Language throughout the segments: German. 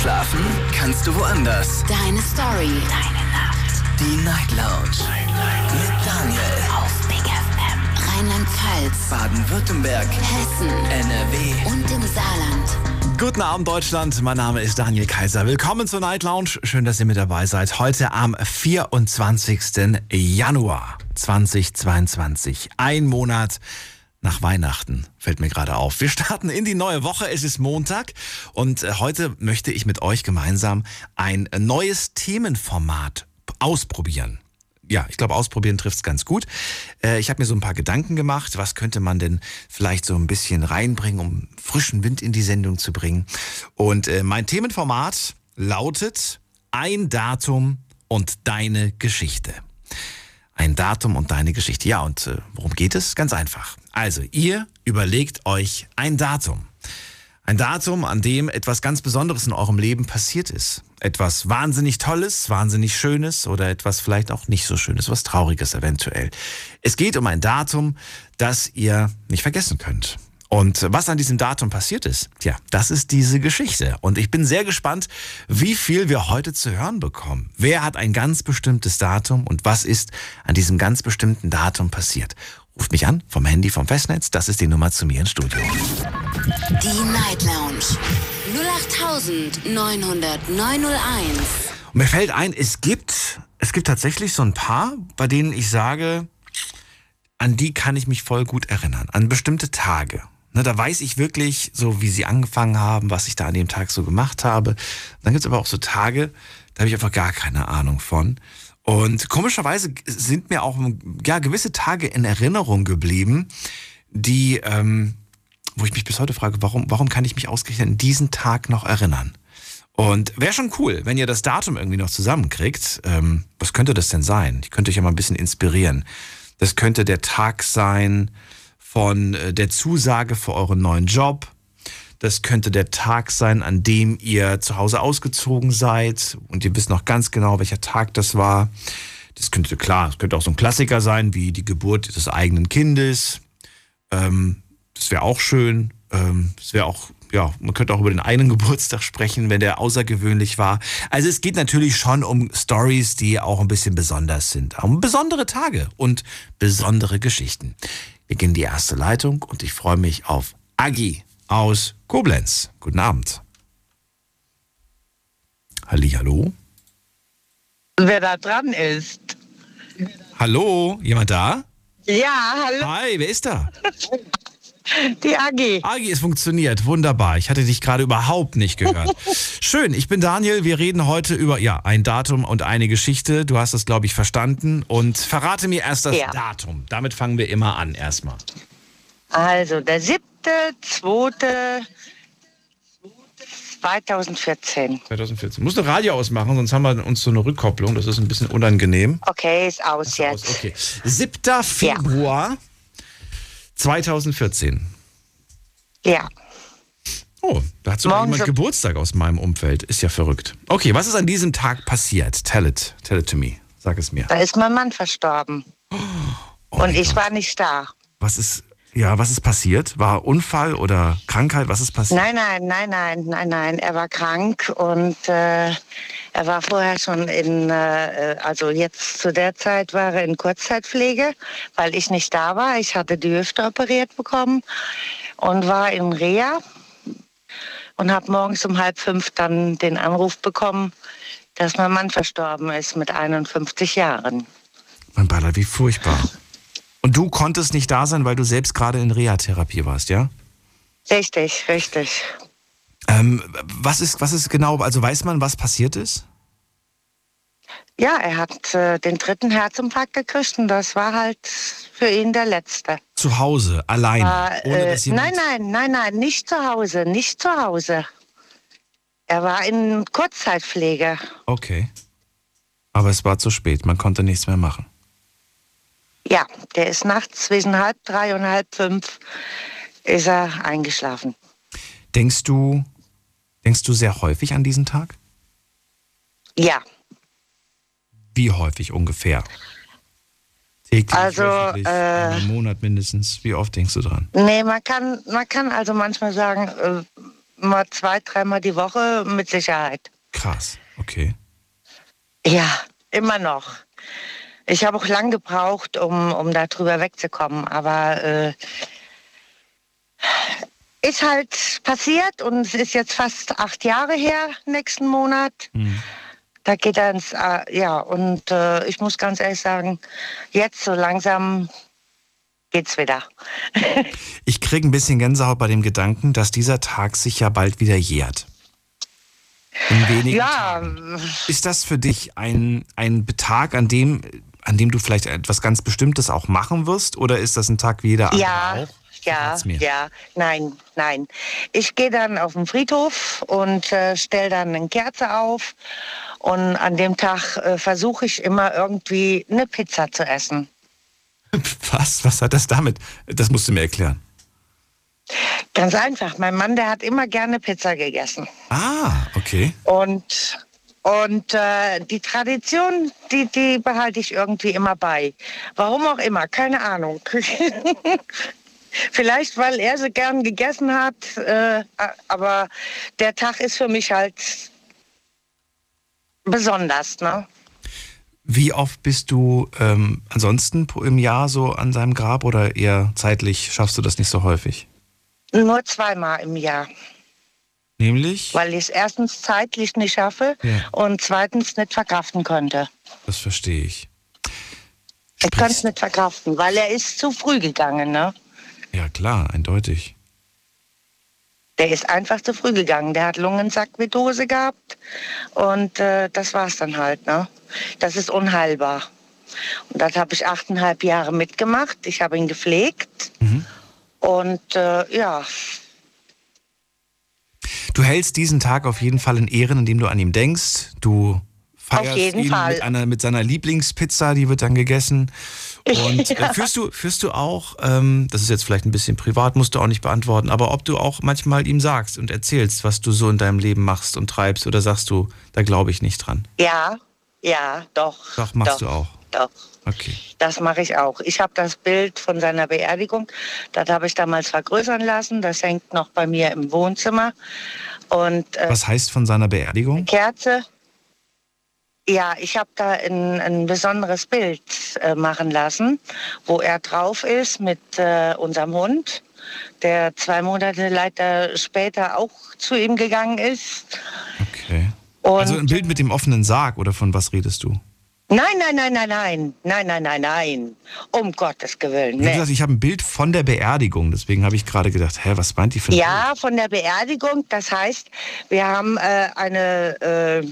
Schlafen kannst du woanders. Deine Story. Deine Nacht. Die Night Lounge. Night, Mit Daniel. Auf Big FM. Rheinland-Pfalz. Baden-Württemberg. Hessen. NRW. Und im Saarland. Guten Abend, Deutschland. Mein Name ist Daniel Kaiser. Willkommen zur Night Lounge. Schön, dass ihr mit dabei seid. Heute am 24. Januar 2022. Ein Monat nach Weihnachten, fällt mir gerade auf. Wir starten in die neue Woche. Es ist Montag und äh, heute möchte ich mit euch gemeinsam ein neues Themenformat ausprobieren. Ja, ich glaube, ausprobieren trifft es ganz gut. Äh, ich habe mir so ein paar Gedanken gemacht. Was könnte man denn vielleicht so ein bisschen reinbringen, um frischen Wind in die Sendung zu bringen? Und äh, mein Themenformat lautet ein Datum und deine Geschichte. Ein Datum und deine Geschichte. Ja, und worum geht es? Ganz einfach. Also, ihr überlegt euch ein Datum. Ein Datum, an dem etwas ganz Besonderes in eurem Leben passiert ist. Etwas wahnsinnig Tolles, wahnsinnig Schönes oder etwas vielleicht auch nicht so Schönes, was Trauriges eventuell. Es geht um ein Datum, das ihr nicht vergessen könnt. Und was an diesem Datum passiert ist, tja, das ist diese Geschichte. Und ich bin sehr gespannt, wie viel wir heute zu hören bekommen. Wer hat ein ganz bestimmtes Datum und was ist an diesem ganz bestimmten Datum passiert? Ruft mich an vom Handy, vom Festnetz. Das ist die Nummer zu mir ins Studio. Die Night Lounge. 0890901. Und mir fällt ein, es gibt, es gibt tatsächlich so ein paar, bei denen ich sage, an die kann ich mich voll gut erinnern. An bestimmte Tage. Ne, da weiß ich wirklich so, wie sie angefangen haben, was ich da an dem Tag so gemacht habe. Dann gibt's aber auch so Tage, da habe ich einfach gar keine Ahnung von. Und komischerweise sind mir auch ja, gewisse Tage in Erinnerung geblieben, die, ähm, wo ich mich bis heute frage, warum, warum kann ich mich ausgerechnet an diesen Tag noch erinnern? Und wäre schon cool, wenn ihr das Datum irgendwie noch zusammenkriegt. Ähm, was könnte das denn sein? Ich könnte euch ja mal ein bisschen inspirieren. Das könnte der Tag sein von äh, der Zusage für euren neuen Job. Das könnte der Tag sein, an dem ihr zu Hause ausgezogen seid und ihr wisst noch ganz genau, welcher Tag das war. Das könnte klar, es könnte auch so ein Klassiker sein, wie die Geburt des eigenen Kindes. Ähm, das wäre auch schön. Ähm, wäre auch, ja, man könnte auch über den einen Geburtstag sprechen, wenn der außergewöhnlich war. Also es geht natürlich schon um Stories, die auch ein bisschen besonders sind. Um besondere Tage und besondere Geschichten. Wir gehen in die erste Leitung und ich freue mich auf Agi aus Koblenz. Guten Abend. Hallo. wer da dran ist. Hallo, jemand da? Ja, hallo, Hi, wer ist da? die Agi. Agi, es funktioniert. Wunderbar. Ich hatte dich gerade überhaupt nicht gehört. Schön, ich bin Daniel. Wir reden heute über ja, ein Datum und eine Geschichte. Du hast das, glaube ich, verstanden. Und verrate mir erst das Ja. Datum. Damit fangen wir immer an erstmal. Also der siebte, zweite, 2014. 2014. Musst du Radio ausmachen, sonst haben wir uns so eine Rückkopplung. Das ist ein bisschen unangenehm. Okay, ist aus jetzt. Aus, Okay. 7. Februar 2014. Ja. Oh, da hat sogar Morgen jemand so- Geburtstag aus meinem Umfeld. Ist ja verrückt. Okay, was ist an diesem Tag passiert? Tell it. Tell it to me. Sag es mir. Da ist mein Mann verstorben. Oh Und ich Gott. war nicht da. Was ist, ja, was ist passiert? War Unfall oder Krankheit? Was ist passiert? Nein, nein, nein, nein, nein, nein. Er war krank und äh, er war vorher schon in, äh, also jetzt zu der Zeit war er in Kurzzeitpflege, weil ich nicht da war. Ich hatte die Hüfte operiert bekommen und war in Reha und habe morgens um halb fünf dann den Anruf bekommen, dass mein Mann verstorben ist mit 51 Jahren. Mein Beileid, wie furchtbar. Und du konntest nicht da sein, weil du selbst gerade in Reha-Therapie warst, ja? Richtig, richtig. Ähm, was ist, was ist genau, also weiß man, was passiert ist? Ja, er hat äh, den dritten Herzinfarkt gekriegt und das war halt für ihn der letzte. Zu Hause, allein. War, äh, nein, nein, nein, nein, nicht zu Hause, nicht zu Hause. Er war in Kurzzeitpflege. Okay. Aber es war zu spät, man konnte nichts mehr machen. Ja, der ist nachts zwischen halb drei und halb fünf ist er eingeschlafen. Denkst du, denkst du sehr häufig an diesen Tag? Ja, Wie häufig ungefähr? Täglich, Also, wöchentlich, äh, im Monat mindestens. Wie oft denkst du dran? nee, man kann, man kann also manchmal sagen, äh, mal zwei, dreimal die Woche mit Sicherheit. Krass, okay. Ja, immer noch. Ich habe auch lang gebraucht, um, um da drüber wegzukommen, aber äh, ist halt passiert und es ist jetzt fast acht Jahre her, nächsten Monat. Hm. Da geht er ins, äh, ja, und äh, ich muss ganz ehrlich sagen, jetzt so langsam geht's wieder. Ich kriege ein bisschen Gänsehaut bei dem Gedanken, dass dieser Tag sich ja bald wieder jährt. In wenigen ja, Tagen. Ist das für dich ein, ein Tag, an dem, an dem du vielleicht etwas ganz Bestimmtes auch machen wirst? Oder ist das ein Tag wie jeder andere ja, auch? ja, ja, nein, nein. Ich gehe dann auf den Friedhof und äh, stelle dann eine Kerze auf. Und an dem Tag äh, versuche ich immer irgendwie eine Pizza zu essen. Was? Was hat das damit? Das musst du mir erklären. Ganz einfach. Mein Mann, der hat immer gerne Pizza gegessen. Ah, okay. Und, und äh, die Tradition, die, die behalte ich irgendwie immer bei. Warum auch immer, keine Ahnung. Vielleicht, weil er so gern gegessen hat, äh, aber der Tag ist für mich halt besonders. Ne? Wie oft bist du ähm, ansonsten im Jahr so an seinem Grab oder eher zeitlich schaffst du das nicht so häufig? Nur zweimal im Jahr, Nämlich? weil ich es erstens zeitlich nicht schaffe Ja. und zweitens nicht verkraften könnte. Das verstehe ich. Ich könnte es nicht verkraften, weil er ist zu früh gegangen. Ne? Ja, klar, eindeutig. Der ist einfach zu früh gegangen. Der hat Lungensackvidose gehabt und äh, das war's dann halt. Ne? Das ist unheilbar. Und das habe ich achteinhalb Jahre mitgemacht. Ich habe ihn gepflegt Mhm. und äh, ja, Du hältst diesen Tag auf jeden Fall in Ehren, indem du an ihm denkst. Du feierst ihn. Mit, einer, mit seiner Lieblingspizza, die wird dann gegessen. Und Ja. äh, führst, du, führst du auch, ähm, das ist jetzt vielleicht ein bisschen privat, musst du auch nicht beantworten, aber ob du auch manchmal ihm sagst und erzählst, was du so in deinem Leben machst und treibst, oder sagst du, da glaube ich nicht dran? ja, ja, doch. Doch, machst doch, du auch. Doch. Okay. Das mache ich auch. Ich habe das Bild von seiner Beerdigung, das habe ich damals vergrößern lassen. Das hängt noch bei mir im Wohnzimmer. Und äh, Was heißt von seiner Beerdigung? Kerze. Ja, ich habe da ein, ein besonderes Bild äh, machen lassen, wo er drauf ist mit äh, unserem Hund, der zwei Monate leider später auch zu ihm gegangen ist. Okay. Und Also ein Bild mit dem offenen Sarg, oder von was redest du? Nein, nein, nein, nein, nein, nein, nein, nein, nein. Um Gottes Willen. Wie Nee. gesagt, ich habe ein Bild von der Beerdigung, deswegen habe ich gerade gedacht, hä, was meint die für ein Ja, von der Beerdigung. Das heißt, wir haben äh, eine, äh,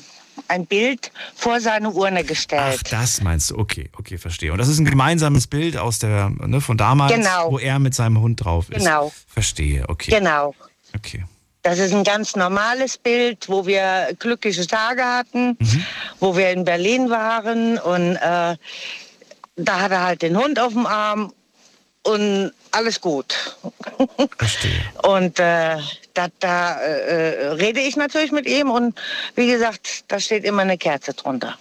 ein Bild vor seine Urne Ach, gestellt. das meinst du? Okay, okay, verstehe. Und das ist ein gemeinsames Bild aus der, ne, von damals, Genau. wo er mit seinem Hund drauf ist. Genau. Verstehe, okay. Genau. Okay. Das ist ein ganz normales Bild, wo wir glückliche Tage hatten, Mhm. wo wir in Berlin waren und äh, da hat er halt den Hund auf dem Arm und alles gut. Verstehe. Und äh, da, da äh, rede ich natürlich mit ihm und wie gesagt, da steht immer eine Kerze drunter.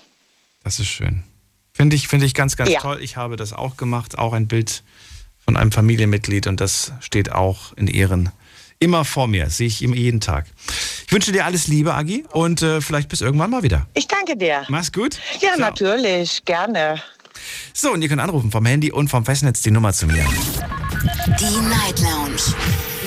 Das ist schön. Finde ich, finde ich ganz, ganz Ja. toll. Ich habe das auch gemacht, auch ein Bild von einem Familienmitglied und das steht auch in Ehren immer vor mir. Sehe ich ihm jeden Tag. Ich wünsche dir alles Liebe, Agi, und äh, vielleicht bis irgendwann mal wieder. Ich danke dir. Mach's gut. Ja, Ciao. natürlich, gerne. So, und ihr könnt anrufen vom Handy und vom Festnetz die Nummer zu mir. Die Night Lounge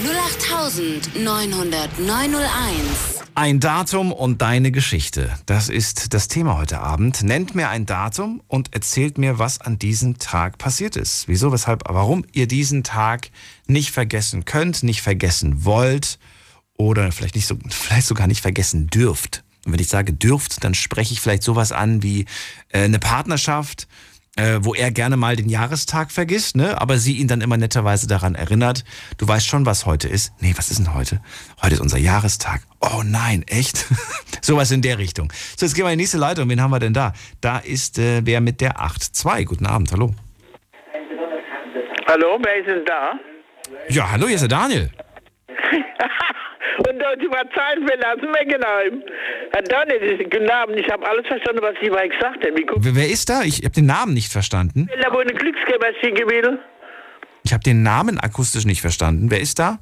0890901. Ein Datum und deine Geschichte. Das ist das Thema heute Abend. Nennt mir ein Datum und erzählt mir, was an diesem Tag passiert ist. Wieso, weshalb, warum ihr diesen Tag nicht vergessen könnt, nicht vergessen wollt oder vielleicht, nicht so, vielleicht sogar nicht vergessen dürft. Und wenn ich sage dürft, dann spreche ich vielleicht sowas an wie äh, eine Partnerschaft, äh, wo er gerne mal den Jahrestag vergisst, ne? aber sie ihn dann immer netterweise daran erinnert. Du weißt schon, was heute ist. Nee, was ist denn heute? Heute ist unser Jahrestag. Oh nein, echt? Sowas in der Richtung. So, jetzt gehen wir in die nächste Leitung. Wen haben wir denn da? Da ist äh, wer mit der 8.2. Guten Abend, hallo. Hallo, wer ist denn da? Ja, hallo, hier ist der Daniel. Und dort war Zeit verlassen, Meckenheim. Herr Daniel, guten Abend, ich habe alles verstanden, was Sie mal gesagt haben. Wer, wer ist da? Ich habe den Namen nicht verstanden. Ich habe den Namen akustisch nicht verstanden. Wer ist da?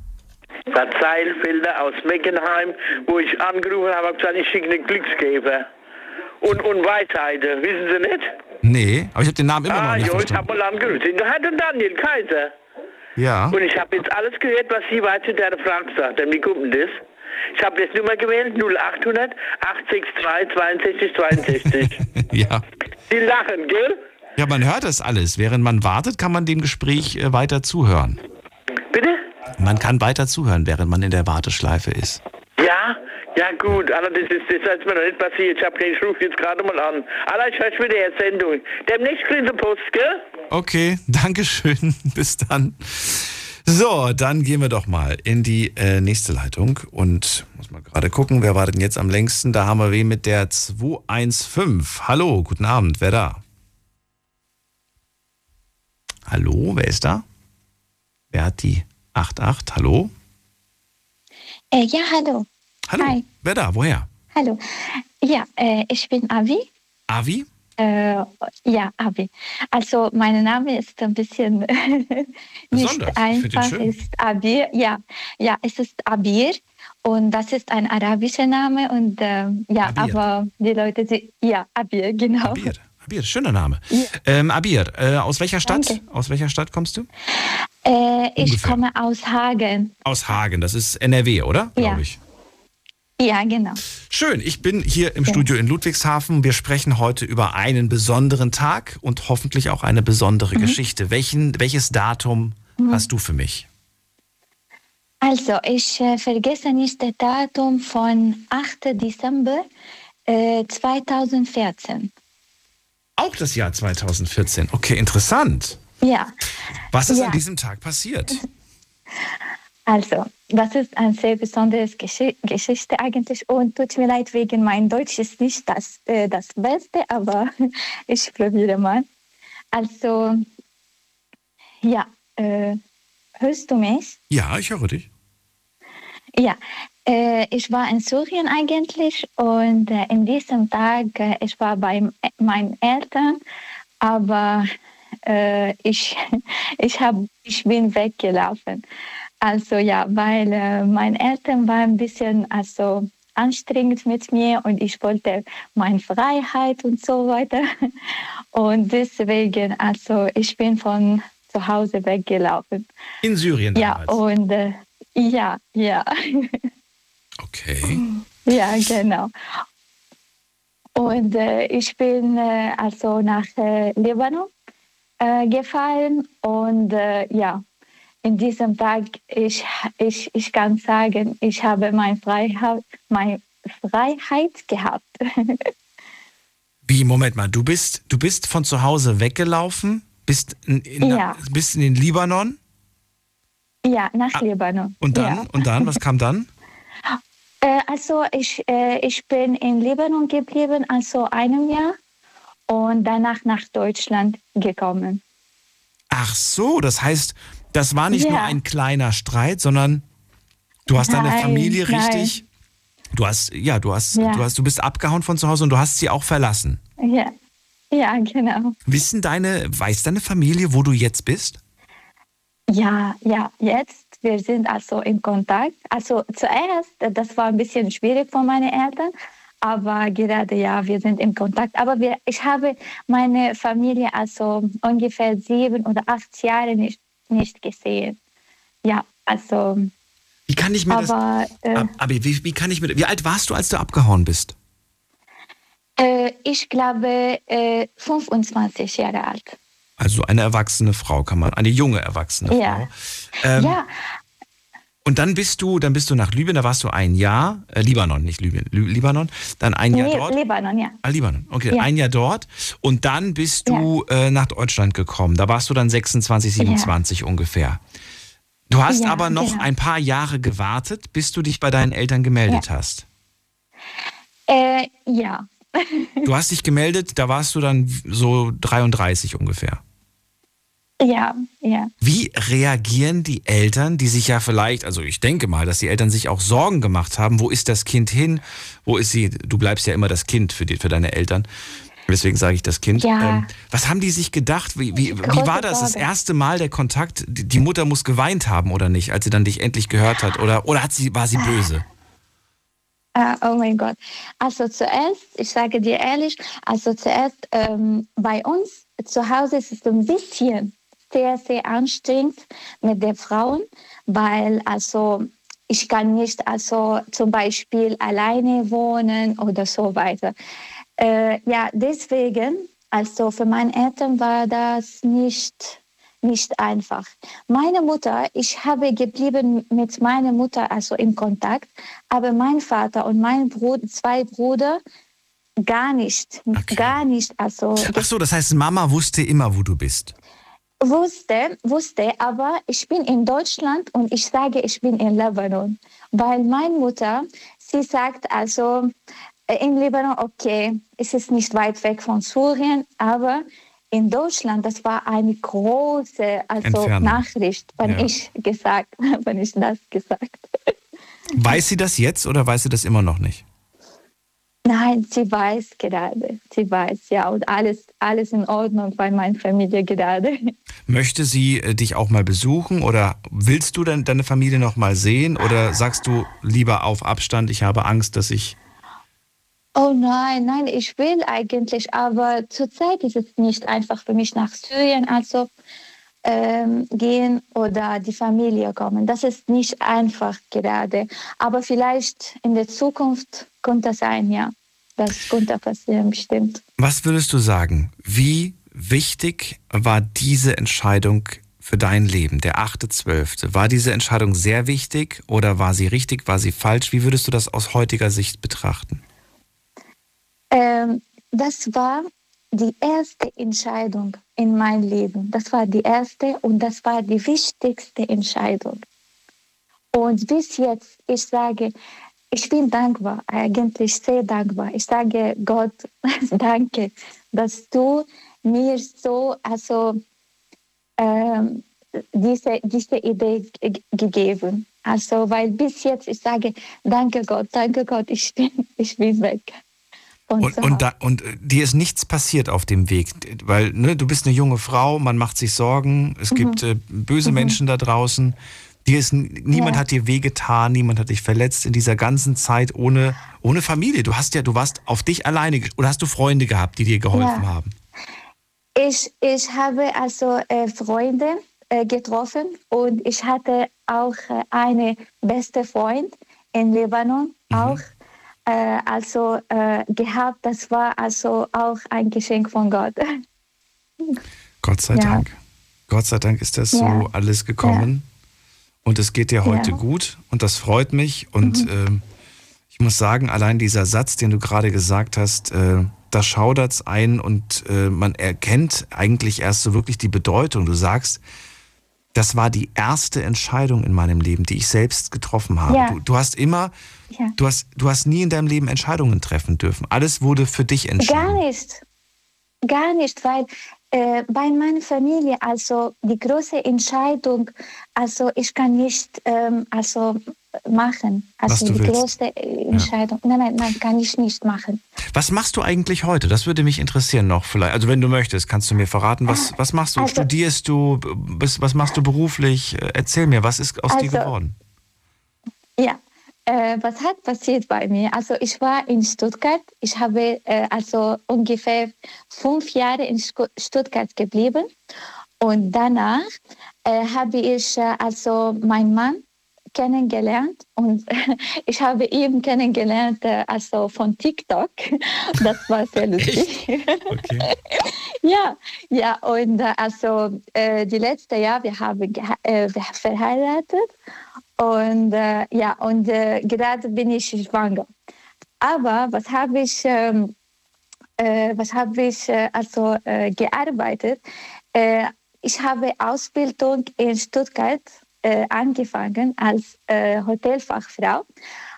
Bad Seilfelder aus Meckenheim, wo ich angerufen habe, gesagt, ich schicke einen Glücksgeber. Und, und Weisheiten, wissen Sie nicht? Nee, aber ich habe den Namen immer Ah, noch nicht jo, ich verstanden. habe mal angerufen. Da hat Daniel Kaiser. Ja. Und ich habe jetzt alles gehört, was Sie weiter der gesagt haben. Wie kommt denn das? Ich habe jetzt Nummer gewählt, 0800 862 62 62. ja. Sie lachen, gell? Ja, man hört das alles. Während man wartet, kann man dem Gespräch äh, weiter zuhören. Bitte? Man kann weiter zuhören, während man in der Warteschleife ist. Ja, ja gut, aber das ist, das ist mir noch nicht passiert. Ich, hab, ich rufe jetzt gerade mal an. Aber ich höre wieder die Sendung. Demnächst kriegen Sie Post, gell? Okay, Dankeschön. Bis dann. So, dann gehen wir doch mal in die äh, nächste Leitung und muss mal gerade gucken, wer war denn jetzt am längsten? Da haben wir wen mit der 215. Hallo, guten Abend, wer da? Hallo, wer ist da? Wer hat die 88? Hallo? Äh, ja, hallo. Hallo, Hi. wer da? Woher? Hallo. Ja, äh, ich bin Avi. Avi? Äh, ja, Avi. Also mein Name ist ein bisschen nicht einfach. Ist Abir. Ja, ja, es ist Abir und das ist ein arabischer Name und ähm, ja, Abir. aber die Leute, sie, ja, Abir, genau. Abir. Abir, schöner Name. Ja. Ähm, Abir, äh, aus welcher Stadt? Danke. Aus welcher Stadt kommst du? Äh, ich komme aus Hagen. Aus Hagen, das ist NRW, oder? Ja. Glaube ich. Ja, genau. Schön, ich bin hier im Studio in Ludwigshafen. Wir sprechen heute über einen besonderen Tag und hoffentlich auch eine besondere Mhm. Geschichte. Welchen, welches Datum hast du für mich? Also, ich äh, vergesse nicht das Datum von 8. Dezember äh, 2014. Auch das Jahr 2014. Okay, interessant. Ja, Was ist Ja. an diesem Tag passiert? also, das ist eine sehr besondere Geschi Geschichte eigentlich und tut mir leid wegen mein Deutsch ist nicht das, äh, das Beste, aber ich probiere mal. Also, ja, äh, hörst du mich? Ja, ich höre dich. Ja, äh, ich war in Syrien eigentlich und äh, in diesem Tag, äh, ich war bei meinen Eltern, aber äh, ich, ich, hab, ich bin weggelaufen. Also ja, weil äh, meine Eltern waren ein bisschen also, anstrengend mit mir und ich wollte meine Freiheit und so weiter. Und deswegen, also ich bin von zu Hause weggelaufen. In Syrien Ja, damals. und äh, ja, ja. Okay. Ja, genau. Und äh, ich bin äh, also nach äh, Libanon äh, gefahren und äh, ja, in diesem Tag, ich, ich, ich kann sagen, ich habe meine Freiheit, meine Freiheit gehabt. Wie, Moment mal, du bist, du bist von zu Hause weggelaufen, bist in, in, Ja. bist in den Libanon ja, nach Libanon. und dann, Ja. und dann, was kam dann? Äh, also ich, äh, ich bin in Libanon geblieben, also einem Jahr und danach nach Deutschland gekommen. Ach so, das heißt, das war nicht Ja. nur ein kleiner Streit, sondern du hast deine Nein, Familie nein. richtig. Du hast, ja, du hast, Ja. du hast, du bist abgehauen von zu Hause und du hast sie auch verlassen. Ja, ja genau. Wissen deine, weiß deine Familie, wo du jetzt bist? Ja, ja, jetzt, wir sind also in Kontakt. Also zuerst, das war ein bisschen schwierig von meinen Eltern, aber gerade ja, wir sind in Kontakt. Aber wir, ich habe meine Familie also ungefähr sieben oder acht Jahre nicht, nicht gesehen. Ja, also, Wie kann ich mir aber das. äh, Ab- Aber wie, wie kann ich mir. Wie alt warst du, als du abgehauen bist? äh, ich glaube äh, 25 Jahre alt. Also eine erwachsene Frau kann man, eine junge erwachsene Ja. Frau. Ähm, ja, Und dann bist du, dann bist du nach Libyen, da warst du ein Jahr, äh, Libanon, nicht Libyen, Libanon, dann ein Jahr nee, dort. Libanon, ja. Ah, Libanon, okay, Ja. ein Jahr dort. Und dann bist du äh, nach Deutschland gekommen. Da warst du dann 26, 27 ungefähr. Du hast Ja, aber noch genau. ein paar Jahre gewartet, bis du dich bei deinen Eltern gemeldet hast. Äh, ja, Du hast dich gemeldet, da warst du dann so 33 ungefähr. Ja, ja. Wie reagieren die Eltern, die sich ja vielleicht, also ich denke mal, dass die Eltern sich auch Sorgen gemacht haben, wo ist das Kind hin? Wo ist sie? Du bleibst ja immer das Kind für, die, für deine Eltern. Deswegen sage ich das Kind. Ja. Ähm, was haben die sich gedacht? Wie, wie, wie war das das erste Mal der Kontakt? Die die Mutter muss geweint haben oder nicht, als sie dann dich endlich gehört hat? Oder, oder hat sie, war sie böse? Ah, oh mein Gott. Also zuerst, ich sage dir ehrlich, also zuerst ähm, bei uns zu Hause ist es ein bisschen sehr, sehr anstrengend mit den Frauen, weil also ich kann nicht also zum Beispiel alleine wohnen oder so weiter. Äh, ja, deswegen, also für meine Eltern war das nicht, nicht einfach. Meine Mutter, ich habe geblieben mit meiner Mutter also in Kontakt, aber mein Vater und mein Bruder, zwei Brüder, gar nicht, Okay. gar nicht. Also Ach so, das heißt, Mama wusste immer, wo du bist. Wusste, wusste, aber ich bin in Deutschland und ich sage, ich bin in Libanon, weil meine Mutter, sie sagt also äh, in Libanon, okay, es ist nicht weit weg von Syrien, aber in Deutschland, das war eine große also Entfernung. Nachricht, wenn Ja. ich gesagt, wenn ich das gesagt. Weiß sie das jetzt oder weiß sie das immer noch nicht? Nein, sie weiß gerade, sie weiß, ja, und alles, alles in Ordnung bei meiner Familie gerade. Möchte sie äh, dich auch mal besuchen oder willst du dann deine Familie noch mal sehen oder sagst du lieber auf Abstand, ich habe Angst, dass ich Oh nein, nein, ich will eigentlich, aber zurzeit ist es nicht einfach für mich nach Syrien also ähm, gehen oder die Familie kommen. Das ist nicht einfach gerade, aber vielleicht in der Zukunft könnte das sein, ja. Das könnte passieren, bestimmt. Was würdest du sagen? Wie wichtig war diese Entscheidung für dein Leben, der 8.12.? War diese Entscheidung sehr wichtig oder war sie richtig, war sie falsch? Wie würdest du das aus heutiger Sicht betrachten? Ähm, das war die erste Entscheidung in meinem Leben. Das war die erste und das war die wichtigste Entscheidung. Und bis jetzt, ich sage, ich bin dankbar, eigentlich sehr dankbar. Ich sage Gott, danke, dass du mir so, also ähm, diese, diese Idee ge- gegeben. Also, weil bis jetzt, ich sage, danke Gott, danke Gott, ich bin, ich bin weg. Und, und, da, und äh, dir ist nichts passiert auf dem Weg, weil ne, du bist eine junge Frau, man macht sich Sorgen, es gibt äh, böse Menschen da draußen. Dir ist, niemand Ja. hat dir wehgetan, niemand hat dich verletzt in dieser ganzen Zeit ohne, ohne Familie. Du hast ja, du warst auf dich alleine oder hast du Freunde gehabt, die dir geholfen Ja. haben? Ich, ich habe also äh, Freunde äh, getroffen und ich hatte auch äh, eine beste Freund in Libanon auch äh, also äh, gehabt. Das war also auch ein Geschenk von Gott. Gott sei Ja. Dank. Gott sei Dank ist das so alles gekommen. Und es geht dir heute Ja. gut und das freut mich. Und ähm, ich muss sagen, allein dieser Satz, den du gerade gesagt hast, äh, da schaudert's ein und äh, man erkennt eigentlich erst so wirklich die Bedeutung. Du sagst, das war die erste Entscheidung in meinem Leben, die ich selbst getroffen habe. Ja. Du, du hast immer, Ja. du hast, du hast nie in deinem Leben Entscheidungen treffen dürfen. Alles wurde für dich entschieden. Gar nicht. Gar nicht, weil äh, bei meiner Familie, also die große Entscheidung, also ich kann nicht ähm, also machen. Also die willst. große äh, Entscheidung. Nein, nein, nein, kann ich nicht machen. Was machst du eigentlich heute? Das würde mich interessieren noch vielleicht. Also wenn du möchtest, kannst du mir verraten, was, was machst du? Also- Studierst du? Bist, was machst du beruflich? Äh, Erzähl mir, was ist aus dir Also- geworden? Ja, äh, was hat passiert bei mir? Also ich war in Stuttgart. Ich habe äh, also ungefähr fünf Jahre in Stuttgart geblieben. Und danach äh, habe ich äh, also meinen Mann kennengelernt und ich habe ihn kennengelernt äh, also von TikTok. Das war sehr lustig. Okay. Ja, ja, und äh, also äh, die letzte Jahr, wir haben äh, verheiratet und äh, ja, und äh, gerade bin ich schwanger. Aber was habe ich, ähm, äh, was habe ich also gearbeitet? Äh, ich habe Ausbildung in Stuttgart äh, angefangen als äh, Hotelfachfrau.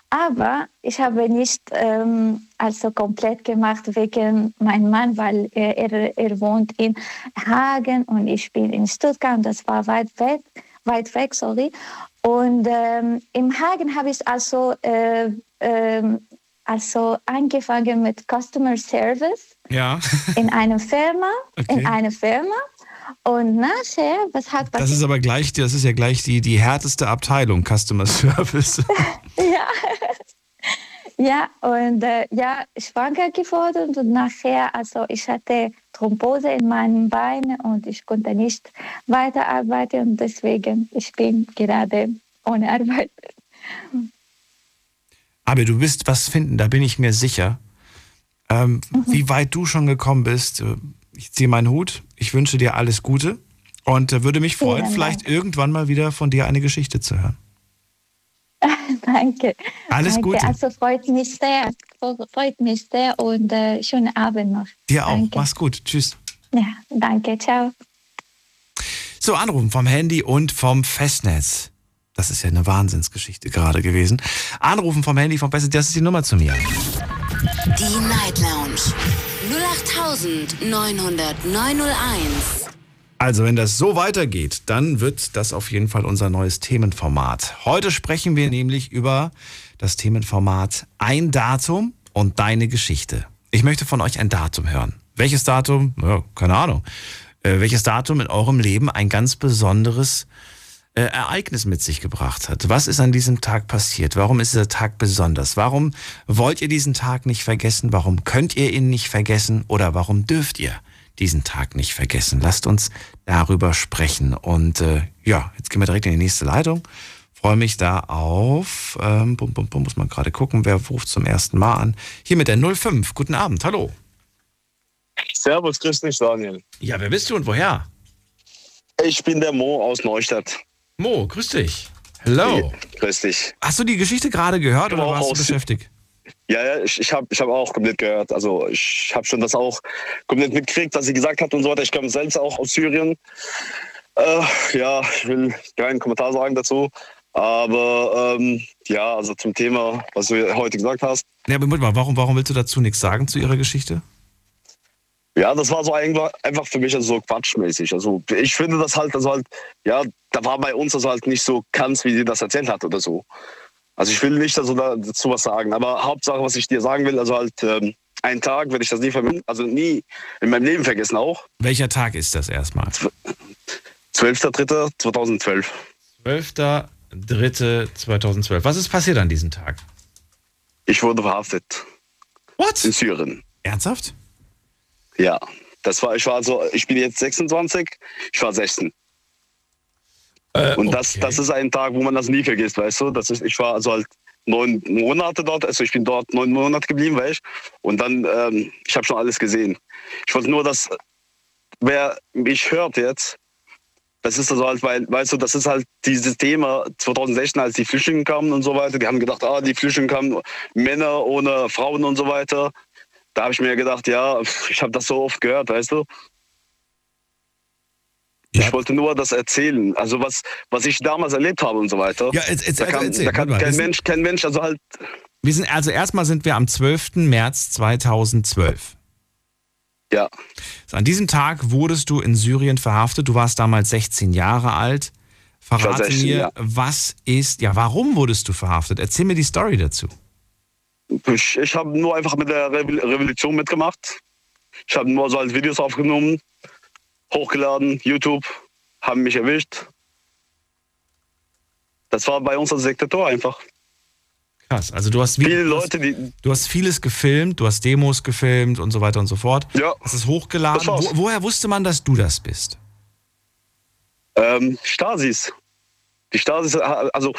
Aber ich habe nicht ähm, also komplett gemacht wegen meinem Mann, weil er, er, er wohnt in Hagen und ich bin in Stuttgart und das war weit weg, weit weg, sorry. Und ähm, im Hagen habe ich also äh, ähm, also angefangen mit Customer Service Ja. in einer Firma, Okay. in einer Firma. Und nachher, was hat Das ist aber gleich, das ist ja gleich die, die härteste Abteilung, Customer Service. Ja. Ja, und äh, ja, schwanger geworden und nachher, also ich hatte Thrombose in meinen Beinen und ich konnte nicht weiterarbeiten und deswegen ich bin gerade ohne Arbeit. Aber du wirst was finden, da bin ich mir sicher. Ähm, Wie weit du schon gekommen bist, äh, ich ziehe meinen Hut. Ich wünsche dir alles Gute und äh, würde mich freuen, Vielen vielleicht Dank. irgendwann mal wieder von dir eine Geschichte zu hören. Danke. Alles Danke. Gute. Also freut mich sehr, freut mich sehr und äh, schönen Abend noch. Dir auch. Danke. Mach's gut. Tschüss. Ja, danke, ciao. So, anrufen vom Handy und vom Festnetz. Das ist ja eine Wahnsinnsgeschichte gerade gewesen. Anrufen vom Handy, vom Festnetz, das ist die Nummer zu mir. Die Night Lounge 0890901. Also, wenn das so weitergeht, dann wird das auf jeden Fall unser neues Themenformat. Heute sprechen wir nämlich über das Themenformat Ein Datum und deine Geschichte. Ich möchte von euch ein Datum hören. Welches Datum? Ja, keine Ahnung. Äh, welches Datum in eurem Leben ein ganz besonderes äh, Ereignis mit sich gebracht hat. Was ist an diesem Tag passiert? Warum ist dieser Tag besonders? Warum wollt ihr diesen Tag nicht vergessen? Warum könnt ihr ihn nicht vergessen? Oder warum dürft ihr diesen Tag nicht vergessen? Lasst uns darüber sprechen. Und äh, ja, jetzt gehen wir direkt in die nächste Leitung. Freue mich da auf, ähm, bum, bum, bum, muss man gerade gucken, wer ruft zum ersten Mal an. Hier mit der 05. Guten Abend, hallo. Servus, grüß dich, Daniel. Ja, wer bist du und woher? Ich bin der Mo aus Neustadt. Mo, grüß dich. Hello. Grüß dich. Hast du die Geschichte gerade gehört oder Genau, warst du beschäftigt? Ja, ja, ich, ich habe ich hab auch komplett gehört. Also ich habe schon das auch komplett mitgekriegt, was sie gesagt hat und so weiter. Ich komme selbst auch aus Syrien. Äh, ja, ich will keinen Kommentar sagen dazu. Aber ähm, ja, also zum Thema, was du heute gesagt hast. Ja, aber mal, warum, warum willst du dazu nichts sagen zu ihrer Geschichte? Ja, das war so einfach, für mich also so quatschmäßig. Also ich finde das halt, also halt, ja, da war bei uns also halt nicht so ganz, wie sie das erzählt hat oder so. Also ich will nicht also da- dazu was sagen, aber Hauptsache, was ich dir sagen will, also halt ähm, einen Tag werde ich das nie vermissen, also nie in meinem Leben vergessen auch. Welcher Tag ist das erstmal? 12.03.2012. 12.03.2012. Was ist passiert an diesem Tag? Ich wurde verhaftet What? in Syrien. Ernsthaft? Ja, das war, ich war also, ich bin jetzt 26, ich war 16. Äh, Und das, okay. das ist ein Tag, wo man das nie vergisst, weißt du? Das ist, ich war also halt neun Monate dort, also ich bin dort neun Monate geblieben, weißt du? Und dann, ähm, ich habe schon alles gesehen. Ich wollte nur, dass wer mich hört jetzt, das ist also halt, weil, weißt du, das ist halt dieses Thema 2016, als die Flüchtlinge kamen und so weiter. Die haben gedacht, ah, die Flüchtlinge kamen, Männer ohne Frauen und so weiter. Da habe ich mir gedacht, ja, ich habe das so oft gehört, weißt du? Ja. Ich wollte nur das erzählen, also was, was ich damals erlebt habe und so weiter. Ja, jetzt, jetzt, da kann, erzähl, da kann kein sind, Mensch, kein Mensch, also halt, wir sind, also erstmal sind wir am 12. März 2012. ja, So, An diesem Tag wurdest du in Syrien verhaftet. Du warst damals 16 Jahre alt. Verrate 16, mir, ja. was ist, ja, warum wurdest du verhaftet? Erzähl mir die Story dazu. Ich, ich habe nur einfach mit der Revol- Revolution mitgemacht. Ich habe nur so als Videos aufgenommen, hochgeladen, YouTube, haben mich erwischt. Das war bei uns als Diktator einfach. Krass. Also du hast, Viele du, hast, Leute, die, du hast vieles gefilmt, du hast Demos gefilmt und so weiter und so fort. ja, Hast es hochgeladen. Das. Wo, woher wusste man, dass du das bist? ähm, Stasis. Die Stasis, also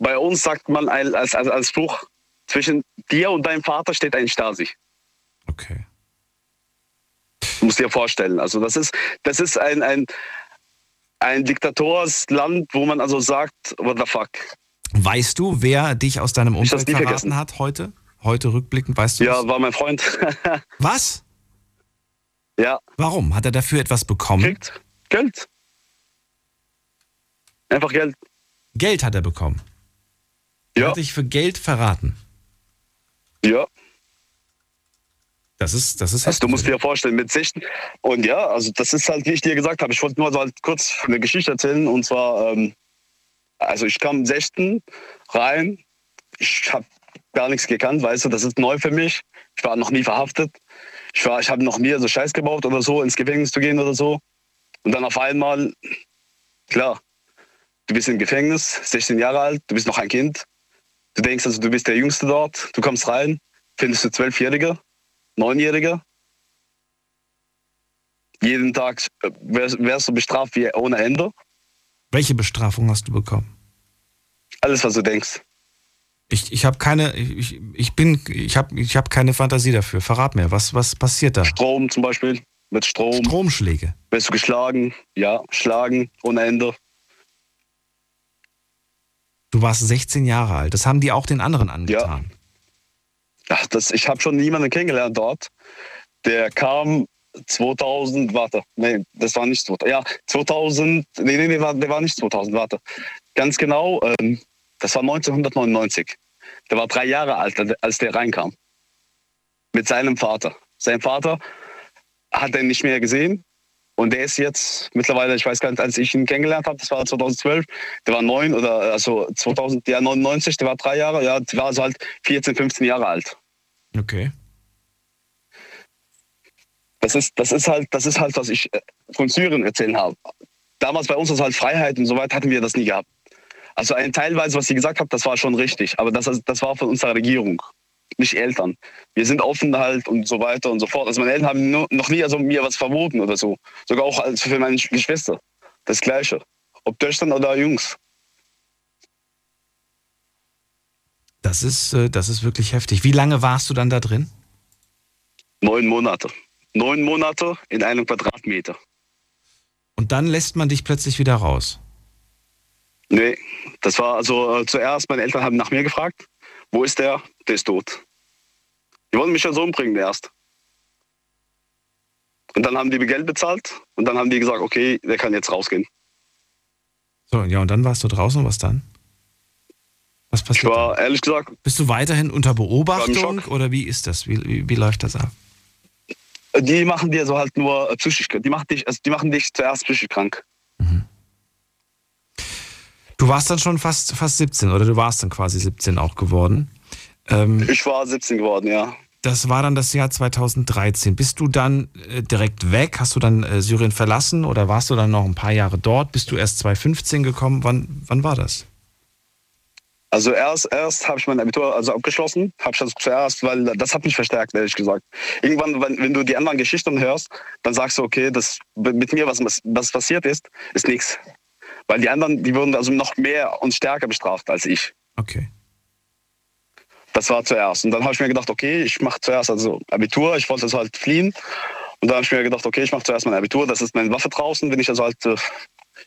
bei uns sagt man als, als, als Spruch, zwischen dir und deinem Vater steht ein Stasi. Okay. Du musst dir vorstellen. Also das ist, das ist ein, ein, ein Diktatorsland, wo man also sagt, what the fuck. Weißt du, wer dich aus deinem Umfeld verraten vergessen. hat heute? Heute rückblickend, weißt du Ja, das? war mein Freund. Was? ja, Warum? Hat er dafür etwas bekommen? kriegt Geld. Einfach Geld. Geld hat er bekommen. Er Ja, hat dich für Geld verraten. Ja. Das ist, das ist Also du musst dir vorstellen, mit 16. Und ja, also das ist halt, wie ich dir gesagt habe, ich wollte nur so halt kurz eine Geschichte erzählen. Und zwar, ähm, also ich kam 16 rein. Ich habe gar nichts gekannt, weißt du, das ist neu für mich. Ich war noch nie verhaftet. Ich, war, ich habe noch nie so Scheiß gebaut oder so, ins Gefängnis zu gehen oder so. Und dann auf einmal, klar, du bist im Gefängnis, 16 Jahre alt, du bist noch ein Kind. Du denkst also, du bist der Jüngste dort, du kommst rein, findest du Zwölfjährige, Neunjährige. Jeden Tag äh, wärst, wärst du bestraft wie ohne Ende. Welche Bestrafung hast du bekommen? Alles, was du denkst. Ich, ich habe keine, ich, ich bin, ich habe ich hab keine Fantasie dafür. Verrat mir, was, was passiert da? Strom zum Beispiel, mit Strom. Stromschläge. Wirst du geschlagen, ja, schlagen ohne Ende. Du warst 16 Jahre alt. Das haben die auch den anderen angetan. Ja. Ach, das, ich habe schon niemanden kennengelernt dort. Der kam 2000, warte, nee, das war nicht 2000, ja, 2000, nee, nee, nee, war, der war nicht 2000, warte. Ganz genau, ähm, das war 1999. Der war drei Jahre alt, als der reinkam. Mit seinem Vater. Sein Vater hat er nicht mehr gesehen. Und der ist jetzt mittlerweile, ich weiß gar nicht, als ich ihn kennengelernt habe, das war 2012, der war neun oder also 2000, ja 99, der war drei Jahre, ja, der war also halt 14, 15 Jahre alt. Okay. Das ist, das ist halt, das ist halt, was ich äh, von Syrien erzählen habe. Damals bei uns ist halt Freiheit und so weit hatten wir das nie gehabt. Also ein teilweise, was sie gesagt hat, das war schon richtig, aber das, das war von unserer Regierung, nicht Eltern. Wir sind offen halt und so weiter und so fort. Also meine Eltern haben nur, noch nie also mir was verboten oder so. Sogar auch als für meine Geschwister. Das Gleiche. Ob Töchtern oder Jungs. Das ist, äh, das ist wirklich heftig. Wie lange warst du dann da drin? Neun Monate. Neun Monate in einem Quadratmeter. Und dann lässt man dich plötzlich wieder raus. Nee, das war also äh, zuerst, meine Eltern haben nach mir gefragt, wo ist der? Der ist tot. Die wollen mich ja so umbringen erst. Und dann haben die mir Geld bezahlt und dann haben die gesagt, okay, der kann jetzt rausgehen. So, ja, und dann warst du draußen, was dann? Was passiert? Ich war dann? ehrlich gesagt. Bist du weiterhin unter Beobachtung oder wie ist das? Wie, wie, wie läuft das ab? Die machen dir so halt nur äh, psychisch, die machen dich, also die machen dich zuerst psychisch krank. Du warst dann schon fast, fast 17 oder du warst dann quasi 17 auch geworden. Ähm, Ich war 17 geworden, ja. das war dann das Jahr 2013. Bist du dann äh, direkt weg? Hast du dann äh, Syrien verlassen oder warst du dann noch ein paar Jahre dort? Bist du erst 2015 gekommen? Wann, wann war das? Also erst, erst habe ich mein Abitur also abgeschlossen, habe ich das zuerst, weil das hat mich verstärkt, ehrlich gesagt. Irgendwann, wenn, wenn du die anderen Geschichten hörst, dann sagst du, okay, das mit mir, was, was passiert ist, ist nichts. Weil die anderen, die wurden also noch mehr und stärker bestraft als ich. Okay. Das war zuerst. Und dann habe ich mir gedacht, okay, ich mache zuerst also Abitur, ich wollte also halt fliehen. Und dann habe ich mir gedacht, okay, ich mache zuerst mein Abitur, das ist meine Waffe draußen, wenn ich also halt, äh,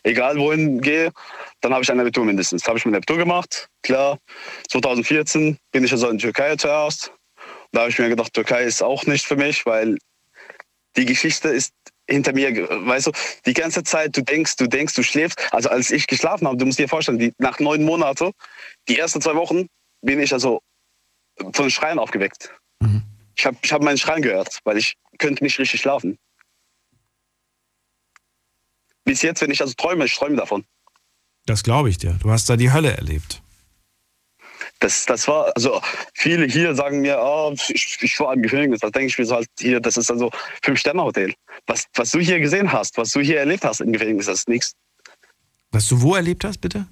egal wohin gehe, dann habe ich ein Abitur mindestens. Habe ich mein Abitur gemacht, klar. 2014 bin ich also in Türkei zuerst. Da habe ich mir gedacht, Türkei ist auch nicht für mich, weil die Geschichte ist hinter mir, weißt du, die ganze Zeit, du denkst, du denkst, du schläfst. Also als ich geschlafen habe, du musst dir vorstellen, die, nach neun Monaten, die ersten zwei Wochen, bin ich also von Schreien aufgeweckt. Mhm. Ich habe ich hab meinen Schreien gehört, weil ich könnte nicht richtig schlafen. Bis jetzt, wenn ich also träume, ich träume davon. Das glaube ich dir. Du hast da die Hölle erlebt. Das, das war, also viele hier sagen mir, oh, ich, ich war im Gefängnis. Da denke ich mir so halt hier, das ist also Fünf-Sterne-Hotel. Was, was du hier gesehen hast, was du hier erlebt hast im Gefängnis, das ist nichts. Was du wo erlebt hast, bitte?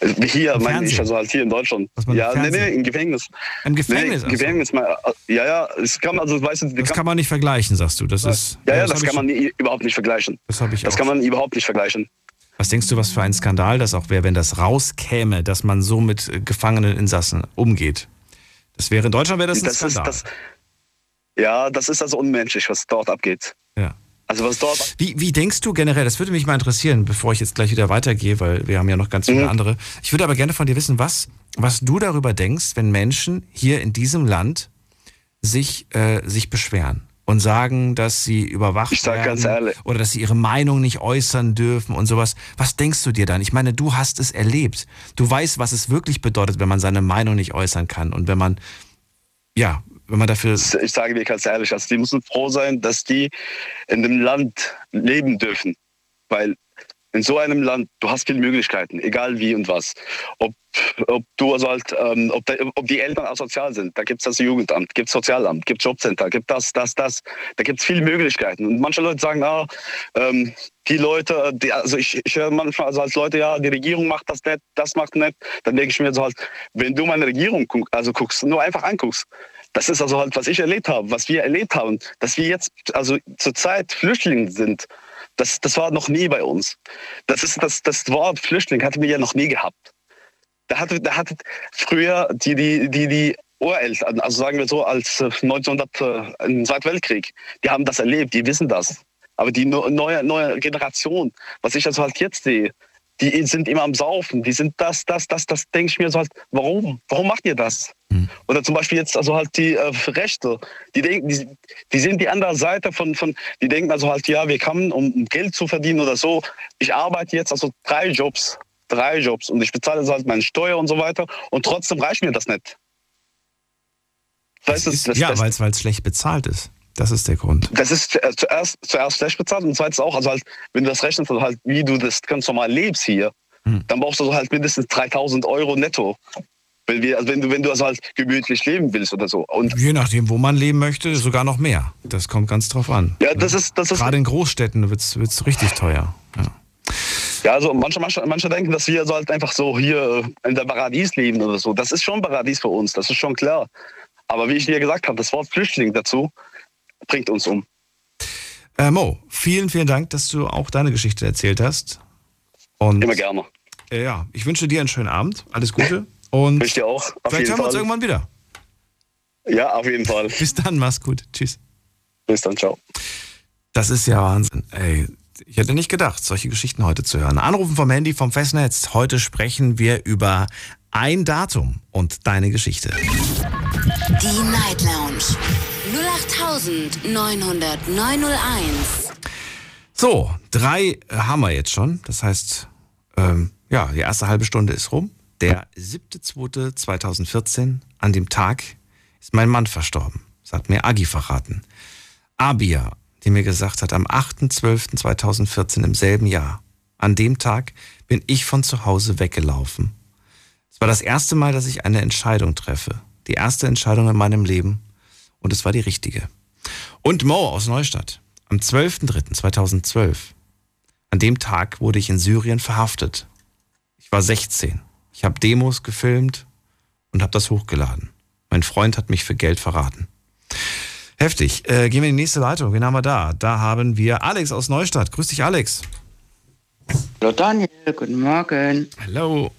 Also Hier, Im meine Fernsehen? ich, also halt hier in Deutschland. Ja, nee, nee, im Gefängnis. Im Gefängnis? Nee, ach so. Gefängnis, mal, ja, ja, es kann also, weißt du, Das kann man nicht vergleichen, sagst du. Das ist. ja, ja, das, hab kann man nie, überhaupt nicht vergleichen. Das habe ich Das auch. kann man überhaupt nicht vergleichen. Was denkst du, was für ein Skandal das auch wäre, wenn das rauskäme, dass man so mit äh, gefangenen Insassen umgeht? Das wäre in Deutschland wäre das ein Das ist, Skandal. das, ja, das ist also unmenschlich, was dort abgeht. ja. Also was dort Wie, wie denkst du generell, das würde mich mal interessieren, bevor ich jetzt gleich wieder weitergehe, weil wir haben ja noch ganz viele Mhm. andere. Ich würde aber gerne von dir wissen, was, was du darüber denkst, wenn Menschen hier in diesem Land sich, äh, sich beschweren und sagen, dass sie überwacht Ich sag werden ganz ehrlich. oder dass sie ihre Meinung nicht äußern dürfen und sowas. Was denkst du dir dann? Ich meine, du hast es erlebt. Du weißt, was es wirklich bedeutet, wenn man seine Meinung nicht äußern kann und wenn man, ja, wenn man dafür ich sage dir ganz ehrlich, also die müssen froh sein, dass die in dem Land leben dürfen. Weil in so einem Land, du hast viele Möglichkeiten, egal wie und was. Ob, ob du also halt, ähm, ob, de, ob die Eltern asozial sind, da gibt es das Jugendamt, gibt Sozialamt, gibt Jobcenter, gibt das, das, das. Da gibt es viele Möglichkeiten. Und manche Leute sagen, ah, ähm, die Leute, die, also ich, ich höre manchmal also als Leute, ja, die Regierung macht das nicht, das macht nicht. Dann denke ich mir so halt, wenn du meine Regierung guck, also guckst, nur einfach anguckst, das ist also halt, was ich erlebt habe, was wir erlebt haben, dass wir jetzt also zurzeit Flüchtlinge sind. Das, das war noch nie bei uns. Das, ist, das, das Wort Flüchtling hatten wir ja noch nie gehabt. Da hatte, da hatte früher die, die, die, die Ureltern, also sagen wir so, als 1900 äh, im Zweiten Weltkrieg, die haben das erlebt, die wissen das. Aber die neue, neue Generation, was ich also halt jetzt sehe, die sind immer am Saufen, die sind das, das, das, das denke ich mir so halt, warum? Warum macht ihr das? Mhm. Oder zum Beispiel jetzt also halt die äh, Rechte, die denken, die, die sind die andere Seite von, von, die denken also halt, ja, wir kommen, um, Geld zu verdienen oder so. Ich arbeite jetzt also drei Jobs, drei Jobs und ich bezahle halt meine Steuer und so weiter und trotzdem reicht mir das nicht. Das, das ist, das, ja, weil es schlecht bezahlt ist. Das ist der Grund. Das ist zuerst, zuerst schlecht bezahlt und zweitens auch, also halt, wenn du das rechnest, also halt, wie du das ganz normal lebst hier, hm. dann brauchst du halt mindestens 3000 Euro netto. Wenn, wir, also wenn, du, wenn du also halt gemütlich leben willst oder so. Und Je nachdem, wo man leben möchte, sogar noch mehr. Das kommt ganz drauf an. Ja, das ist. Das ist Gerade in Großstädten wird es richtig teuer. Ja. Ja, also manche, manche, manche denken, dass wir so halt einfach so hier in der Paradies leben oder so. Das ist schon Paradies für uns, das ist schon klar. Aber wie ich dir gesagt habe, das Wort Flüchtling dazu bringt uns um. Äh, Mo, vielen, vielen Dank, dass du auch deine Geschichte erzählt hast. Und, Immer gerne. Äh, ja, ich wünsche dir einen schönen Abend. Alles Gute. Und ich dir auch. Auf vielleicht hören wir uns irgendwann wieder. Ja, auf jeden Fall. Bis dann, mach's gut. Tschüss. Bis dann, ciao. Das ist ja Wahnsinn. Ey, ich hätte nicht gedacht, solche Geschichten heute zu hören. Anrufen vom Handy vom Festnetz. Heute sprechen wir über ein Datum und deine Geschichte. Die Night Lounge 0890901. So, drei haben wir jetzt schon. Das heißt, ähm, ja, die erste halbe Stunde ist rum. Der 7.2.2014, an dem Tag, ist mein Mann verstorben. Das hat mir Agi verraten. Abia, die mir gesagt hat, am 8.12.2014 im selben Jahr, an dem Tag bin ich von zu Hause weggelaufen. Es war das erste Mal, dass ich eine Entscheidung treffe. Die erste Entscheidung in meinem Leben. Und es war die richtige. Und Mo aus Neustadt. Am 12.03.2012. An dem Tag wurde ich in Syrien verhaftet. Ich war 16. Ich habe Demos gefilmt und habe das hochgeladen. Mein Freund hat mich für Geld verraten. Heftig. Äh, gehen wir in die nächste Leitung. Wen haben wir da? Da haben wir Alex aus Neustadt. Grüß dich, Alex. Hallo Daniel, guten Morgen. Hallo.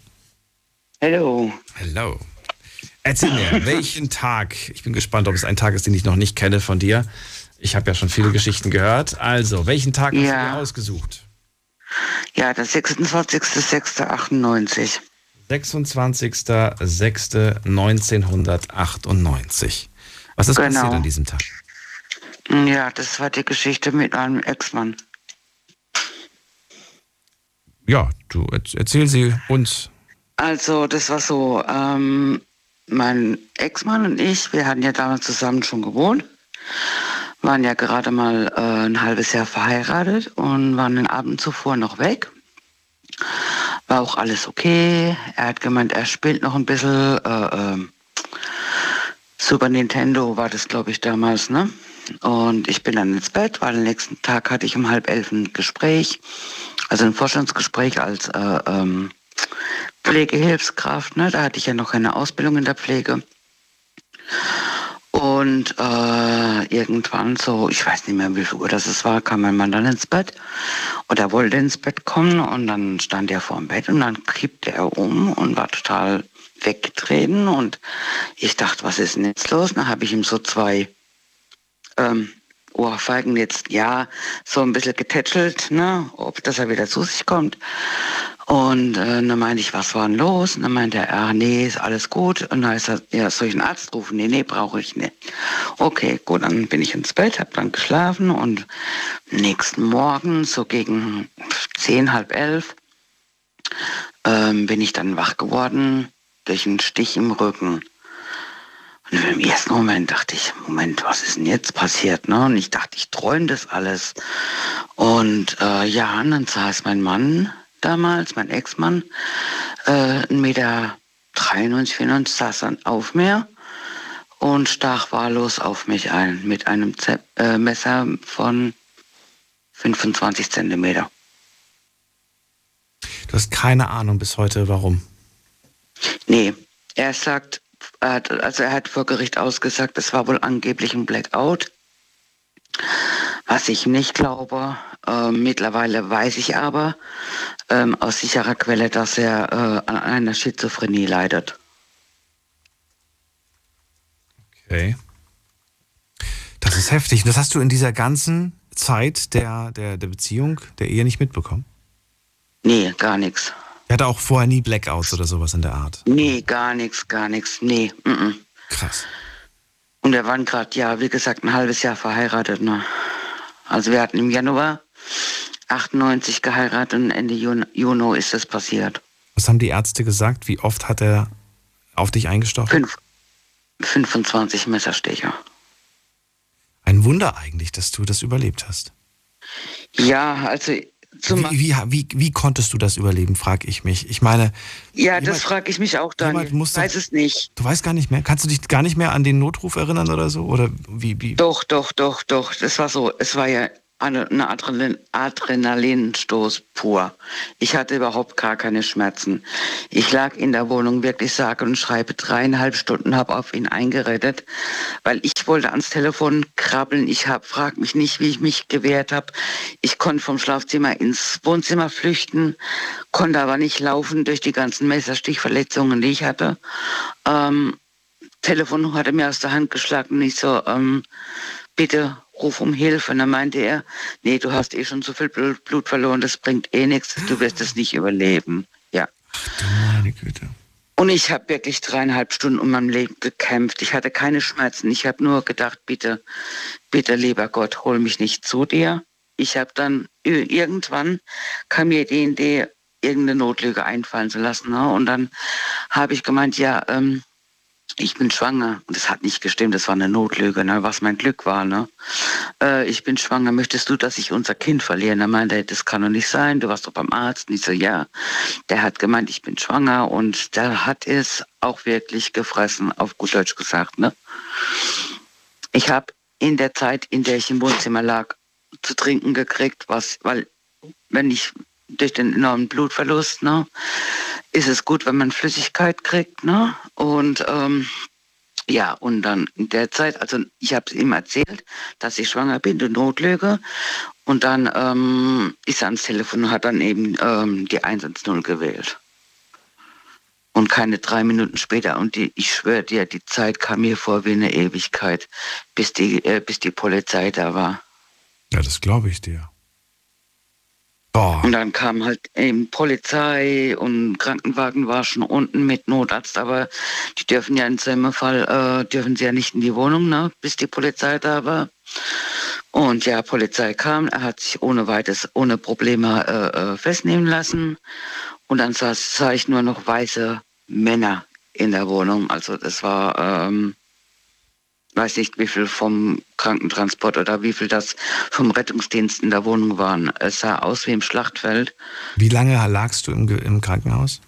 Hallo. Hallo. Erzähl mir, welchen Tag, ich bin gespannt, ob es ein Tag ist, den ich noch nicht kenne von dir. Ich habe ja schon viele Geschichten gehört. Also, welchen Tag ja. hast du dir ausgesucht? Ja, der 26.06.98. 26.06.1998. Was ist genau. passiert an diesem Tag? Ja, das war die Geschichte mit einem Ex-Mann. Ja, du erzähl sie uns. Also, das war so, ähm, mein Ex-Mann und ich, wir hatten ja damals zusammen schon gewohnt, waren ja gerade mal äh, ein halbes Jahr verheiratet und waren den Abend zuvor noch weg. War auch alles okay. Er hat gemeint, er spielt noch ein bisschen. Äh, äh, Super Nintendo war das, glaube ich, damals, ne? Und ich bin dann ins Bett, weil am nächsten Tag hatte ich um halb elf ein Gespräch, also ein Vorstandsgespräch als äh, ähm, Pflegehilfskraft. Ne? Da hatte ich ja noch keine Ausbildung in der Pflege. Und äh, irgendwann so, ich weiß nicht mehr, wie viel Uhr das war, kam mein Mann dann ins Bett. Und er wollte ins Bett kommen und dann stand er vor dem Bett und dann kippte er um und war total weggetreten. Und ich dachte, was ist denn jetzt los? Dann habe ich ihm so zwei ähm, Ohrfeigen jetzt, ja, so ein bisschen getätschelt, ne, ob dass er wieder zu sich kommt. Und äh, dann meinte ich, was war denn los? Und dann meinte er, ah, nee, ist alles gut. Und dann heißt er, ja, soll ich einen Arzt rufen? Nee, nee, brauche ich nicht. Okay, gut, dann bin ich ins Bett, habe dann geschlafen und nächsten Morgen, so gegen zehn, halb elf, ähm, bin ich dann wach geworden durch einen Stich im Rücken. Und im ersten Moment dachte ich, Moment, was ist denn jetzt passiert? Ne? Und ich dachte, ich träume das alles. Und äh, ja, und dann saß mein Mann damals, mein Ex-Mann, äh, 1,93 Meter 94, saß dann auf mir und stach wahllos auf mich ein mit einem Z äh, Messer von 25 Zentimeter. Du hast keine Ahnung bis heute, warum. Nee, er sagt, also er hat vor Gericht ausgesagt, es war wohl angeblich ein Blackout. Was ich nicht glaube. Äh, mittlerweile weiß ich aber ähm, aus sicherer Quelle, dass er äh, an einer Schizophrenie leidet. Okay. Das ist heftig. Das hast du in dieser ganzen Zeit der, der, der Beziehung, der Ehe nicht mitbekommen? Nee, gar nichts. Er hatte auch vorher nie Blackouts oder sowas in der Art? Nee, gar nichts, gar nichts. Nee. Mm -mm. Krass. Und wir waren gerade, ja, wie gesagt, ein halbes Jahr verheiratet. Ne? Also wir hatten im Januar 98 geheiratet und Ende Juni ist das passiert. Was haben die Ärzte gesagt? Wie oft hat er auf dich eingestochen? Fünf, 25 Messerstecher. Ein Wunder eigentlich, dass du das überlebt hast. Ja, also wie, wie, wie, wie, konntest du das überleben, frage ich mich. Ich meine. Ja, jemand, das frage ich mich auch, Daniel. Ich weiß es nicht. Du weißt gar nicht mehr? Kannst du dich gar nicht mehr an den Notruf erinnern oder so? Oder wie, wie? Doch, doch, doch, doch. Das war so. Es war ja eine Adrenalin, Adrenalinstoß pur. Ich hatte überhaupt gar keine Schmerzen. Ich lag in der Wohnung wirklich sage und schreibe dreieinhalb Stunden, habe auf ihn eingeredet, weil ich wollte ans Telefon krabbeln. Ich hab, frag mich nicht, wie ich mich gewehrt habe. Ich konnte vom Schlafzimmer ins Wohnzimmer flüchten, konnte aber nicht laufen durch die ganzen Messerstichverletzungen, die ich hatte. Ähm, Telefon hatte mir aus der Hand geschlagen und ich so, ähm, bitte ruf um Hilfe. Und dann meinte er, nee, du hast eh schon so viel Blut verloren, das bringt eh nichts, du wirst es nicht überleben. Ja. Ach, meine Güte. Und ich habe wirklich dreieinhalb Stunden um mein Leben gekämpft. Ich hatte keine Schmerzen. Ich habe nur gedacht, bitte, bitte, lieber Gott, hol mich nicht zu dir. Ich habe dann irgendwann kam mir die Idee, irgendeine Notlüge einfallen zu lassen. Ne? Und dann habe ich gemeint, ja, ähm, ich bin schwanger. Und das hat nicht gestimmt, das war eine Notlüge, ne, was mein Glück war. Ne? Äh, ich bin schwanger, möchtest du, dass ich unser Kind verlieren? Er meinte, das kann doch nicht sein, du warst doch beim Arzt. Und ich so, ja. Der hat gemeint, ich bin schwanger und der hat es auch wirklich gefressen, auf gut Deutsch gesagt. Ne? Ich habe in der Zeit, in der ich im Wohnzimmer lag, zu trinken gekriegt, was, weil wenn ich durch den enormen Blutverlust, ne, ist es gut, wenn man Flüssigkeit kriegt, ne? Und ähm, ja, und dann in der Zeit, also ich habe es ihm erzählt, dass ich schwanger bin, die Notlüge. Und dann ähm, ist er ans Telefon und hat dann eben ähm, die 110 gewählt. Und keine drei Minuten später, und die, ich schwöre dir, die Zeit kam mir vor wie eine Ewigkeit, bis die, äh, bis die Polizei da war. Ja, das glaube ich dir. Boah. Und dann kam halt eben Polizei und Krankenwagen war schon unten mit Notarzt, aber die dürfen ja in so Fall, äh, dürfen sie ja nicht in die Wohnung, ne, bis die Polizei da war. Und ja, Polizei kam, er hat sich ohne weites, ohne Probleme äh, äh, festnehmen lassen. Und dann sah, sah ich nur noch weiße Männer in der Wohnung. Also das war ähm, weiß nicht, wie viel vom Krankentransport oder wie viel das vom Rettungsdienst in der Wohnung waren. Es sah aus wie im Schlachtfeld. Wie lange lagst du im, im Krankenhaus?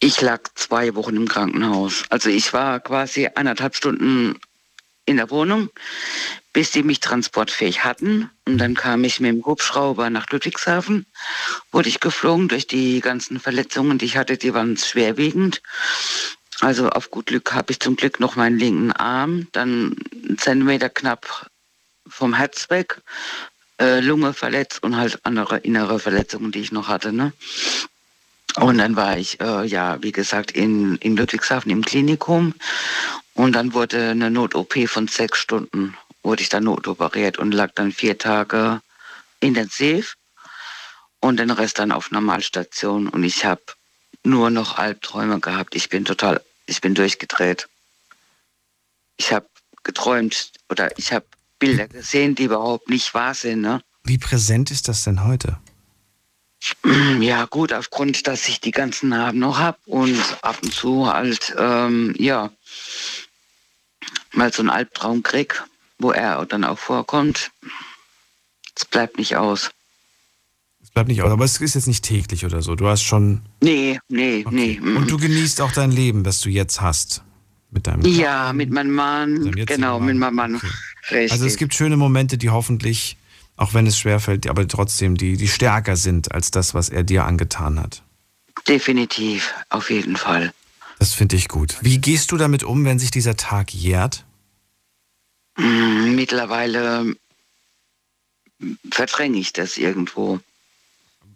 Ich lag zwei Wochen im Krankenhaus. Also ich war quasi eineinhalb Stunden in der Wohnung, bis die mich transportfähig hatten. Und dann kam ich mit dem Hubschrauber nach Ludwigshafen, wurde ich geflogen durch die ganzen Verletzungen, die ich hatte, die waren schwerwiegend. Also auf gut Glück habe ich zum Glück noch meinen linken Arm, dann einen Zentimeter knapp vom Herz weg, äh, Lunge verletzt und halt andere innere Verletzungen, die ich noch hatte. Ne? Und dann war ich, äh, ja, wie gesagt, in, in Ludwigshafen im Klinikum und dann wurde eine Not-OP von sechs Stunden, wurde ich dann notoperiert und lag dann vier Tage intensiv und den Rest dann auf Normalstation und ich habe nur noch Albträume gehabt. Ich bin total, ich bin durchgedreht. Ich habe geträumt oder ich habe Bilder gesehen, die überhaupt nicht wahr sind. Ne? Wie präsent ist das denn heute? Ja, gut, aufgrund, dass ich die ganzen Narben noch habe und ab und zu halt, ähm, ja, mal so einen Albtraum krieg, wo er dann auch vorkommt. Es bleibt nicht aus. Bleibt nicht aus, aber es ist jetzt nicht täglich oder so. Du hast schon. Nee, nee, Okay. nee. Und du genießt auch dein Leben, das du jetzt hast. Mit deinem Ja, mit meinem Mann, genau, Mann. mit meinem Mann. Okay. Also es gibt schöne Momente, die hoffentlich, auch wenn es schwerfällt, aber trotzdem, die, die stärker sind als das, was er dir angetan hat. Definitiv, auf jeden Fall. Das finde ich gut. Wie gehst du damit um, wenn sich dieser Tag jährt? Mm, Mittlerweile verdränge ich das irgendwo.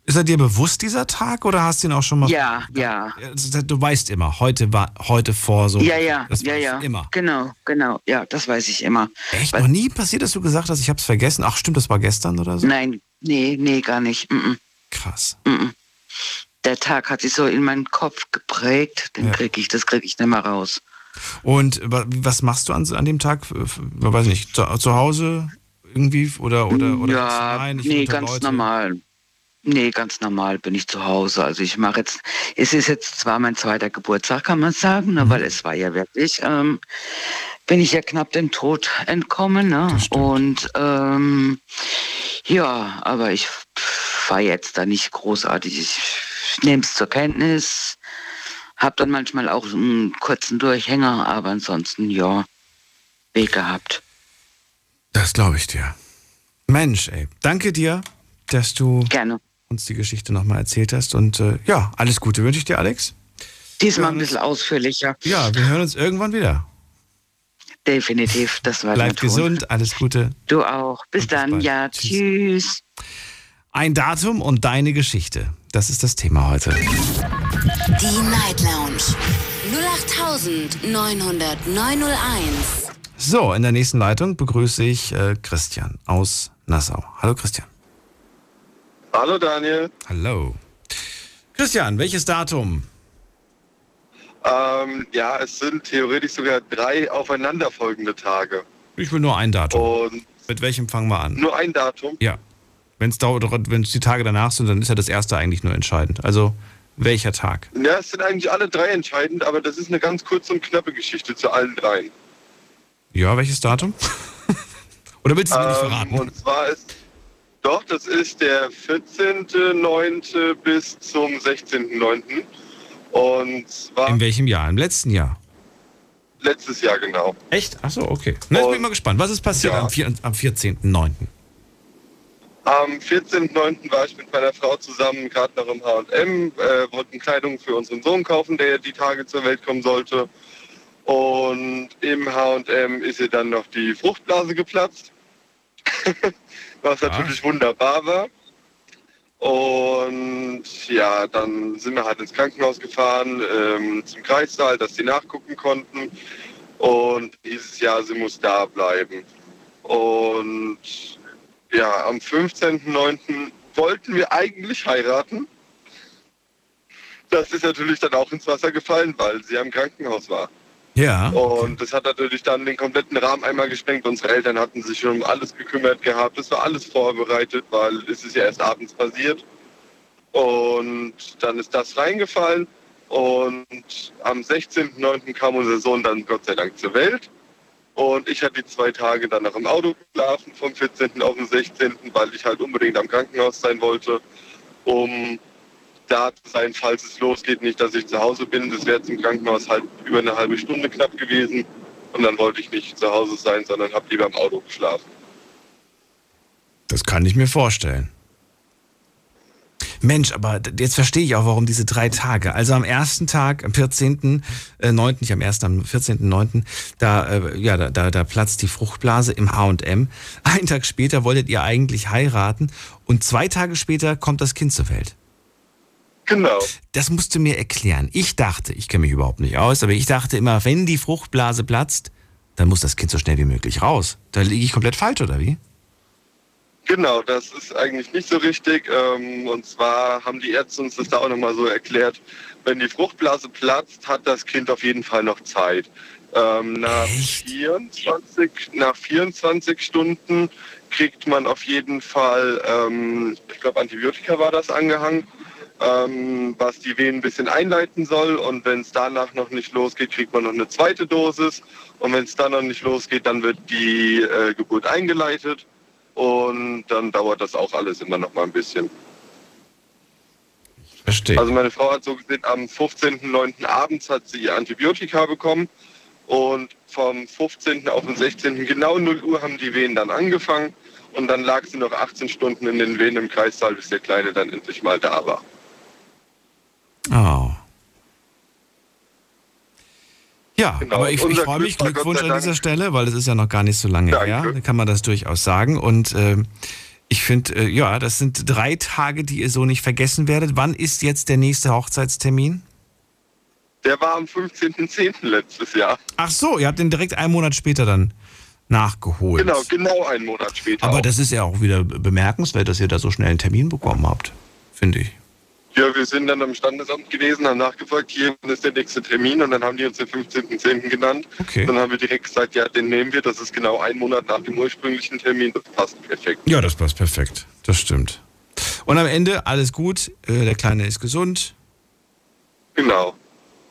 Ist er dir bewusst, dieser Tag, oder hast du ihn auch schon mal... Ja, ja. Du weißt immer, heute war heute vor so. Ja, ja, das ja, ja. Immer. Genau, genau. Ja, das weiß ich immer. Echt? Weil- Noch nie passiert, dass du gesagt hast, ich habe es vergessen? Ach stimmt, das war gestern oder so? Nein, nee, nee, gar nicht. Mm -mm, Krass. mm -mm. Der Tag hat sich so in meinen Kopf geprägt, den Ja. krieg ich, das kriege ich nicht mehr raus. Und wa- was machst du an, an dem Tag? Weiß nicht, zu, zu Hause irgendwie oder oder oder ja, nein, nee, ganz Leute? normal. Nee, ganz normal bin ich zu Hause. Also ich mache jetzt, es ist jetzt zwar mein zweiter Geburtstag, kann man sagen, ne, Mhm. weil es war ja wirklich, ähm, bin ich ja knapp dem Tod entkommen. Ne? Und ähm, ja, aber ich war jetzt da nicht großartig. Ich nehme es zur Kenntnis, habe dann manchmal auch einen kurzen Durchhänger, aber ansonsten ja, Weg gehabt. Das glaube ich dir. Mensch, ey, danke dir, dass du Gerne. Uns die Geschichte nochmal erzählt hast. Und äh, ja, alles Gute wünsche ich dir, Alex. Diesmal ein bisschen ausführlicher. Ja, wir hören uns irgendwann wieder. Definitiv, das war Bleib gesund, alles Gute. Du auch. Bis Und bis dann. bald. Ja, Tschüss. Ein Datum und deine Geschichte. Das ist das Thema heute. Die Night Lounge 08901. So, in der nächsten Leitung begrüße ich äh, Christian aus Nassau. Hallo Christian. Hallo Daniel. Hallo. Christian, welches Datum? Ähm, ja, es sind theoretisch sogar drei aufeinanderfolgende Tage. Ich will nur ein Datum. Und Mit welchem fangen wir an? nur ein Datum. Ja. Wenn es wenn es die Tage danach sind, dann ist ja das erste eigentlich nur entscheidend. Also welcher Tag? Ja, es sind eigentlich alle drei entscheidend, aber das ist eine ganz kurze und knappe Geschichte zu allen dreien. Ja, welches Datum? Oder willst du mir nicht Ähm, verraten? und zwar ist, doch, das ist der 14.09. bis zum 16.09. Und zwar In welchem Jahr? Im letzten Jahr. letztes Jahr genau. Echt? Achso, okay. Na, jetzt bin ich mal gespannt. Was ist passiert Ja. am, am 14.09.? Am 14.09. war ich mit meiner Frau zusammen, gerade noch im H&M, äh, wollten Kleidung für unseren Sohn kaufen, der die Tage zur Welt kommen sollte. Und im H&M ist ihr dann noch die Fruchtblase geplatzt, was Ah. natürlich wunderbar war. Und ja, dann sind wir halt ins Krankenhaus gefahren, ähm, zum Kreissaal, dass sie nachgucken konnten. Und dieses Jahr, sie muss da bleiben. Und ja, am 15.09. wollten wir eigentlich heiraten. Das ist natürlich dann auch ins Wasser gefallen, weil sie am Krankenhaus war. Ja. Und das hat natürlich dann den kompletten Rahmen einmal gesprengt. Unsere Eltern hatten sich schon um alles gekümmert gehabt. Es war alles vorbereitet, weil es ist ja erst abends passiert. Und dann ist das reingefallen. Und am 16.09. kam unser Sohn dann Gott sei Dank zur Welt. Und ich hatte die zwei Tage dann noch im Auto geschlafen, vom 14. auf den 16., weil ich halt unbedingt am Krankenhaus sein wollte, um da zu sein, falls es losgeht. Nicht, dass ich zu Hause bin. Das wäre zum Krankenhaus halt über eine halbe Stunde knapp gewesen. Und dann wollte ich nicht zu Hause sein, sondern habe lieber im Auto geschlafen. Das kann ich mir vorstellen. Mensch, aber jetzt verstehe ich auch, warum diese drei Tage. Also am ersten Tag, am 14.9., äh, 9., nicht am 1., am 14.9., da, äh, ja, da, da, da platzt die Fruchtblase im H&M. Einen Tag später wolltet ihr eigentlich heiraten und zwei Tage später kommt das Kind zur Welt. Genau. Das musst du mir erklären. Ich dachte, ich kenne mich überhaupt nicht aus, aber ich dachte immer, wenn die Fruchtblase platzt, dann muss das Kind so schnell wie möglich raus. Da liege ich komplett falsch, oder wie? Genau, das ist eigentlich nicht so richtig. Ähm, und zwar haben die Ärzte uns das da auch nochmal so erklärt. Wenn die Fruchtblase platzt, hat das Kind auf jeden Fall noch Zeit. Ähm, nach, Echt? 24, nach 24 Stunden kriegt man auf jeden Fall, ähm, ich glaube Antibiotika war das angehangen. Ähm, was die Venen ein bisschen einleiten soll. Und wenn es danach noch nicht losgeht, kriegt man noch eine zweite Dosis. Und wenn es dann noch nicht losgeht, dann wird die äh, Geburt eingeleitet. Und dann dauert das auch alles immer noch mal ein bisschen. Verstehe. Also meine Frau hat so gesehen, am 15.09. abends hat sie ihr Antibiotika bekommen. Und vom 15. auf den 16. genau 0 Uhr haben die Wehen dann angefangen. Und dann lag sie noch 18 Stunden in den Wehen im Kreissaal, bis der Kleine dann endlich mal da war. Oh. Ja, Genau. aber ich, ich freue mich. Glückwunsch an dieser Stelle, weil es ist ja noch gar nicht so lange Danke. her. Da kann man das durchaus sagen. Und ähm, ich finde, äh, ja, das sind drei Tage, die ihr so nicht vergessen werdet. Wann ist jetzt der nächste Hochzeitstermin? Der war am 15.10. letztes Jahr. Ach so, ihr habt den direkt einen Monat später dann nachgeholt. Genau, genau einen Monat später. Aber auch. das ist ja auch wieder bemerkenswert, dass ihr da so schnell einen Termin bekommen habt, finde ich. Ja, wir sind dann am Standesamt gewesen, haben nachgefragt, hier ist der nächste Termin und dann haben die uns den 15.10. genannt. Okay. Dann haben wir direkt gesagt, ja, den nehmen wir, das ist genau ein Monat nach dem ursprünglichen Termin, das passt perfekt. Ja, das passt perfekt. Das stimmt. Und am Ende alles gut. Äh, der Kleine ist gesund. Genau.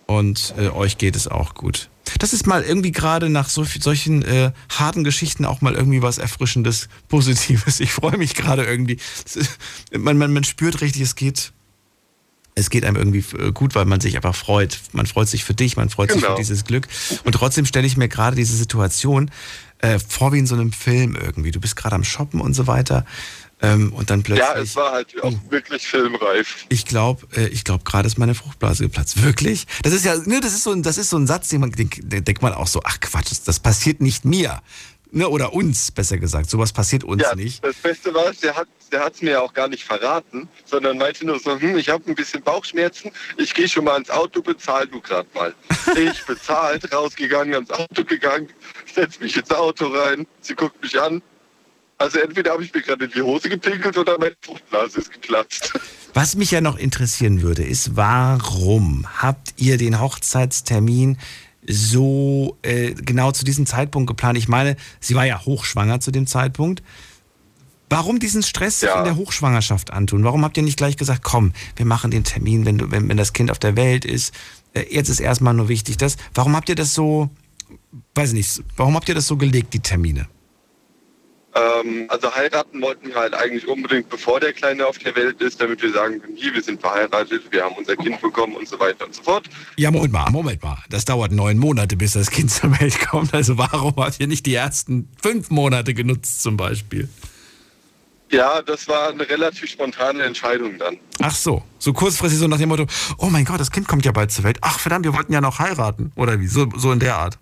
Und äh, euch geht es auch gut. Das ist mal irgendwie gerade nach so, viel- solchen äh, harten Geschichten auch mal irgendwie was Erfrischendes, Positives. Ich freue mich gerade irgendwie. Ist- Man, man, man spürt richtig, es geht, es geht einem irgendwie äh, gut, weil man sich einfach freut. Man freut sich für dich, man freut sich Genau. für dieses Glück. Und trotzdem stelle ich mir gerade diese Situation äh, vor wie in so einem Film irgendwie. Du bist gerade am Shoppen und so weiter. Ähm, und dann plötzlich. Ja, es war halt auch wirklich filmreif. Ich glaube, äh, ich glaube, gerade ist meine Fruchtblase geplatzt. Wirklich? Das ist ja, ne, das ist so ein, das ist so ein Satz, den man, den, den denkt man auch so, ach Quatsch, das, das passiert nicht mir. Ne, oder uns, besser gesagt. Sowas passiert uns Ja, nicht. das Beste war, der hat der hat's mir ja auch gar nicht verraten, sondern meinte nur so, hm, ich habe ein bisschen Bauchschmerzen, ich gehe schon mal ins Auto, bezahl du gerade mal. Ich bezahlt, rausgegangen, ans Auto gegangen, setz mich ins Auto rein, sie guckt mich an. Also entweder habe ich mir gerade in die Hose gepinkelt oder meine Fruchtblase ist geplatzt. Was mich ja noch interessieren würde, ist, warum habt ihr den Hochzeitstermin so äh, genau zu diesem Zeitpunkt geplant? Ich meine, sie war ja hochschwanger zu dem Zeitpunkt. Warum diesen Stress sich Ja. in der Hochschwangerschaft antun? Warum habt ihr nicht gleich gesagt, komm, wir machen den Termin, wenn, du, wenn, wenn das Kind auf der Welt ist? Äh, Jetzt ist erstmal nur wichtig das. Warum habt ihr das so, weiß ich nicht, warum habt ihr das so gelegt, die Termine? Ähm, also heiraten wollten wir halt eigentlich unbedingt, bevor der Kleine auf der Welt ist, damit wir sagen können, hier, wir sind verheiratet, wir haben unser Kind bekommen und so weiter und so fort. Ja, Moment mal, Moment mal. Das dauert neun Monate, bis das Kind zur Welt kommt. Also warum habt ihr nicht die ersten fünf Monate genutzt zum Beispiel? Ja, das war eine relativ spontane Entscheidung dann. Ach so, so kurzfristig so nach dem Motto, oh mein Gott, das Kind kommt ja bald zur Welt. Ach verdammt, wir wollten ja noch heiraten. Oder wie? So, so in der Art.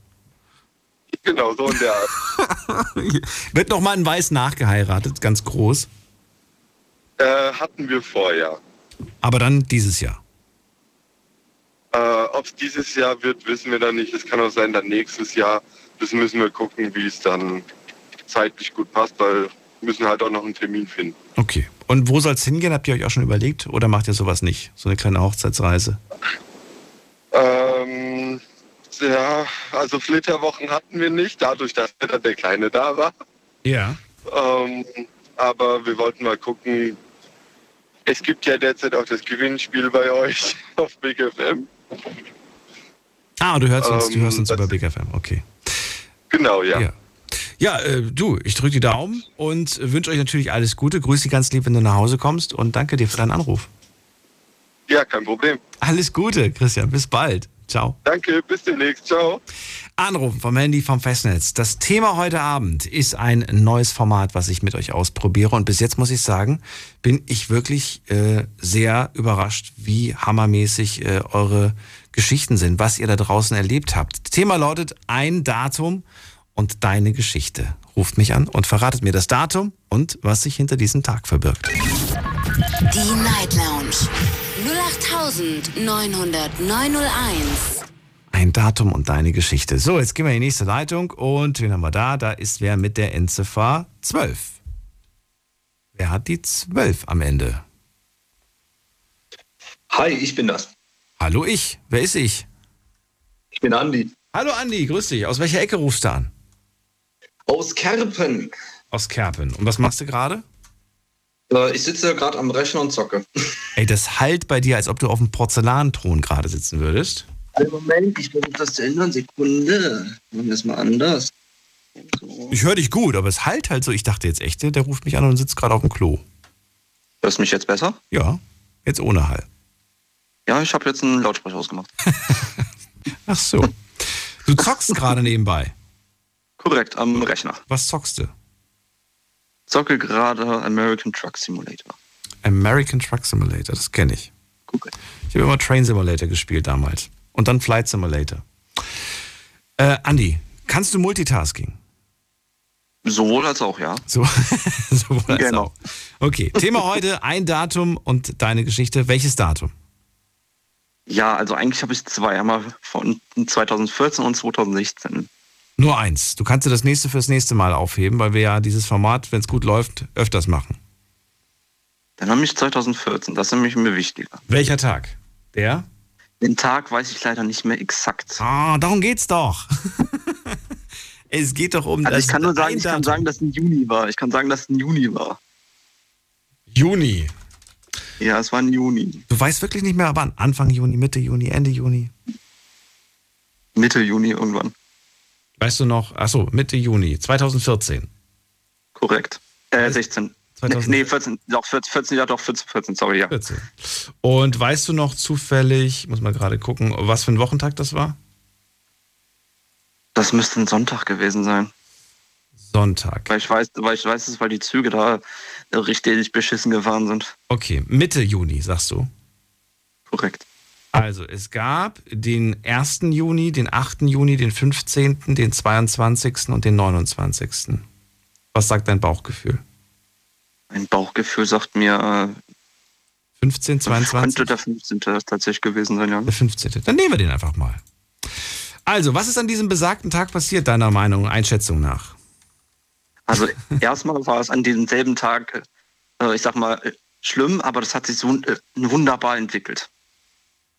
Genau, so in der Art. Wird noch mal in Weiß nachgeheiratet, ganz groß. Äh, hatten wir vorher. Aber dann dieses Jahr. Äh, Ob es dieses Jahr wird, wissen wir dann nicht. Es kann auch sein, dann nächstes Jahr. Das müssen wir gucken, wie es dann zeitlich gut passt, weil wir müssen halt auch noch einen Termin finden. Okay. Und wo soll es hingehen? Habt ihr euch auch schon überlegt? Oder macht ihr sowas nicht? So eine kleine Hochzeitsreise? Ähm, ja, also Flitterwochen hatten wir nicht, dadurch, dass der Kleine da war. Ja. Ähm, aber wir wollten mal gucken. Es gibt ja derzeit auch das Gewinnspiel bei euch auf Big FM. Ah, du hörst uns, du Ähm, hörst uns das- über Big FM. Okay. Genau, ja. Ja. Ja, äh, du, ich drücke die Daumen und wünsche euch natürlich alles Gute. Grüß dich ganz lieb, wenn du nach Hause kommst und danke dir für deinen Anruf. Ja, kein Problem. Alles Gute, Christian. Bis bald. Ciao. Danke, bis demnächst. Ciao. Anrufen vom Handy vom Festnetz. Das Thema heute Abend ist ein neues Format, was ich mit euch ausprobiere. Und bis jetzt muss ich sagen, bin ich wirklich äh, sehr überrascht, wie hammermäßig äh, eure Geschichten sind, was ihr da draußen erlebt habt. Thema lautet ein Datum und deine Geschichte. Ruft mich an und verratet mir das Datum und was sich hinter diesem Tag verbirgt. Die Night Lounge 0890901. Ein Datum und deine Geschichte. So, jetzt gehen wir in die nächste Leitung und wen haben wir da? Da ist wer mit der Endziffer 12. Wer hat die 12 am Ende? Hi, ich bin das. Hallo ich. Wer ist ich? Ich bin Andi. Hallo Andi, grüß dich. Aus welcher Ecke rufst du an? Aus Kerpen. Aus Kerpen. Und was machst du gerade? Äh, ich sitze gerade am Rechner und zocke. Ey, das halt bei dir, als ob du auf dem Porzellanthron gerade sitzen würdest. Einen Moment, ich versuche das zu ändern. Sekunde. Machen wir es mal anders. So. Ich höre dich gut, aber es halt halt so. Ich dachte jetzt echt, der ruft mich an und sitzt gerade auf dem Klo. Hörst du mich jetzt besser? Ja, jetzt ohne Hall. Ja, ich habe jetzt einen Lautsprecher ausgemacht. Ach so. Du zockst gerade nebenbei. Korrekt, am Rechner. Was zockst du? Zocke gerade American Truck Simulator. American Truck Simulator, das kenne ich. Gucke. Ich habe immer Train Simulator gespielt damals. Und dann Flight Simulator. Äh, Andi, kannst du Multitasking? Sowohl als auch, ja. So, sowohl als Genau. auch. Okay, Thema heute, ein Datum und deine Geschichte. Welches Datum? Ja, also eigentlich habe ich zwei. Einmal von 2014 und 2016. Nur eins. Du kannst dir das nächste fürs nächste Mal aufheben, weil wir ja dieses Format, wenn es gut läuft, öfters machen. Dann habe ich 2014. Das ist nämlich mir wichtiger. Welcher Tag? Der? Den Tag weiß ich leider nicht mehr exakt. Ah, darum geht's doch. es geht doch um Also das ich kann nur sagen, ich kann sagen, dass es ein Juni war. Ich kann sagen, dass es ein Juni war. Juni. Ja, es war ein Juni. Du weißt wirklich nicht mehr, wann? Anfang Juni, Mitte Juni, Ende Juni? Mitte Juni irgendwann. Weißt du noch? Achso, Mitte Juni 2014. Korrekt. Äh, 16. 2000. Nee, 14. Doch, 14, 14, ja doch, 14, 14, sorry, ja. 14. Und weißt du noch zufällig, ich muss mal gerade gucken, was für ein Wochentag das war? Das müsste ein Sonntag gewesen sein. Sonntag. Weil ich weiß, weil ich weiß es, weil die Züge da richtig beschissen gefahren sind. Okay, Mitte Juni, sagst du? Korrekt. Also, es gab den 1. Juni, den 8. Juni, den 15., den 22. und den 29. Was sagt dein Bauchgefühl? Mein Bauchgefühl sagt mir, 15, äh, 22? könnte der 15. tatsächlich gewesen sein, ja. Der 15. Dann nehmen wir den einfach mal. Also, was ist an diesem besagten Tag passiert, deiner Meinung, Einschätzung nach? Also erstmal war es an diesem selben Tag, äh, ich sag mal, schlimm, aber das hat sich so äh, wunderbar entwickelt.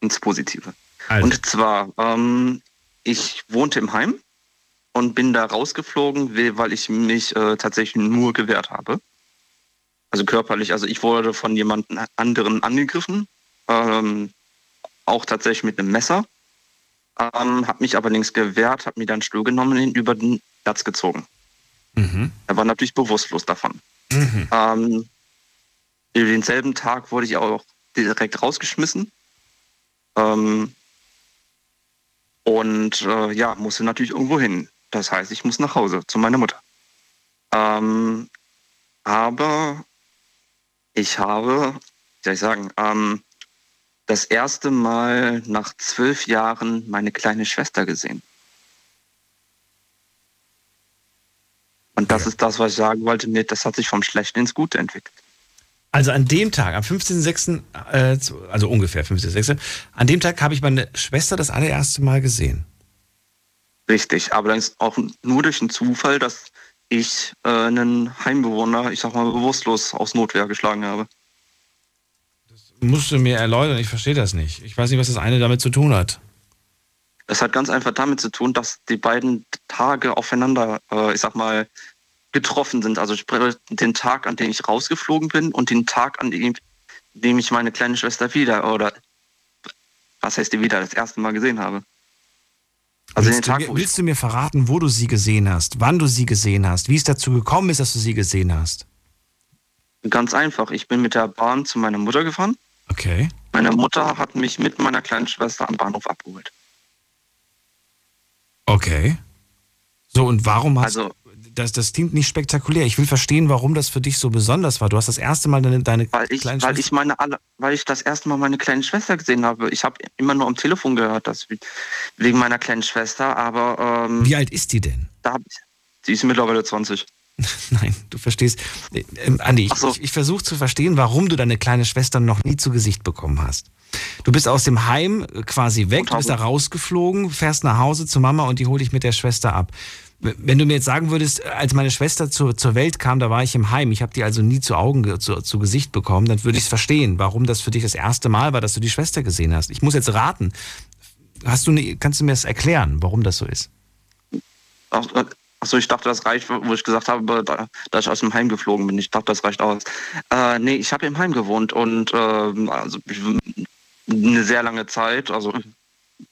Ins Positive. Also, Und zwar, ähm, ich wohnte im Heim und bin da rausgeflogen, we- weil ich mich äh, tatsächlich nur gewehrt habe. Also körperlich, also ich wurde von jemandem anderen angegriffen, ähm, auch tatsächlich mit einem Messer. Ähm, habe mich aber links gewehrt, habe mir dann Stuhl genommen und ihn über den Platz gezogen. mhm. Er war natürlich bewusstlos davon. Mhm. Ähm, denselben Tag wurde ich auch direkt rausgeschmissen. Ähm, und äh, ja, musste natürlich irgendwo hin. Das heißt, ich muss nach Hause zu meiner Mutter. Ähm, aber ich habe, wie soll ich sagen, ähm, das erste Mal nach zwölf Jahren meine kleine Schwester gesehen. Und das ist das, was ich sagen wollte. Das hat sich vom Schlechten ins Gute entwickelt. Also an dem Tag, am 15.06., äh, also ungefähr 15.06., an dem Tag habe ich meine Schwester das allererste Mal gesehen. Richtig, aber dann ist auch nur durch einen Zufall, dass ich äh, einen Heimbewohner, ich sag mal, bewusstlos aus Notwehr geschlagen habe. Musst du mir erläutern, ich verstehe das nicht. Ich weiß nicht, was das eine damit zu tun hat. Das hat ganz einfach damit zu tun, dass die beiden Tage aufeinander, äh, ich sag mal, getroffen sind. Also den Tag, an dem ich rausgeflogen bin und den Tag, an dem, dem ich meine kleine Schwester wieder, oder was heißt die wieder, das erste Mal gesehen habe. Also den willst, Tag, du, mir- willst du mir verraten, wo du sie gesehen hast, wann du sie gesehen hast, wie es dazu gekommen ist, dass du sie gesehen hast? Ganz einfach. Ich bin mit der Bahn zu meiner Mutter gefahren. Okay. Meine Mutter hat mich mit meiner kleinen Schwester am Bahnhof abgeholt. Okay. So, und warum hast Also- das, das klingt nicht spektakulär. Ich will verstehen, warum das für dich so besonders war. Du hast das erste Mal deine, deine Weil ich, kleine weil Schwester- ich meine alle, weil ich das erste Mal meine kleine Schwester gesehen habe. Ich habe immer nur am Telefon gehört, dass wegen meiner kleinen Schwester, aber ähm, Wie alt ist die denn? da ich, die ist mittlerweile 20. Nein, du verstehst. Äh, Ähm, Andi, so. ich, ich versuche zu verstehen, warum du deine kleine Schwester noch nie zu Gesicht bekommen hast. Du bist aus dem Heim äh, quasi weg, du bist da rausgeflogen, fährst nach Hause zu Mama und die hole ich mit der Schwester ab. Wenn du mir jetzt sagen würdest, als meine Schwester zur, zur Welt kam, da war ich im Heim, ich habe die also nie zu Augen, ge- zu, zu Gesicht bekommen, dann würde ich es verstehen, warum das für dich das erste Mal war, dass du die Schwester gesehen hast. Ich muss jetzt raten. Hast du eine, kannst du mir das erklären, warum das so ist? Auch, äh, Achso, ich dachte, das reicht, wo ich gesagt habe, da, dass ich aus dem Heim geflogen bin. Ich dachte, das reicht aus. Äh, nee, ich habe im Heim gewohnt und äh, also eine sehr lange Zeit, also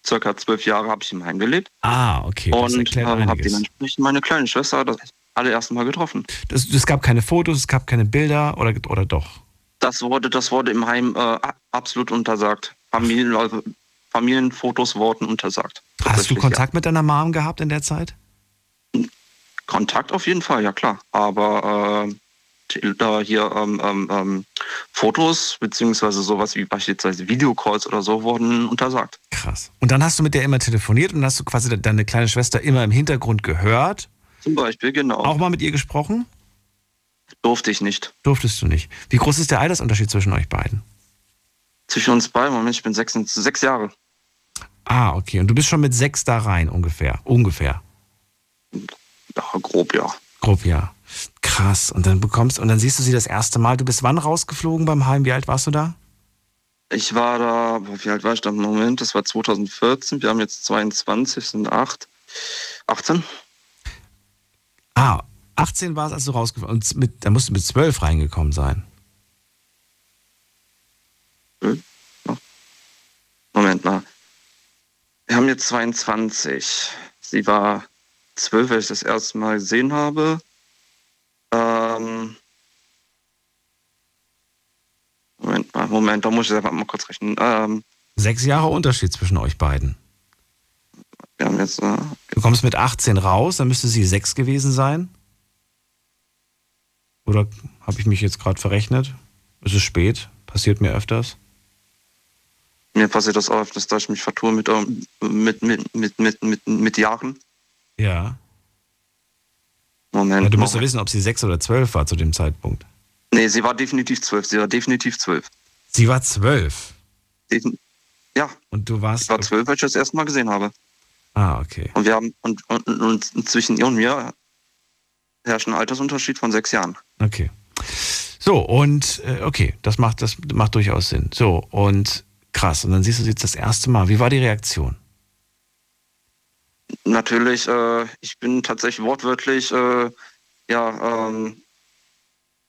circa zwölf Jahre habe ich im Heim gelebt. Ah, okay. Das und äh, habe dementsprechend meine kleine Schwester das allererste Mal getroffen. Es gab keine Fotos, es gab keine Bilder oder, oder doch? Das wurde, das wurde im Heim äh, absolut untersagt. Familien, also Familienfotos wurden untersagt. Hast du Kontakt ja. mit deiner Mom gehabt in der Zeit? Kontakt auf jeden Fall, ja klar. Aber äh, da hier ähm, ähm, ähm, Fotos beziehungsweise sowas wie beispielsweise Videocalls oder so wurden untersagt. Krass. Und dann hast du mit der immer telefoniert und hast du quasi deine kleine Schwester immer im Hintergrund gehört? Zum Beispiel, genau. Auch mal mit ihr gesprochen? Durfte ich nicht. Durftest du nicht. Wie groß ist der Altersunterschied zwischen euch beiden? Zwischen uns beiden, Moment, ich bin sechs, sechs Jahre. Ah, okay. Und du bist schon mit sechs da rein, ungefähr. Ungefähr. Ja, grob, ja. Grob, ja. Krass. Und dann bekommst, und dann siehst du sie das erste Mal. Du bist wann rausgeflogen beim Heim? Wie alt warst du da? Ich war da, wie alt war ich da im Moment? Das war 2014. Wir haben jetzt 22, sind acht. 18. Ah, 18 war es, als du rausgeflogen und mit, da musst du mit 12 reingekommen sein. Hm? Moment mal. Wir haben jetzt 22. Sie war zwölf, als ich das erste Mal gesehen habe. Ähm Moment mal, Moment, da muss ich einfach mal kurz rechnen. Ähm Sechs Jahre Unterschied zwischen euch beiden. Wir haben jetzt, äh du kommst mit 18 raus, dann müsste sie sechs gewesen sein. Oder habe ich mich jetzt gerade verrechnet? Es ist spät, passiert mir öfters. Mir passiert das auch öfters, dass ich mich vertue mit, mit, mit, mit, mit, mit, mit Jahren. Ja. Moment. Ja, du musst ja wissen, ob sie sechs oder zwölf war zu dem Zeitpunkt. Nee, sie war definitiv zwölf. Sie war definitiv zwölf. Sie war zwölf? Ja. Und du warst. Ich war zwölf, als ich das erste Mal gesehen habe. Ah, okay. Und wir haben, und, und, und zwischen ihr und mir herrscht ein Altersunterschied von sechs Jahren. Okay. So, und äh, okay, das macht, das macht durchaus Sinn. So, und krass. Und dann siehst du sie jetzt das erste Mal. Wie war die Reaktion? Natürlich, äh, ich bin tatsächlich wortwörtlich, äh, ja, ähm,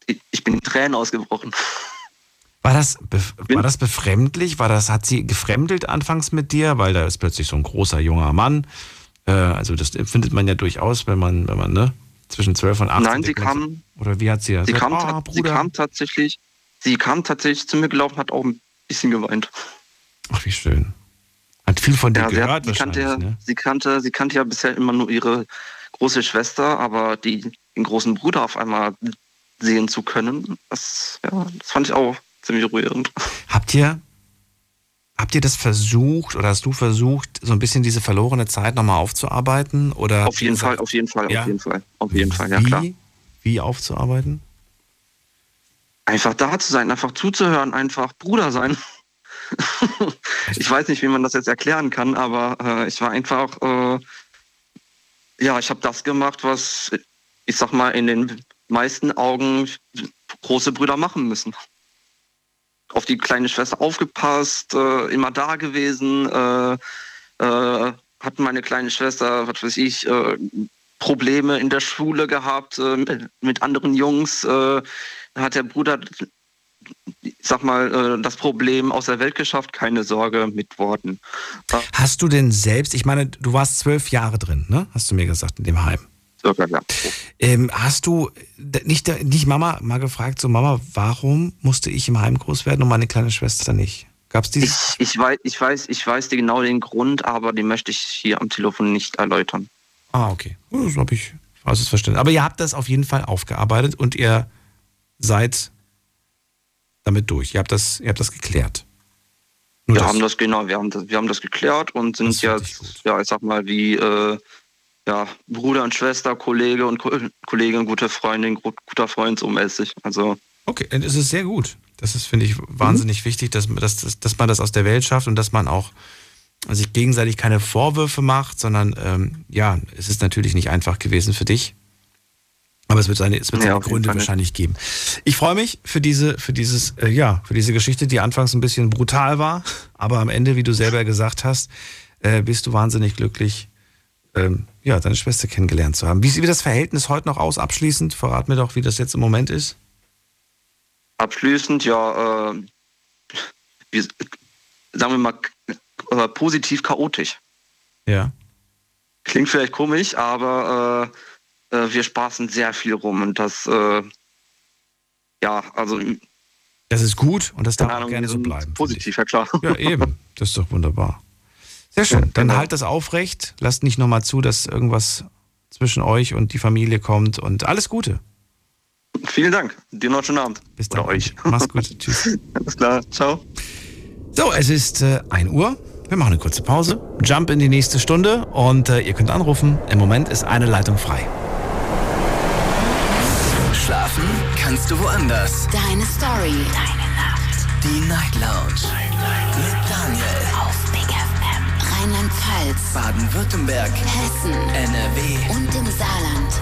ich, ich, bin in Tränen ausgebrochen. War das, war das befremdlich? War das, hat sie gefremdelt anfangs mit dir? Weil da ist plötzlich so ein großer junger Mann. Äh, also das findet man ja durchaus, wenn man, wenn man, ne? Zwischen 12 und 18. Nein, sie kam. Oder wie hat sie das? Sie, kam, oh, sie kam tatsächlich, sie kam tatsächlich zu mir gelaufen, hat auch ein bisschen geweint. Ach, wie schön. Hat viel von dir ja, gehört sie, kannte, ne? sie, kannte, sie kannte ja bisher immer nur ihre große Schwester, aber die, den großen Bruder auf einmal sehen zu können, das, ja, das fand ich auch ziemlich rührend. Habt ihr, habt ihr das versucht oder hast du versucht, so ein bisschen diese verlorene Zeit nochmal aufzuarbeiten? Oder auf jeden Fall, auf jeden Fall, ja? auf jeden Fall. Auf jeden Fall, ja Wie? klar. Wie aufzuarbeiten? Einfach da zu sein, einfach zuzuhören, einfach Bruder sein. ich weiß nicht, wie man das jetzt erklären kann, aber äh, ich war einfach, äh, ja, ich habe das gemacht, was ich sag mal in den meisten Augen große Brüder machen müssen. Auf die kleine Schwester aufgepasst, äh, immer da gewesen, äh, äh, hat meine kleine Schwester, was weiß ich, äh, Probleme in der Schule gehabt mit, anderen Jungs. hat der Bruder sag mal, äh, das Problem aus der Welt geschafft, keine Sorge mit Worten. Hast du denn selbst, ich meine, du warst zwölf Jahre drin, ne? Hast du mir gesagt, in dem Heim. Circa, ja. Ähm, hast du nicht, nicht Mama mal gefragt, so Mama, warum musste ich im Heim groß werden und meine kleine Schwester nicht? Gab's dieses? Ich, ich, weiß, ich, weiß, ich weiß dir genau den Grund, aber den möchte ich hier am Telefon nicht erläutern. Ah, okay. Das habe ich falsches verstanden. Aber ihr habt das auf jeden Fall aufgearbeitet und ihr seid damit durch. Ihr habt das, ihr habt das geklärt. Nur wir das haben das genau, wir haben das, wir haben das geklärt und sind jetzt, ja, ich sag mal, wie äh, ja, Bruder und Schwester, Kollege und Ko Kollegin, gute Freundin, guter Freund so mäßig. Also. Okay, es ist sehr gut. Das ist, finde ich, wahnsinnig mhm. wichtig, dass, dass, dass man das aus der Welt schafft und dass man auch sich gegenseitig keine Vorwürfe macht, sondern ähm, ja, es ist natürlich nicht einfach gewesen für dich. Aber es wird seine, es wird seine ja, Gründe wahrscheinlich geben. Ich freue mich für diese, für dieses, äh, ja, für diese Geschichte, die anfangs ein bisschen brutal war, aber am Ende, wie du selber gesagt hast, äh, bist du wahnsinnig glücklich, ähm, ja, deine Schwester kennengelernt zu haben. Wie sieht das Verhältnis heute noch aus? Abschließend, verrat mir doch, wie das jetzt im Moment ist. Abschließend, ja, äh, wie, sagen wir mal, äh, positiv chaotisch. Ja. Klingt vielleicht komisch, aber äh, äh, wir spaßen sehr viel rum und das, äh, ja, also. Das ist gut und das darf Ahnung, auch gerne so bleiben. Positiv, ja klar. Ja, eben. Das ist doch wunderbar. Sehr schön. Dann Genau. halt das aufrecht. Lasst nicht nochmal zu, dass irgendwas zwischen euch und die Familie kommt und alles Gute. Vielen Dank. Dir noch einen schönen Abend. Bis dann. Oder euch. Mach's gut. Tschüss. Alles klar. Ciao. So, es ist äh, 1 Uhr. Wir machen eine kurze Pause. Jump in die nächste Stunde und äh, ihr könnt anrufen. Im Moment ist eine Leitung frei. Schlafen kannst du woanders. Deine Story. Deine Nacht. Die Night Lounge. Mit Daniel. Auf Big FM. Rheinland-Pfalz. Baden-Württemberg. Hessen. NRW. Und im Saarland.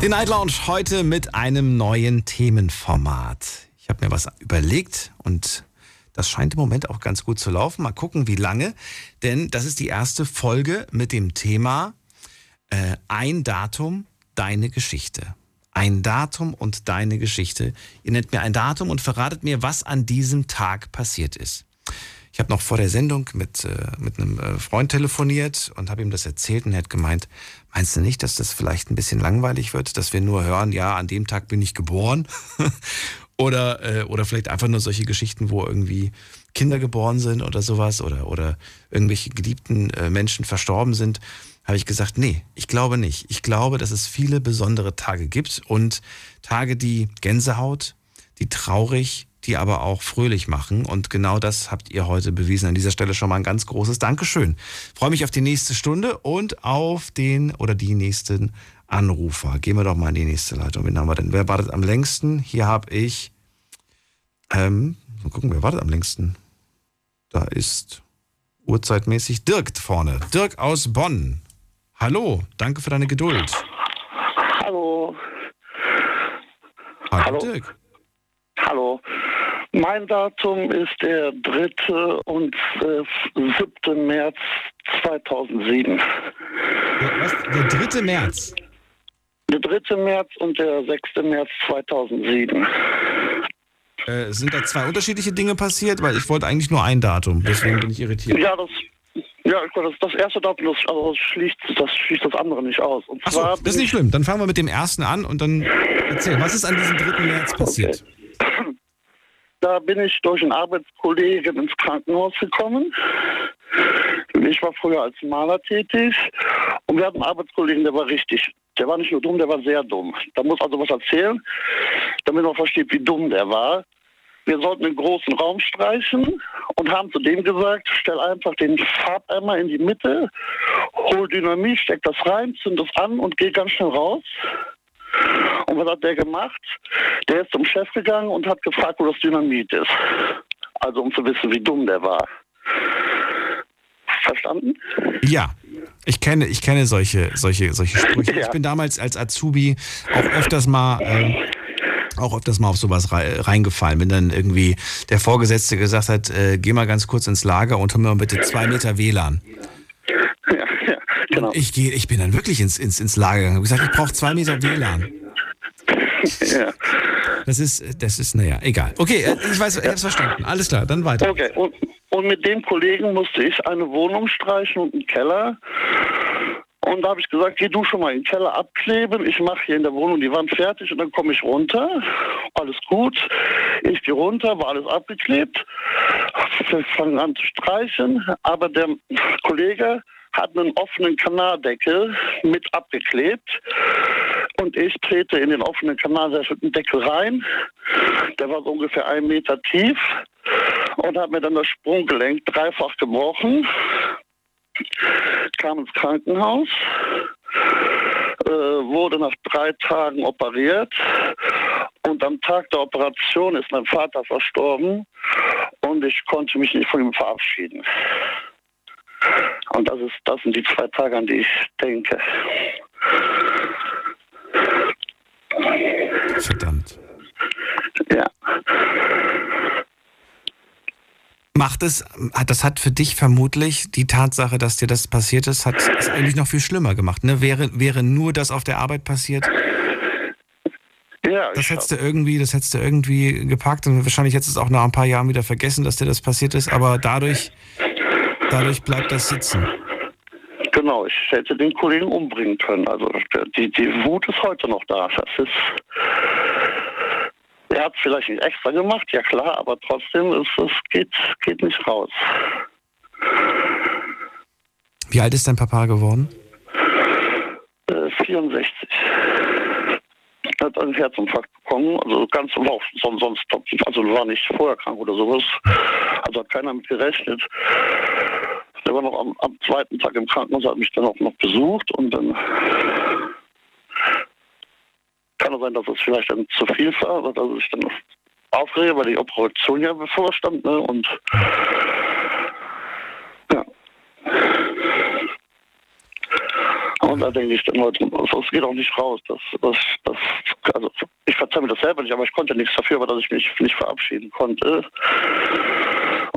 Die Night Lounge heute mit einem neuen Themenformat. Ich habe mir was überlegt und das scheint im Moment auch ganz gut zu laufen. Mal gucken, wie lange. Denn das ist die erste Folge mit dem Thema äh, Ein Datum, deine Geschichte. Ein Datum und deine Geschichte. Ihr nennt mir ein Datum und verratet mir, was an diesem Tag passiert ist. Ich habe noch vor der Sendung mit, äh, mit einem äh, Freund telefoniert und habe ihm das erzählt und er hat gemeint, meinst du nicht, dass das vielleicht ein bisschen langweilig wird, dass wir nur hören, ja, an dem Tag bin ich geboren? oder, äh, oder vielleicht einfach nur solche Geschichten, wo irgendwie Kinder geboren sind oder sowas oder, oder irgendwelche geliebten äh, Menschen verstorben sind, habe ich gesagt, nee, ich glaube nicht. Ich glaube, dass es viele besondere Tage gibt und Tage, die Gänsehaut, die traurig, die aber auch fröhlich machen. Und genau das habt ihr heute bewiesen. An dieser Stelle schon mal ein ganz großes Dankeschön. Freue mich auf die nächste Stunde und auf den oder die nächsten Anrufer. Gehen wir doch mal in die nächste Leitung. Wen haben wir denn? Wer wartet am längsten? Hier habe ich. Ähm, mal gucken, wer wartet am längsten? Da ist uhrzeitmäßig Dirk vorne. Dirk aus Bonn. Hallo, danke für deine Geduld. Hallo. Hallo, Hallo. Dirk. Hallo. Mein Datum ist der 3. und äh, 7. März 2007. Der, was? Der 3. März. Der 3. März und der 6. März 2007. Äh, sind da zwei unterschiedliche Dinge passiert? Weil ich wollte eigentlich nur ein Datum, deswegen bin ich irritiert. Ja, das, ja, das, das erste Datum, das, also das, schließt, das schließt das andere nicht aus. Und Achso, zwar das ist nicht ich- schlimm. Dann fangen wir mit dem ersten an und dann erzähl, was ist an diesem 3. März passiert? Da bin ich durch einen Arbeitskollegen ins Krankenhaus gekommen. Ich war früher als Maler tätig und wir hatten einen Arbeitskollegen, der war richtig. Der war nicht nur dumm, der war sehr dumm. Da muss also was erzählen, damit man versteht, wie dumm der war. Wir sollten einen großen Raum streichen und haben zu dem gesagt, stell einfach den Farbeimer in die Mitte, hol Dynamit, steck das rein, zünd das an und geh ganz schnell raus. Und was hat der gemacht? Der ist zum Chef gegangen und hat gefragt, wo das Dynamit ist. Also um zu wissen, wie dumm der war. Verstanden? Ja, ich kenne, ich kenne solche, solche, solche Sprüche. Ja. Ich bin damals als Azubi auch öfters mal, ähm, auch öfters mal auf sowas rei- reingefallen. Wenn dann irgendwie der Vorgesetzte gesagt hat, äh, geh mal ganz kurz ins Lager und hol mir mal bitte zwei Meter WLAN. Ja, ja, genau. Ich gehe, ich bin dann wirklich ins, ins, ins Lager gegangen und gesagt, ich brauche zwei Meter WLAN. Ja. Das ist, das ist, naja, egal. Okay, äh, ich weiß, ich hab's verstanden. Alles klar, dann weiter. Okay, und, und mit dem Kollegen musste ich eine Wohnung streichen und einen Keller. Und da habe ich gesagt, geh du schon mal in den Keller abkleben. Ich mache hier in der Wohnung die Wand fertig und dann komme ich runter. Alles gut. Ich gehe runter, war alles abgeklebt. Wir fangen an zu streichen. Aber der Kollege hat einen offenen Kanaldeckel mit abgeklebt. Und ich trete in den offenen Kanaldeckel rein. Der war so ungefähr einen Meter tief und habe mir dann das Sprunggelenk dreifach gebrochen. Kam ins Krankenhaus, äh, wurde nach drei Tagen operiert und am Tag der Operation ist mein Vater verstorben und ich konnte mich nicht von ihm verabschieden. Und das, ist, das sind die zwei Tage, an die ich denke. Verdammt. Ja. Macht es, das hat für dich vermutlich die Tatsache, dass dir das passiert ist, hat es eigentlich noch viel schlimmer gemacht. Ne? Wäre, wäre nur das auf der Arbeit passiert, Ja, das hättest du irgendwie, das hättest du irgendwie gepackt und wahrscheinlich hättest du es auch nach ein paar Jahren wieder vergessen, dass dir das passiert ist, aber dadurch, dadurch bleibt das sitzen. Genau, ich hätte den Kollegen umbringen können. Also die, die Wut ist heute noch da. Das ist. Er hat vielleicht nicht extra gemacht, ja klar, aber trotzdem ist es geht, geht nicht raus. Wie alt ist dein Papa geworden? Äh, 64. Hat einen Herzinfarkt bekommen, also ganz son- sonst also war nicht vorher krank oder sowas. Also hat keiner mit gerechnet. Der war noch am, am zweiten Tag im Krankenhaus, hat mich dann auch noch besucht und dann kann es sein, dass es vielleicht dann zu viel war, oder dass ich dann aufrege, weil die Operation ja bevorstand, ne? Und ja. Und da denke ich dann heute, es geht auch nicht raus. Das, das, das, also ich verzeihe mir das selber nicht, aber ich konnte nichts dafür, aber dass ich mich nicht verabschieden konnte.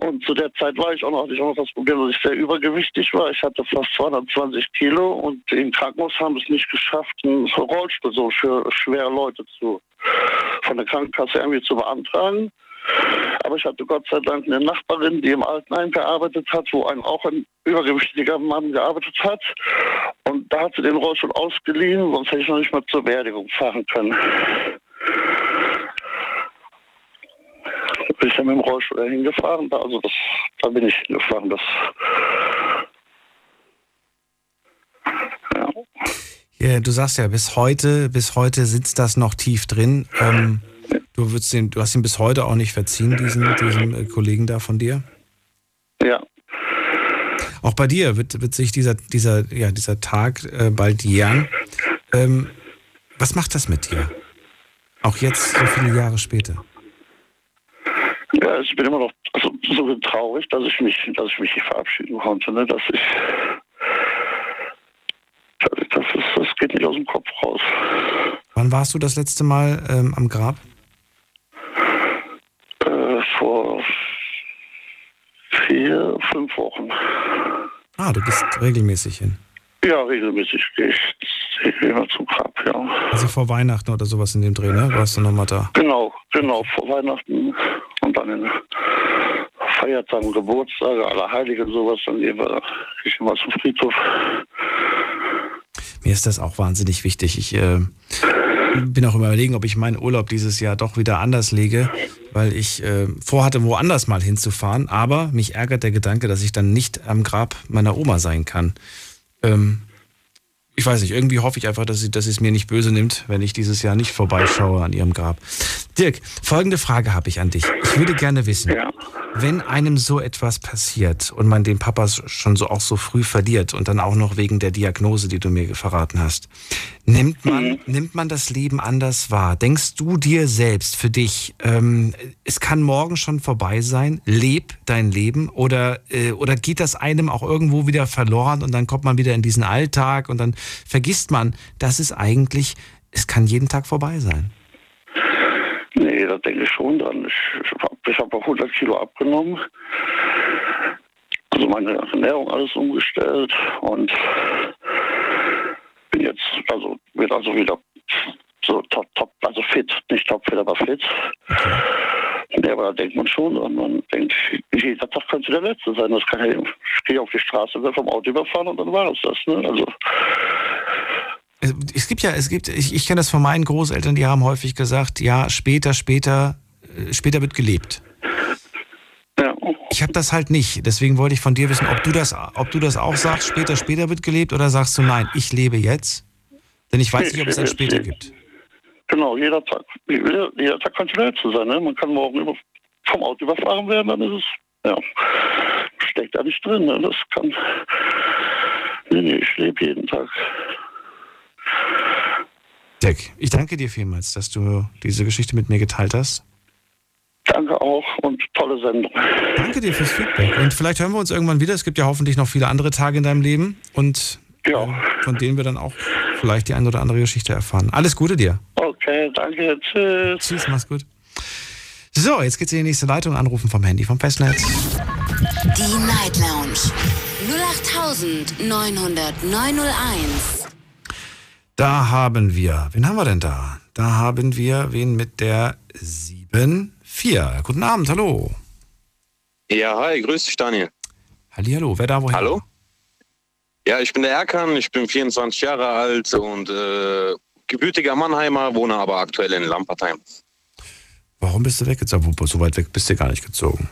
Und zu der Zeit war ich auch noch, hatte ich auch noch das Problem, dass ich sehr übergewichtig war. Ich hatte fast 220 Kilo und im Krankenhaus haben es nicht geschafft, einen Rollstuhl so für schwere Leute zu, von der Krankenkasse irgendwie zu beantragen. Aber ich hatte Gott sei Dank eine Nachbarin, die im Altenheim gearbeitet hat, wo ein, auch ein übergewichtiger Mann gearbeitet hat. Und da hat sie den Rollstuhl ausgeliehen, sonst hätte ich noch nicht mal zur Beerdigung fahren können. Da bin ich dann mit dem Rollstuhl dahin gefahren. Da, also das, da bin ich hingefahren. Das, Ja, du sagst ja, bis heute, bis heute sitzt das noch tief drin. Ähm, du, würdest den, du hast ihn bis heute auch nicht verziehen, diesen, diesen äh, Kollegen da von dir? Ja. Auch bei dir wird, wird sich dieser, dieser, ja, dieser Tag äh, bald jähren. Ähm, was macht das mit dir? Auch jetzt, so viele Jahre später. Ja, ich bin immer noch also, so traurig, dass ich mich, dass ich mich nicht verabschieden konnte. Ne? Dass ich, das, ist, das geht nicht aus dem Kopf raus. Wann warst du das letzte Mal ähm, am Grab? Äh, vor vier, fünf Wochen. Ah, du gehst regelmäßig hin. Ja, regelmäßig gehe ich immer zum Grab, ja. Also vor Weihnachten oder sowas in dem Dreh, ne? Warst du nochmal da? Genau, genau, vor Weihnachten und dann in Feiertagen, Geburtstage, Allerheilige und sowas, dann gehen wir ich immer zum Friedhof. Mir ist das auch wahnsinnig wichtig. Ich äh, bin auch überlegen, ob ich meinen Urlaub dieses Jahr doch wieder anders lege, weil ich äh, vorhatte, woanders mal hinzufahren. Aber mich ärgert der Gedanke, dass ich dann nicht am Grab meiner Oma sein kann. Ähm, ich weiß nicht, irgendwie hoffe ich einfach, dass sie, dass sie es mir nicht böse nimmt, wenn ich dieses Jahr nicht vorbeischaue an ihrem Grab. Dirk, folgende Frage habe ich an dich. Ich würde gerne wissen, wenn einem so etwas passiert und man den Papa schon so auch so früh verliert und dann auch noch wegen der Diagnose, die du mir verraten hast, nimmt man, nimmt man das Leben anders wahr? Denkst du dir selbst für dich, ähm, es kann morgen schon vorbei sein, leb dein Leben oder, äh, oder geht das einem auch irgendwo wieder verloren und dann kommt man wieder in diesen Alltag und dann vergisst man, dass es eigentlich, es kann jeden Tag vorbei sein. Nee, da denke ich schon dran. Ich, ich habe auch 100 Kilo abgenommen. Also meine Ernährung alles umgestellt und bin jetzt, also wird also wieder so top, top, also fit, nicht topfit, aber fit. Ja, aber da denkt man schon dran. Man denkt, jeder Tag könnte der letzte sein. Das kann ja, ich gehe auf die Straße, werde vom Auto überfahren und dann war es das. Ne? Also Es, gibt ja, es gibt, ich, ich kenne das von meinen Großeltern, die haben häufig gesagt, ja, später, später, äh, später wird gelebt. Ich habe das halt nicht. Deswegen wollte ich von dir wissen, ob du das, ob du das auch sagst, später, später wird gelebt, oder sagst du, nein, ich lebe jetzt? Denn ich weiß nicht, ob es ein später gibt. Genau, jeder Tag, jeder, jeder Tag könnte der letzte sein. Ne? Man kann morgen vom Auto überfahren werden, dann ist es, ja, steckt da nicht drin. Ne? Das kann, nee, nee, ich lebe jeden Tag. Dirk, ich danke dir vielmals, dass du diese Geschichte mit mir geteilt hast. Danke auch und tolle Sendung. Danke dir fürs Feedback. Und vielleicht hören wir uns irgendwann wieder. Es gibt ja hoffentlich noch viele andere Tage in deinem Leben und äh, von denen wir dann auch vielleicht die eine oder andere Geschichte erfahren. Alles Gute dir. Okay, danke, tschüss. Tschüss, mach's gut. So, jetzt geht's in die nächste Leitung. Anrufen vom Handy vom Festnetz. Die Night Lounge 0890901. Da haben wir, wen haben wir denn da? Da haben wir wen mit der 7-4. Guten Abend, hallo. Ja, hi, grüß dich, Daniel. Hallihallo, wer da woher? Hallo? Ja, ich bin der Erkan, ich bin 24 Jahre alt und äh, gebürtiger Mannheimer, wohne aber aktuell in Lampertheim. Warum bist du weggezogen? So weit weg bist du gar nicht gezogen.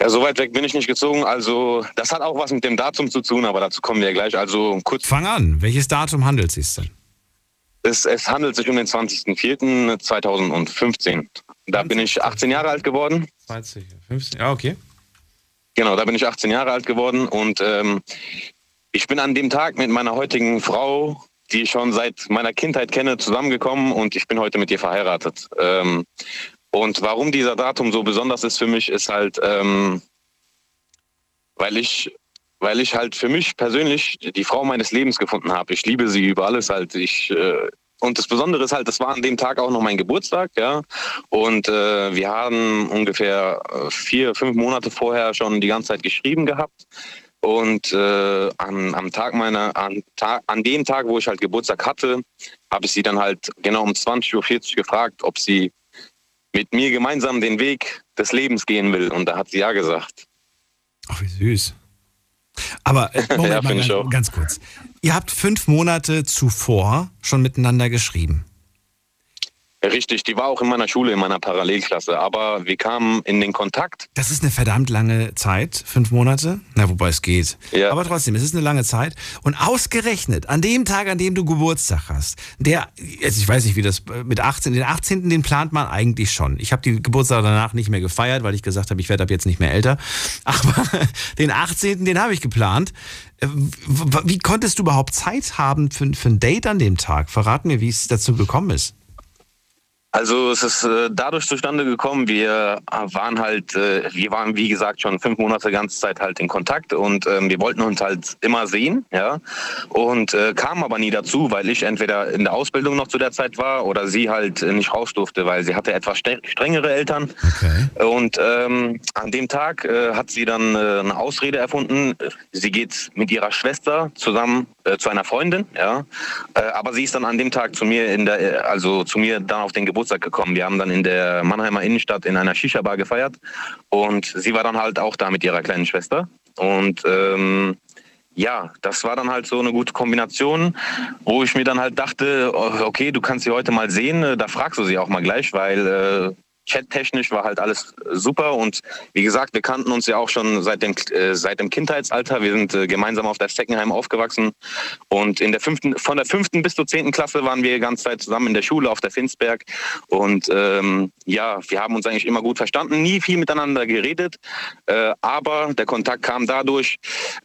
Ja, so weit weg bin ich nicht gezogen. Also, das hat auch was mit dem Datum zu tun, aber dazu kommen wir gleich. Also, kurz. Fang an. Welches Datum handelt es sich denn? Es, es handelt sich um den 20.04.2015. Da bin ich 18 Jahre alt geworden. 20, 15, ja, okay. Genau, da bin ich 18 Jahre alt geworden und ähm, ich bin an dem Tag mit meiner heutigen Frau, die ich schon seit meiner Kindheit kenne, zusammengekommen und ich bin heute mit ihr verheiratet. Ähm, und warum dieser Datum so besonders ist für mich, ist halt, ähm, weil ich weil ich halt für mich persönlich die Frau meines Lebens gefunden habe. Ich liebe sie über alles halt. Ich äh, und das Besondere ist halt, das war an dem Tag auch noch mein Geburtstag, ja. Und äh, wir haben ungefähr äh, vier, fünf Monate vorher schon die ganze Zeit geschrieben gehabt. Und äh, an, am Tag meiner, an, Tag, an dem Tag, wo ich halt Geburtstag hatte, habe ich sie dann halt genau um 20.40 Uhr gefragt, ob sie mit mir gemeinsam den Weg des Lebens gehen will. Und da hat sie ja gesagt. Ach, wie süß. Aber äh, Moment Ja, mal ganz, ganz kurz. Ihr habt fünf Monate zuvor schon miteinander geschrieben. Richtig, die war auch in meiner Schule, in meiner Parallelklasse. Aber wir kamen in den Kontakt. Das ist eine verdammt lange Zeit, fünf Monate. Na, wobei es geht. Ja. Aber trotzdem, es ist eine lange Zeit. Und ausgerechnet, an dem Tag, an dem du Geburtstag hast, der, jetzt, ich weiß nicht, wie das mit 18, den 18. den plant man eigentlich schon. Ich habe die Geburtstag danach nicht mehr gefeiert, weil ich gesagt habe, ich werde ab jetzt nicht mehr älter. Aber den 18. den habe ich geplant. Äh, Wie konntest du überhaupt Zeit haben für, für ein Date an dem Tag? Verrat mir, wie es dazu gekommen ist. Also es ist äh, dadurch zustande gekommen, wir äh, waren halt, äh, wir waren wie gesagt schon fünf Monate ganze Zeit halt in Kontakt und ähm, wir wollten uns halt immer sehen, ja, und äh, kamen aber nie dazu, weil ich entweder in der Ausbildung noch zu der Zeit war oder sie halt äh, nicht raus durfte, weil sie hatte etwas strengere Eltern und ähm, an dem Tag äh, hat sie dann eine Ausrede erfunden. Sie geht mit ihrer Schwester zusammen äh, zu einer Freundin, ja. Äh, aber sie ist dann an dem Tag zu mir in der, äh, also zu mir dann auf den Geburtstag gekommen. Wir haben dann in der Mannheimer Innenstadt in einer Shisha-Bar gefeiert und sie war dann halt auch da mit ihrer kleinen Schwester und ähm, ja, das war dann halt so eine gute Kombination, wo ich mir dann halt dachte, oh, okay, du kannst sie heute mal sehen, äh, da fragst du sie auch mal gleich, weil äh, chattechnisch war halt alles super und wie gesagt, wir kannten uns ja auch schon seit dem, äh, seit dem Kindheitsalter. Wir sind äh, gemeinsam auf der Steckenheim aufgewachsen und in der fünften, von der fünften bis zur zehnten Klasse waren wir die ganze Zeit zusammen in der Schule auf der Finsberg und ähm, ja, wir haben uns eigentlich immer gut verstanden, nie viel miteinander geredet, äh, aber der Kontakt kam dadurch,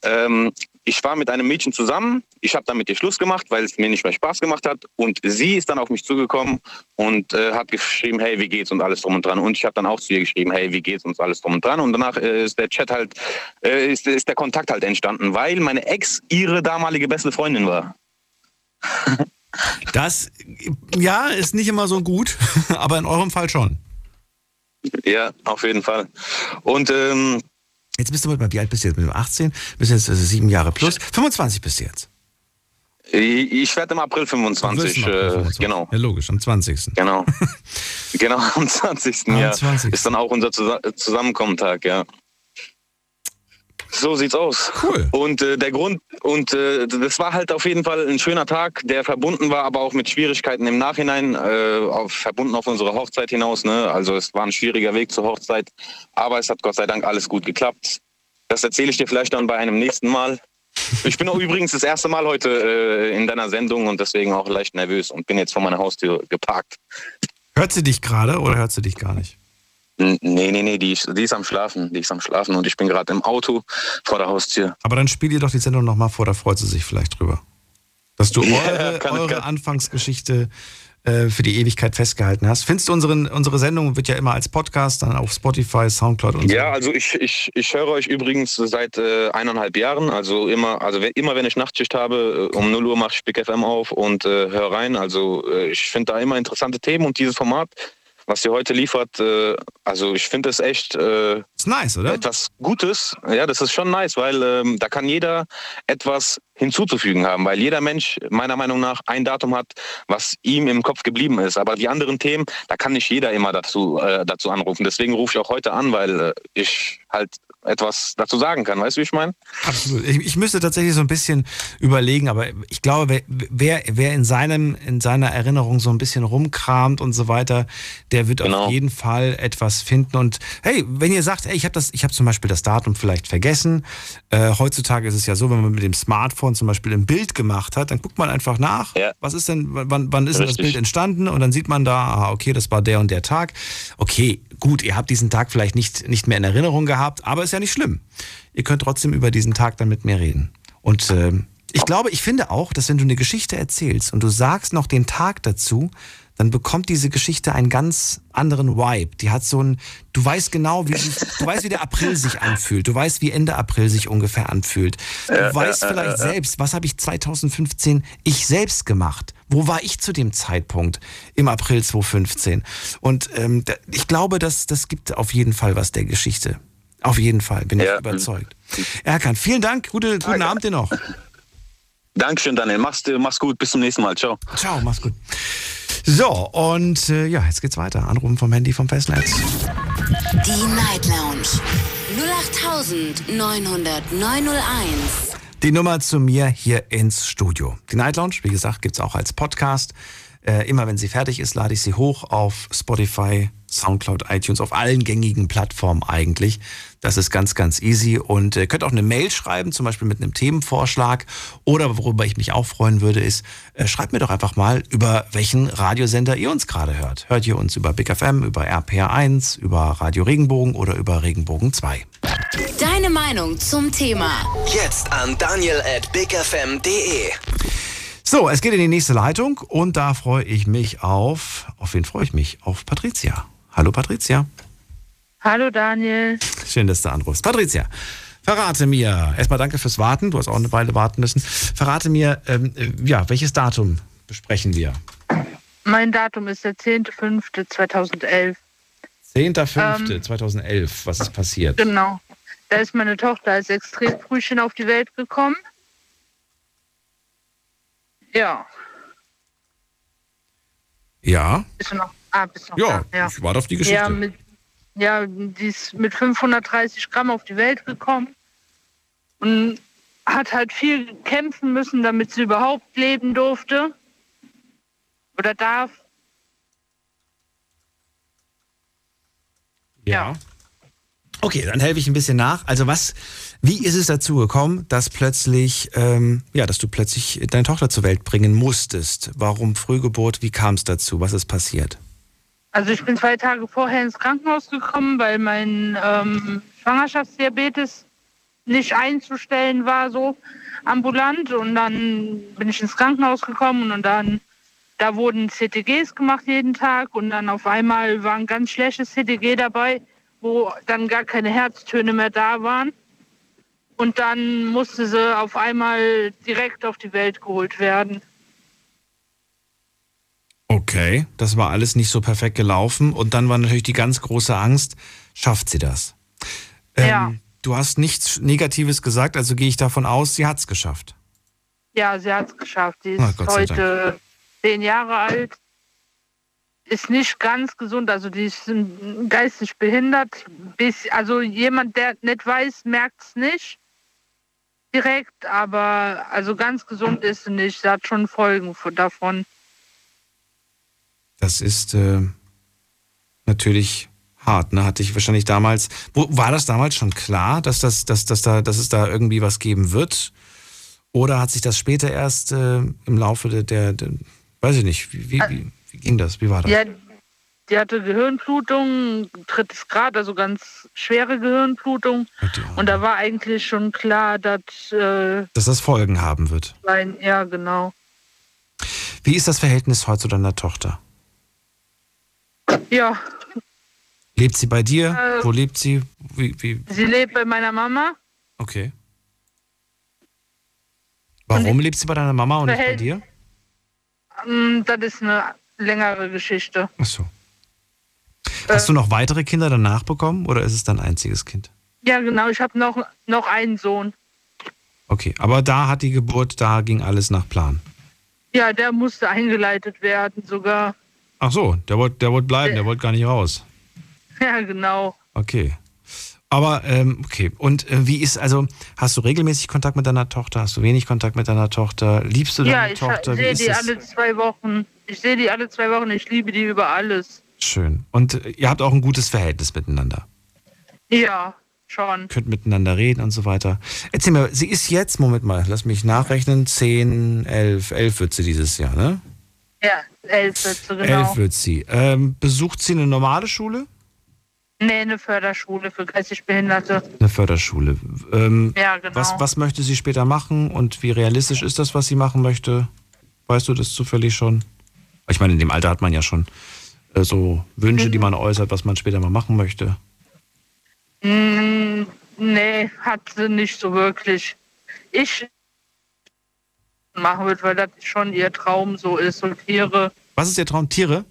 ähm, ich war mit einem Mädchen zusammen, ich habe dann mit ihr Schluss gemacht, weil es mir nicht mehr Spaß gemacht hat und sie ist dann auf mich zugekommen und äh, hat geschrieben, hey, wie geht's und alles drum und dran und ich habe dann auch zu ihr geschrieben, hey, wie geht's und alles drum und dran und danach äh, ist der Chat halt, äh, ist, ist der Kontakt halt entstanden, weil meine Ex ihre damalige beste Freundin war. Das, ja, ist nicht immer so gut, aber in eurem Fall schon. Ja, auf jeden Fall. Und ähm, Jetzt bist du mal, wie alt bist du jetzt? Mit dem 18? Bist du jetzt also sieben Jahre plus? 25 bist du jetzt. ich, werde im April 25, äh, genau. Ja, logisch, am 20. Genau. genau, am 20. Am ja. 20.. Ist dann auch unser Zusa Zusammenkommentag, ja. So sieht's aus. Cool. Und äh, der Grund, und äh, das war halt auf jeden Fall ein schöner Tag, der verbunden war, aber auch mit Schwierigkeiten im Nachhinein, äh, auf, verbunden auf unsere Hochzeit hinaus. Ne? Also es war ein schwieriger Weg zur Hochzeit, aber es hat Gott sei Dank alles gut geklappt. Das erzähle ich dir vielleicht dann bei einem nächsten Mal. Ich bin auch übrigens das erste Mal heute äh, in deiner Sendung und deswegen auch leicht nervös und bin jetzt vor meiner Haustür geparkt. Hört sie dich gerade oder hört sie dich gar nicht? Nee, nee, nee, die ist, die ist am Schlafen. Die ist am Schlafen und ich bin gerade im Auto vor der Haustür. Aber dann spiel ihr doch die Sendung nochmal vor, da freut sie sich vielleicht drüber. Dass du Ja, eure, kann- eure kann- Anfangsgeschichte äh, für die Ewigkeit festgehalten hast. Findest du unseren, unsere Sendung wird ja immer als Podcast dann auf Spotify, Soundcloud und so. Ja, also ich, ich, ich höre euch übrigens seit äh, eineinhalb Jahren. Also immer, also wenn, immer wenn ich Nachtschicht habe, äh, um 0 Uhr mache ich Big FM auf und äh, höre rein. Also äh, ich finde da immer interessante Themen und dieses Format, was ihr heute liefert, äh, also ich finde es echt äh, ist nice, oder? etwas Gutes. Ja, das ist schon nice, weil ähm, da kann jeder etwas hinzuzufügen haben, weil jeder Mensch meiner Meinung nach ein Datum hat, was ihm im Kopf geblieben ist. Aber die anderen Themen, da kann nicht jeder immer dazu, äh, dazu anrufen. Deswegen rufe ich auch heute an, weil äh, ich halt etwas dazu sagen kann. Weißt du, wie ich meine? Absolut. Ich, ich, müsste tatsächlich so ein bisschen überlegen, aber ich glaube, wer, wer in, seinem, in seiner Erinnerung so ein bisschen rumkramt und so weiter, der wird genau. auf jeden Fall etwas finden. Und hey, wenn ihr sagt, ey, ich habe habe zum Beispiel das Datum vielleicht vergessen. Äh, heutzutage ist es ja so, wenn man mit dem Smartphone zum Beispiel ein Bild gemacht hat, dann guckt man einfach nach, ja. was ist denn, wann, wann ist denn das Bild entstanden? Und dann sieht man da, aha, okay, das war der und der Tag. Okay, gut, ihr habt diesen Tag vielleicht nicht, nicht mehr in Erinnerung gehabt, aber ist ja nicht schlimm. Ihr könnt trotzdem über diesen Tag dann mit mir reden. Und äh, ich glaube, ich finde auch, dass wenn du eine Geschichte erzählst und du sagst noch den Tag dazu, dann bekommt diese Geschichte einen ganz anderen Vibe. Die hat so ein, du weißt genau, wie du weißt, wie der April sich anfühlt. Du weißt, wie Ende April sich ungefähr anfühlt. Du ja, weißt ja, vielleicht ja, selbst, was habe ich 2015 ich selbst gemacht? Wo war ich zu dem Zeitpunkt im April 2015? Und ähm, ich glaube, dass das gibt auf jeden Fall was der Geschichte. Auf jeden Fall, bin ich überzeugt. Erkan, vielen Dank. Gute, guten Abend dir noch. Dankeschön, Daniel. Mach's, mach's gut. Bis zum nächsten Mal. Ciao. Ciao, mach's gut. So, und äh, ja, jetzt geht's weiter. Anrufen vom Handy vom Festnetz. Die Night Lounge 0890901. Die Nummer zu mir hier ins Studio. Die Night Lounge, wie gesagt, gibt's auch als Podcast. Äh, immer wenn sie fertig ist, lade ich sie hoch auf Spotify, Soundcloud, iTunes, auf allen gängigen Plattformen eigentlich. Das ist ganz, ganz easy. Und ihr äh, könnt auch eine Mail schreiben, zum Beispiel mit einem Themenvorschlag. Oder worüber ich mich auch freuen würde, ist, äh, schreibt mir doch einfach mal, über welchen Radiosender ihr uns gerade hört. Hört ihr uns über Big FM, über RPR1, über Radio Regenbogen oder über Regenbogen 2? Deine Meinung zum Thema. Jetzt an daniel at bigfm.de. So, es geht in die nächste Leitung und da freue ich mich auf, auf wen freue ich mich? Auf Patricia. Hallo Patricia. Hallo Daniel. Schön, dass du anrufst. Patricia, verrate mir, erstmal danke fürs Warten, du hast auch eine Weile warten müssen. Verrate mir, ähm, ja, welches Datum besprechen wir? Mein Datum ist der 10.05.2011. 10.05.2011, ähm, was ist passiert? Genau. Da ist meine Tochter als extrem frühchen auf die Welt gekommen. Ja. Ja? Bist du noch? Ah, bist noch ja, da? ja, ich warte auf die Geschichte. Ja, mit, ja, die ist mit 530 Gramm auf die Welt gekommen und hat halt viel kämpfen müssen, damit sie überhaupt leben durfte oder darf. Ja. ja. Okay, dann helfe ich ein bisschen nach. Also was, wie ist es dazu gekommen, dass plötzlich, ähm, ja, dass du plötzlich deine Tochter zur Welt bringen musstest? Warum Frühgeburt? Wie kam es dazu? Was ist passiert? Also ich bin zwei Tage vorher ins Krankenhaus gekommen, weil mein ähm, Schwangerschaftsdiabetes nicht einzustellen war, so ambulant. Und dann bin ich ins Krankenhaus gekommen und dann, da wurden CTGs gemacht jeden Tag und dann auf einmal war ein ganz schlechtes CTG dabei, wo dann gar keine Herztöne mehr da waren. Und dann musste sie auf einmal direkt auf die Welt geholt werden. Okay, das war alles nicht so perfekt gelaufen. Und dann war natürlich die ganz große Angst, schafft sie das? Ähm, ja. Du hast nichts Negatives gesagt, also gehe ich davon aus, sie hat es geschafft. Ja, sie hat es geschafft. Sie ist Ach, heute zehn Jahre alt, ist nicht ganz gesund, also die ist geistig behindert. Also jemand, der nicht weiß, merkt es nicht direkt, aber also ganz gesund ist sie nicht. Sie hat schon Folgen davon. Das ist äh, natürlich hart, ne? Hatte ich wahrscheinlich damals. Wo, war das damals schon klar, dass, das, dass, dass, da, dass es da irgendwie was geben wird? Oder hat sich das später erst äh, im Laufe der, der, der, weiß ich nicht, wie, wie, wie, wie, ging das? Wie war das? Ja, die hatte Gehirnblutung, drittes Grad, also ganz schwere Gehirnblutung. Und da war eigentlich schon klar, dass. Äh, dass das Folgen haben wird. Ja, genau. Wie ist das Verhältnis heute zu deiner Tochter? Ja. Lebt sie bei dir? Äh, Wo lebt sie? Wie, wie? Sie lebt bei meiner Mama. Okay. Warum lebt sie bei deiner Mama und nicht bei dir? Mm, das ist eine längere Geschichte. Ach so. Hast du noch weitere Kinder danach bekommen oder ist es dein einziges Kind? Ja, genau. Ich habe noch, noch einen Sohn. Okay, aber da hat die Geburt, da ging alles nach Plan. Ja, der musste eingeleitet werden sogar. Ach so, der wollte der wollt bleiben, der wollte gar nicht raus. Ja, genau. Okay. Aber, ähm, okay. Und äh, wie ist, also, hast du regelmäßig Kontakt mit deiner Tochter? Hast du wenig Kontakt mit deiner Tochter? Liebst du deine Ja, ich Tochter? Wie sehe ist die das? alle zwei Wochen. Ich sehe die alle zwei Wochen. Ich liebe die über alles. Schön. Und äh, ihr habt auch ein gutes Verhältnis miteinander. Ja, schon. Könnt miteinander reden und so weiter. Erzähl mir, sie ist jetzt, Moment mal, lass mich nachrechnen, 10, 11, 11 wird sie dieses Jahr, ne? Ja, elf wird sie, genau. 11 wird sie. Ähm, besucht sie eine normale Schule? Nee, eine Förderschule für geistig Behinderte. Eine Förderschule. Ähm, Ja, genau. Was, was möchte sie später machen und wie realistisch ist das, was sie machen möchte? Weißt du das zufällig schon? Ich meine, in dem Alter hat man ja schon äh, so Wünsche, die man äußert, was man später mal machen möchte. Mm, nee, hat sie nicht so wirklich. Ich machen würde, weil das schon ihr Traum so ist. So Tiere, Was ist Ihr Traum? Tiere?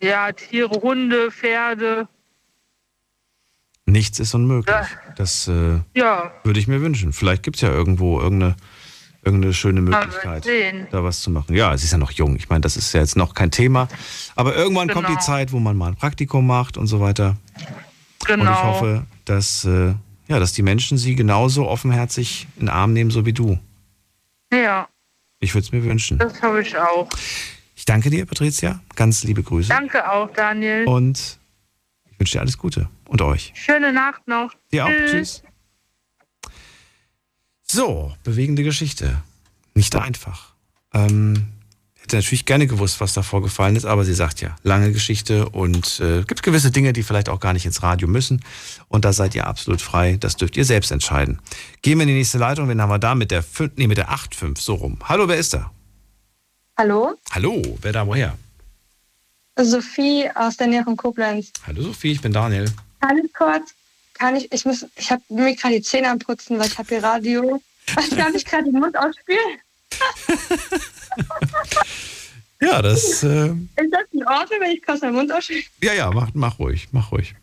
ja, Tiere, Hunde, Pferde. Nichts ist unmöglich. Ja. Das äh, Ja, würde ich mir wünschen. Vielleicht gibt es ja irgendwo irgendeine, irgendeine schöne Möglichkeit, wird da was zu machen. Ja, sie ist ja noch jung. Ich meine, das ist ja jetzt noch kein Thema. Aber irgendwann kommt die Genau. Zeit, wo man mal ein Praktikum macht und so weiter. Genau. Und ich hoffe, dass, äh, ja, dass die Menschen sie genauso offenherzig in den Arm nehmen, so wie du. Ja, Ich würde es mir wünschen. das habe ich auch. Ich danke dir, Patricia. Ganz liebe Grüße. Danke auch, Daniel. Und ich wünsche dir alles Gute. Und euch. Schöne Nacht noch. Dir auch. Tschüss. So, bewegende Geschichte. Nicht einfach. Ähm, hätte natürlich gerne gewusst, was da vorgefallen ist, aber sie sagt ja, lange Geschichte und äh, gibt gewisse Dinge, die vielleicht auch gar nicht ins Radio müssen. Und da seid ihr absolut frei. Das dürft ihr selbst entscheiden. Gehen wir in die nächste Leitung. Wen haben wir da mit der 5, nee, mit der 8-5, so rum. Hallo, wer ist da? Hallo, Hallo, wer da woher? Sophie aus der Nähe von Koblenz. Hallo Sophie, ich bin Daniel. Ganz kurz, kann ich, ich muss, ich habe mir gerade die Zähne am Putzen, weil ich habe hier Radio. Ich gerade den Mund ausspülen? Ja, das, äh, Ist das in Ordnung, wenn ich kurz meinen Mund ausspüle? ja, ja, mach, mach ruhig, mach ruhig.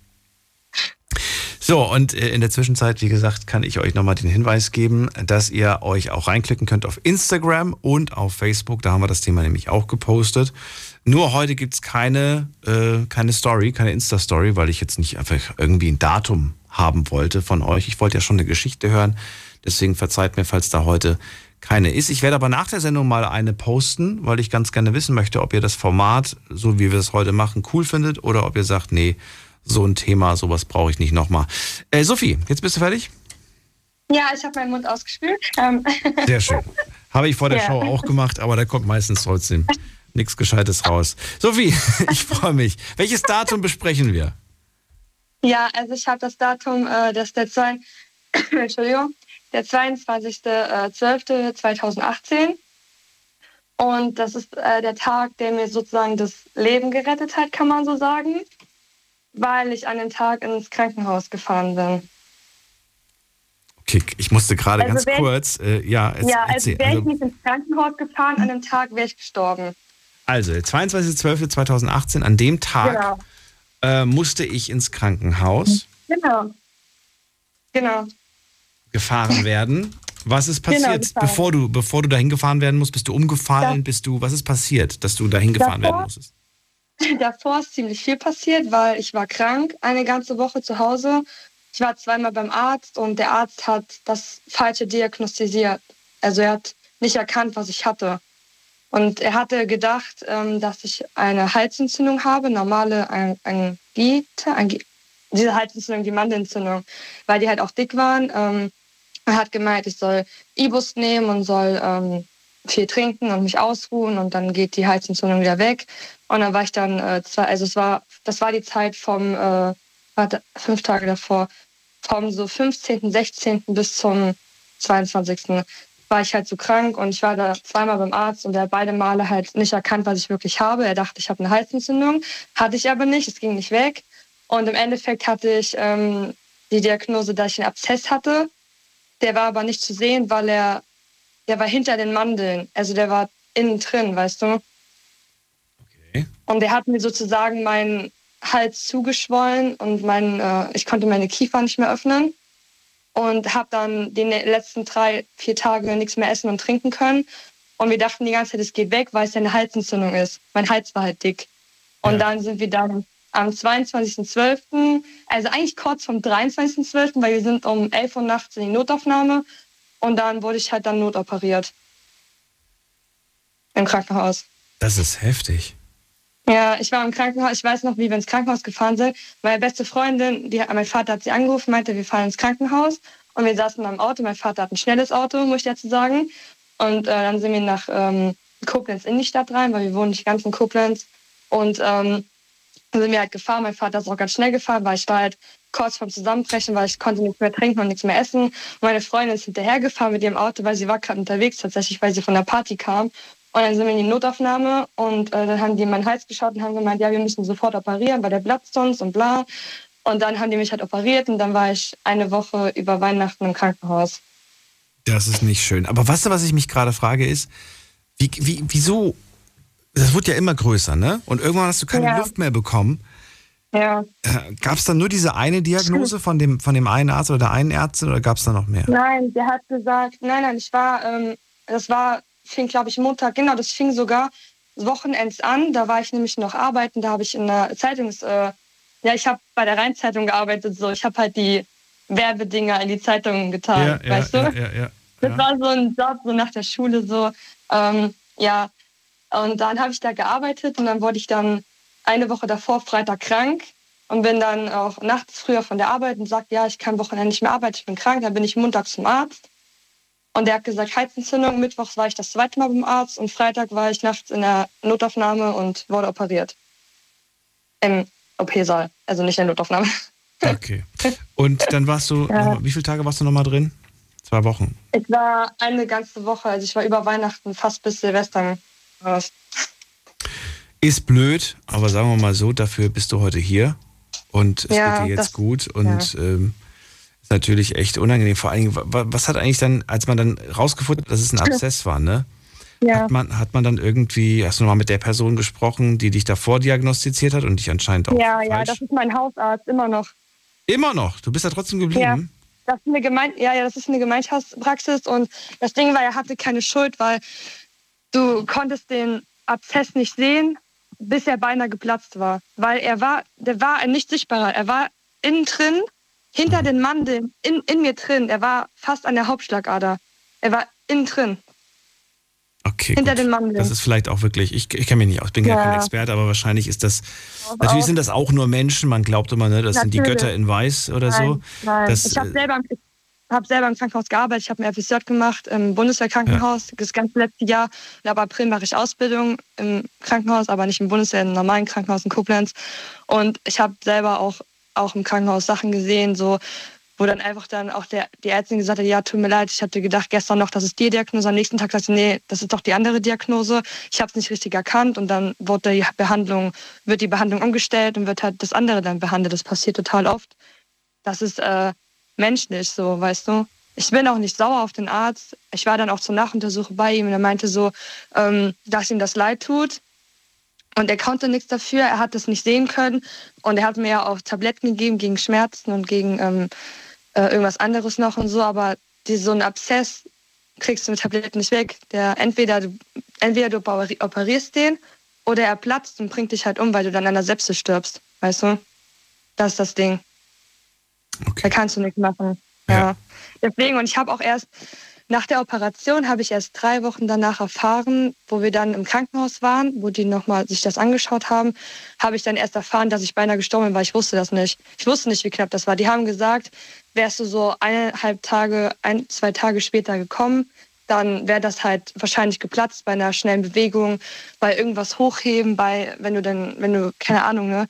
So, und äh, in der Zwischenzeit, wie gesagt, kann ich euch nochmal den Hinweis geben, dass ihr euch auch reinklicken könnt auf Instagram und auf Facebook. Da haben wir das Thema nämlich auch gepostet. Nur heute gibt's keine, äh, keine Story, keine Insta-Story, weil ich jetzt nicht einfach irgendwie ein Datum haben wollte von euch. Ich wollte ja schon eine Geschichte hören. Deswegen verzeiht mir, falls da heute keine ist. Ich werde aber nach der Sendung mal eine posten, weil ich ganz gerne wissen möchte, ob ihr das Format, so wie wir es heute machen, cool findet oder ob ihr sagt, nee, so ein Thema, sowas brauche ich nicht nochmal. Äh, Sophie, jetzt bist du fertig? Ja, ich habe meinen Mund ausgespült. Ähm, Sehr schön. Habe ich vor der Ja. Show auch gemacht, aber da kommt meistens trotzdem nichts Gescheites raus. Sophie, ich freue mich. Welches Datum besprechen wir? Ja, also ich habe das Datum, äh, das der, zwei, Entschuldigung, der 22.12.2018. Und das ist äh, der Tag, der mir sozusagen das Leben gerettet hat, kann man so sagen, weil ich an dem Tag ins Krankenhaus gefahren bin. Okay, ich musste gerade Also ganz ich- kurz, äh, ja, erz- ja, also wäre ich Also, nicht ins Krankenhaus gefahren, an dem Tag wäre ich gestorben. also 22.12.2018, an dem Tag Genau. äh, musste ich ins Krankenhaus Genau. Genau. Gefahren werden. Was ist Genau, passiert, gefahren. bevor du, bevor du dahin gefahren werden musst? Bist du umgefallen? Ja. Bist du, was ist passiert, dass du dahin gefahren Davor- werden musstest? Davor ist ziemlich viel passiert, weil ich war krank eine ganze Woche zu Hause. Ich war zweimal beim Arzt und der Arzt hat das Falsche diagnostiziert. Also er hat nicht erkannt, was ich hatte. Und er hatte gedacht, ähm, dass ich eine Halsentzündung habe, normale An- Angite, Angi diese Halsentzündung, die Mandelentzündung, weil die halt auch dick waren. Er hat gemeint, ich soll Ibus nehmen und soll ähm, viel trinken und mich ausruhen und dann geht die Halsentzündung wieder weg. Und dann war ich dann äh, zwei, also es war, das war die Zeit vom, äh, warte, fünf Tage davor, vom so 15., 16. bis zum 22. war ich halt so krank und ich war da zweimal beim Arzt und er hat beide Male halt nicht erkannt, was ich wirklich habe. Er dachte, ich habe eine Halsentzündung, hatte ich aber nicht, es ging nicht weg. Und im Endeffekt hatte ich ähm, die Diagnose, dass ich einen Abszess hatte. Der war aber nicht zu sehen, weil er, der war hinter den Mandeln. Also der war innen drin, weißt du. Und der hat mir sozusagen meinen Hals zugeschwollen und mein, äh, ich konnte meine Kiefer nicht mehr öffnen und habe dann die letzten drei, vier Tage nichts mehr essen und trinken können. Und wir dachten die ganze Zeit, es geht weg, weil es ja eine Halsentzündung ist. Mein Hals war halt dick. Und ja. dann sind wir dann am 22.12., also eigentlich kurz vom 23.12., weil wir sind um 11 Uhr nachts in die Notaufnahme. Und dann wurde ich halt dann notoperiert. Im Krankenhaus. Das ist heftig. Ja, ich war im Krankenhaus. Ich weiß noch, wie wir ins Krankenhaus gefahren sind. Meine beste Freundin, die, mein Vater hat sie angerufen, meinte, wir fahren ins Krankenhaus. Und wir saßen am Auto. Mein Vater hat ein schnelles Auto, muss ich dazu sagen. Und äh, dann sind wir nach ähm, Koblenz in die Stadt rein, weil wir wohnen nicht ganz in Koblenz. Und ähm, dann sind wir halt gefahren. Mein Vater ist auch ganz schnell gefahren, weil ich war halt kurz vorm Zusammenbrechen, weil ich konnte nichts mehr trinken und nichts mehr essen. Meine Freundin ist hinterhergefahren mit ihrem Auto, weil sie war gerade unterwegs tatsächlich, weil sie von der Party kam. Und dann sind wir in die Notaufnahme und äh, dann haben die in meinen Hals geschaut und haben gemeint, ja, wir müssen sofort operieren, weil der platzt sonst und bla. Und dann haben die mich halt operiert und dann war ich eine Woche über Weihnachten im Krankenhaus. Das ist nicht schön. Aber weißt du, was ich mich gerade frage, ist, wie, wie, wieso, das wird ja immer größer, ne? Und irgendwann hast du keine ja. Luft mehr bekommen. Ja. Äh, gab es dann nur diese eine Diagnose von dem, von dem einen Arzt oder der einen Ärztin oder gab es da noch mehr? Nein, der hat gesagt, nein, nein, ich war, ähm, das war fing, glaube ich, Montag, genau, das fing sogar Wochenends an. Da war ich nämlich noch arbeiten, da habe ich in der Zeitungs... Äh, ja, ich habe bei der Rheinzeitung gearbeitet, so. Ich habe halt die Werbedinger in die Zeitung getan, ja, weißt ja, du? Ja, ja, das war so ein Job, so nach der Schule, so. Ähm, ja, und dann habe ich da gearbeitet und dann wurde ich dann eine Woche davor Freitag krank und bin dann auch nachts früher von der Arbeit und sagte, ja, ich kann Wochenende nicht mehr arbeiten, ich bin krank. Dann bin ich montags zum Arzt und der hat gesagt, Heizentzündung. Mittwochs war ich das zweite Mal beim Arzt und Freitag war ich nachts in der Notaufnahme und wurde operiert. Im OP-Saal, also nicht in der Notaufnahme. Okay. Und dann warst du, ja. wie viele Tage warst du nochmal drin? Zwei Wochen. Ich war eine ganze Woche, also ich war über Weihnachten fast bis Silvester raus. Ist blöd, aber sagen wir mal so, dafür bist du heute hier und es ja, geht dir jetzt das, gut und ja. ähm, ist natürlich echt unangenehm. Vor allen Dingen, was hat eigentlich dann, als man dann rausgefunden hat, dass es ein Abszess war, ne? Ja. Hat, man, hat man dann irgendwie, hast du nochmal mit der Person gesprochen, die dich davor diagnostiziert hat und dich anscheinend auch. Ja, falsch? ja, das ist mein Hausarzt, immer noch. Immer noch? Du bist da trotzdem geblieben? Ja. Das ist eine Gemein ja, ja, das ist eine Gemeinschaftspraxis und das Ding war, er hatte keine Schuld, weil du konntest den Abszess nicht sehen, bis er beinahe geplatzt war. Weil er war, der war ein nicht sichtbarer. Er war innen drin hinter den Mandeln, in, in mir drin. Er war fast an der Hauptschlagader. Er war innen drin. Okay. Hinter gut. den Mandeln. Das ist vielleicht auch wirklich, ich, ich kenne mich nicht aus, ich bin ja. kein Experte, aber wahrscheinlich ist das, natürlich auch. sind das auch nur Menschen, man glaubt immer, ne, das natürlich. sind die Götter in Weiß oder nein, so. Nein. Das, ich habe selber, hab selber im Krankenhaus gearbeitet, ich habe ein FSJ gemacht im Bundeswehrkrankenhaus ja. das ganze letzte Jahr. Und ab April mache ich Ausbildung im Krankenhaus, aber nicht im Bundeswehr, im normalen Krankenhaus in Koblenz. Und ich habe selber auch auch im Krankenhaus Sachen gesehen, so wo dann einfach dann auch der, die Ärztin gesagt hat, ja, tut mir leid, ich hatte gedacht gestern noch, das ist die Diagnose. Am nächsten Tag sagte sie, nee, das ist doch die andere Diagnose. Ich habe es nicht richtig erkannt und dann wird die Behandlung, wird die Behandlung umgestellt und wird halt das andere dann behandelt. Das passiert total oft. Das ist äh, menschlich so, weißt du. Ich bin auch nicht sauer auf den Arzt. Ich war dann auch zur Nachuntersuchung bei ihm und er meinte so, ähm, dass ihm das leid tut. Und er konnte nichts dafür, er hat es nicht sehen können. Und er hat mir ja auch Tabletten gegeben gegen Schmerzen und gegen ähm, äh, irgendwas anderes noch und so. Aber die, so ein Abszess kriegst du mit Tabletten nicht weg. Der, entweder, du, entweder du operierst den oder er platzt und bringt dich halt um, weil du dann an der Sepsis stirbst. Weißt du? Das ist das Ding. Okay. Da kannst du nichts machen. Ja. ja. Deswegen, und ich habe auch erst nach der Operation habe ich erst drei Wochen danach erfahren, wo wir dann im Krankenhaus waren, wo die nochmal sich das angeschaut haben, habe ich dann erst erfahren, dass ich beinahe gestorben bin, weil ich wusste das nicht. Ich wusste nicht, wie knapp das war. Die haben gesagt, wärst du so eineinhalb Tage, ein, zwei Tage später gekommen, dann wäre das halt wahrscheinlich geplatzt bei einer schnellen Bewegung, bei irgendwas hochheben, bei, wenn du dann, wenn du, keine Ahnung, ne,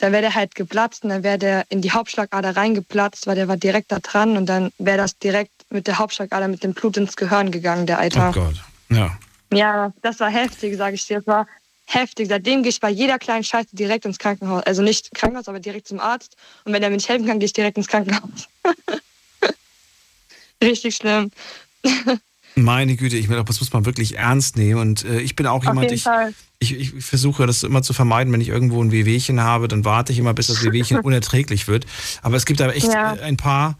dann wäre der halt geplatzt und dann wäre der in die Hauptschlagader reingeplatzt, weil der war direkt da dran und dann wäre das direkt mit der Hauptschlagader mit dem Blut ins Gehirn gegangen, der Alter. Oh Gott, ja. Ja, das war heftig, sage ich dir. Das war heftig. Seitdem gehe ich bei jeder kleinen Scheiße direkt ins Krankenhaus. Also nicht Krankenhaus, aber direkt zum Arzt. Und wenn er mir nicht helfen kann, gehe ich direkt ins Krankenhaus. Richtig schlimm. Meine Güte, ich meine, das muss man wirklich ernst nehmen. Und äh, ich bin auch Auf jemand, ich, ich, ich versuche das immer zu vermeiden, wenn ich irgendwo ein Wehwehchen habe, dann warte ich immer, bis das Wehwehchen unerträglich wird. Aber es gibt aber echt Ja. äh, ein paar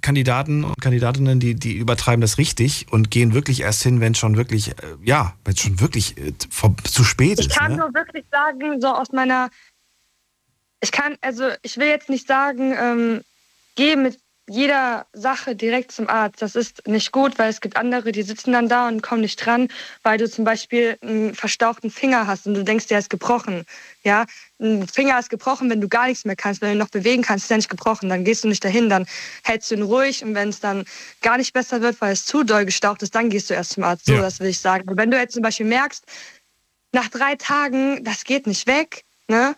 Kandidaten und Kandidatinnen, die, die übertreiben das richtig und gehen wirklich erst hin, wenn es schon wirklich, äh, ja, wenn es schon wirklich äh, vor, zu spät Ich ist. kann Ne? nur wirklich sagen, so aus meiner. Ich kann, also ich will jetzt nicht sagen, ähm, geh mit jeder Sache direkt zum Arzt. Das ist nicht gut, weil es gibt andere, die sitzen dann da und kommen nicht dran, weil du zum Beispiel einen verstauchten Finger hast und du denkst, der ist gebrochen. Ja, ein Finger ist gebrochen, wenn du gar nichts mehr kannst, wenn du ihn noch bewegen kannst, ist er nicht gebrochen. Dann gehst du nicht dahin, dann hältst du ihn ruhig und wenn es dann gar nicht besser wird, weil es zu doll gestaucht ist, dann gehst du erst zum Arzt. So, Ja. das will ich sagen. Und wenn du jetzt zum Beispiel merkst, nach drei Tagen, das geht nicht weg, ne?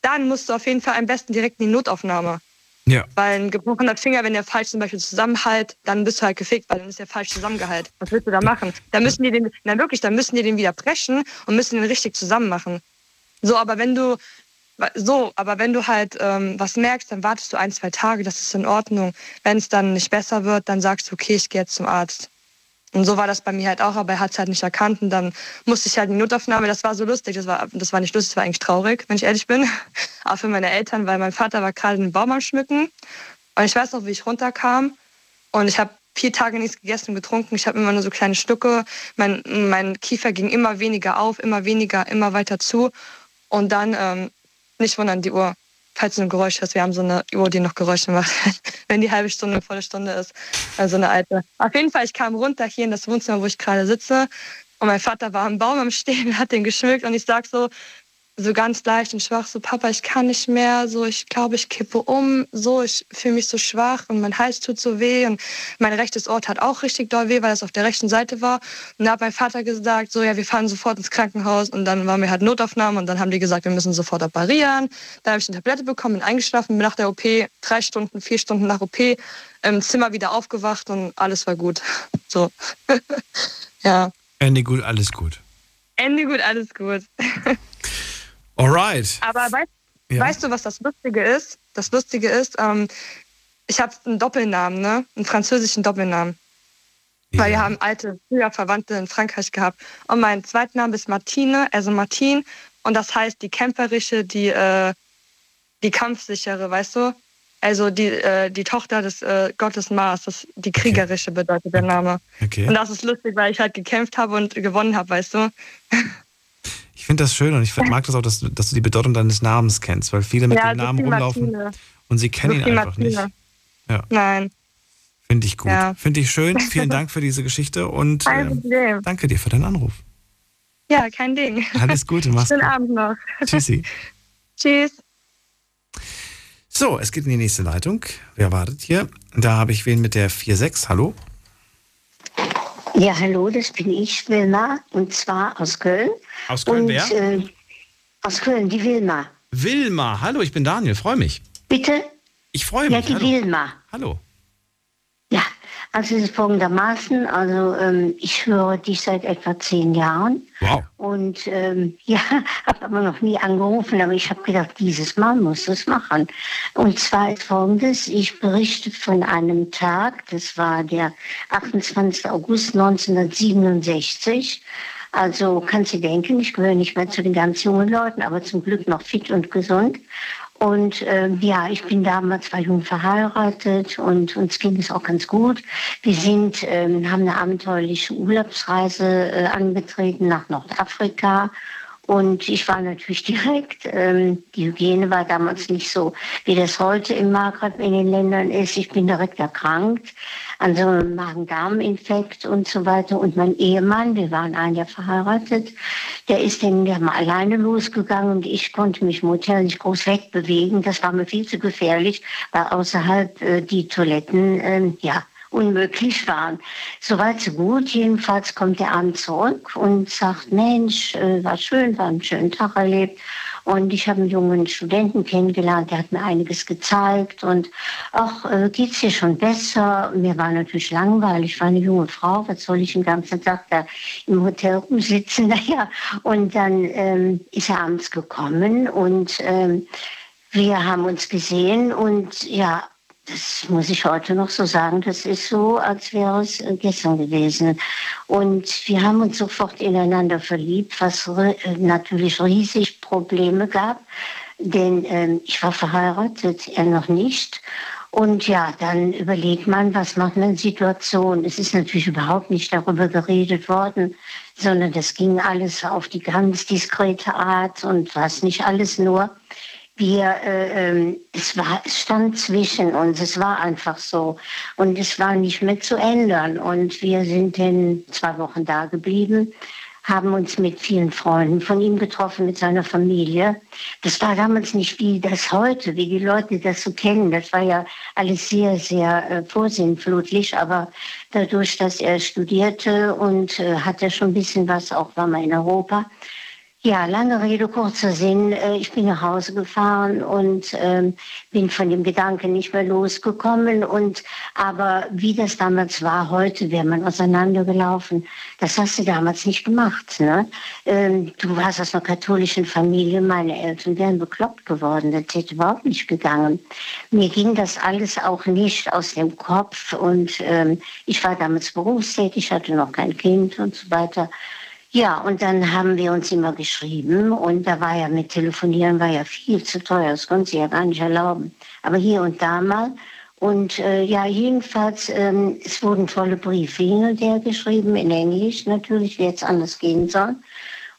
Dann musst du auf jeden Fall am besten direkt in die Notaufnahme. Ja. Weil ein gebrochener Finger, wenn der falsch zum Beispiel zusammenhält, dann bist du halt gefickt, weil dann ist der falsch zusammengehalten. Was willst du da machen? Dann müssen die den, na wirklich, dann müssen die den wieder brechen und müssen den richtig zusammen machen. So, aber wenn du, so, aber wenn du halt ähm, was merkst, dann wartest du ein, zwei Tage, das ist in Ordnung. Wenn es dann nicht besser wird, dann sagst du, okay, ich gehe jetzt zum Arzt. Und so war das bei mir halt auch, aber er hat es halt nicht erkannt und dann musste ich halt in die Notaufnahme. Das war so lustig, das war, das war nicht lustig, das war eigentlich traurig, wenn ich ehrlich bin. Auch für meine Eltern, weil mein Vater war gerade den Baum am Schmücken und ich weiß noch, wie ich runterkam und ich habe vier Tage nichts gegessen und getrunken. Ich habe immer nur so kleine Stücke. Mein, mein Kiefer ging immer weniger auf, immer weniger, immer weiter zu. Und dann, ähm, nicht wundern, die Uhr, falls du ein Geräusch hörst, wir haben so eine Uhr, die noch Geräusche macht, wenn die halbe Stunde eine volle Stunde ist. Also eine alte. Auf jeden Fall, ich kam runter hier in das Wohnzimmer, wo ich gerade sitze. Und mein Vater war am Baum am Stehen, hat den geschmückt und ich sag so, so ganz leicht und schwach, so Papa, ich kann nicht mehr, so ich glaube, ich kippe um, so ich fühle mich so schwach und mein Hals tut so weh und mein rechtes Ohr hat auch richtig doll weh, weil es auf der rechten Seite war. Und da hat mein Vater gesagt, so ja, wir fahren sofort ins Krankenhaus und dann waren wir halt Notaufnahme und dann haben die gesagt, wir müssen sofort operieren. Dann habe ich eine Tablette bekommen, bin eingeschlafen, bin nach der OP drei Stunden, vier Stunden nach OP im Zimmer wieder aufgewacht und alles war gut. So, ja, Ende gut, alles gut. Ende gut, alles gut. Alright. Aber weißt, Ja. weißt du, was das Lustige ist? Das Lustige ist, ähm, ich habe einen Doppelnamen, ne? einen französischen Doppelnamen. Weil wir haben alte, früher Verwandte in Frankreich gehabt. Und mein zweiter Name ist Martine, also Martine. Und das heißt die kämpferische, die, äh, die kampfsichere, weißt du? Also die, äh, die Tochter des äh, Gottes Mars, das, die kriegerische bedeutet der Name. Okay. Und das ist lustig, weil ich halt gekämpft habe und gewonnen habe, weißt du? Ich finde das schön und ich mag das auch, dass du, dass du die Bedeutung deines Namens kennst, weil viele mit ja, dem Namen rumlaufen Martine. und sie kennen Sophie ihn einfach Martine. nicht. Ja, Nein. finde ich gut. Ja. Finde ich schön. Vielen Dank für diese Geschichte und Problem. danke dir für deinen Anruf. Ja, kein Ding. Alles Gute, mach's Schönen gut. Abend noch. Tschüssi. Tschüss. So, es geht in die nächste Leitung. Wer wartet hier? Da habe ich wen mit der 46. Hallo? Ja, hallo, das bin ich, Wilma, und zwar aus Köln. Aus Köln, und, wer? Äh, aus Köln, die Wilma. Wilma. Hallo, ich bin Daniel. Freue mich. Bitte? Ich freue Ja, mich. die Hallo. Wilma. Hallo. Ja, also es ist folgendermaßen, also ähm, ich höre dich seit etwa zehn Jahren. Wow. Und ähm, ja, habe aber noch nie angerufen, aber ich habe gedacht, dieses Mal muss es machen. Und zwar ist folgendes, ich berichte von einem Tag, das war der 28. August 1967. Also kannst du denken, ich gehöre nicht mehr zu den ganz jungen Leuten, aber zum Glück noch fit und gesund. Und ähm, ja, ich bin damals zwei jung verheiratet und uns ging es auch ganz gut. Wir sind, ähm, haben eine abenteuerliche Urlaubsreise äh, angetreten nach Nordafrika. Und ich war natürlich direkt, ähm, die Hygiene war damals nicht so, wie das heute im Maghreb in den Ländern ist. Ich bin direkt erkrankt an so einem Magen-Darm-Infekt und so weiter. Und mein Ehemann, wir waren ein Jahr verheiratet, der ist dann der mal alleine losgegangen und ich konnte mich im Hotel nicht groß wegbewegen. Das war mir viel zu gefährlich, weil außerhalb äh, die Toiletten, ähm, ja, unmöglich waren. Soweit so gut. Jedenfalls kommt er abends zurück und sagt, Mensch, äh, war schön, war einen schönen Tag erlebt. Und ich habe einen jungen Studenten kennengelernt, der hat mir einiges gezeigt und auch äh, geht's dir schon besser. Mir war natürlich langweilig, ich war eine junge Frau, was soll ich den ganzen Tag da im Hotel rumsitzen? Naja, und dann ähm, ist er abends gekommen und ähm, wir haben uns gesehen und ja, das muss ich heute noch so sagen, das ist so, als wäre es äh, gestern gewesen. Und wir haben uns sofort ineinander verliebt, was natürlich riesig Probleme gab, denn äh, ich war verheiratet, er noch nicht. Und ja, dann überlegt man, was macht man in Situation. Es ist natürlich überhaupt nicht darüber geredet worden, sondern das ging alles auf die ganz diskrete Art und was nicht alles nur. Wir, äh, ähm, es, war, es stand zwischen uns, es war einfach so. Und es war nicht mehr zu ändern. Und wir sind in zwei Wochen da geblieben haben uns mit vielen Freunden von ihm getroffen, mit seiner Familie. Das war damals nicht wie das heute, wie die Leute das so kennen. Das war ja alles sehr, sehr äh, vorsinnflutlich. Aber dadurch, dass er studierte und äh, hatte schon ein bisschen was, auch war mal in Europa, ja, lange Rede, kurzer Sinn. Äh, ich bin nach Hause gefahren und ähm, bin von dem Gedanken nicht mehr losgekommen. Und aber wie das damals war, heute wäre man auseinandergelaufen. Das hast du damals nicht gemacht. Ne? Ähm, du warst aus einer katholischen Familie. Meine Eltern wären bekloppt geworden. Das hätte überhaupt nicht gegangen. Mir ging das alles auch nicht aus dem Kopf. Und ähm, ich war damals berufstätig, hatte noch kein Kind und so weiter. Ja, und dann haben wir uns immer geschrieben und da war ja mit Telefonieren war ja viel zu teuer, das konnte sie ja gar nicht erlauben. Aber hier und da mal. Und äh, ja, jedenfalls, ähm, es wurden tolle Briefe hin und her geschrieben, in Englisch natürlich, wie jetzt anders gehen soll.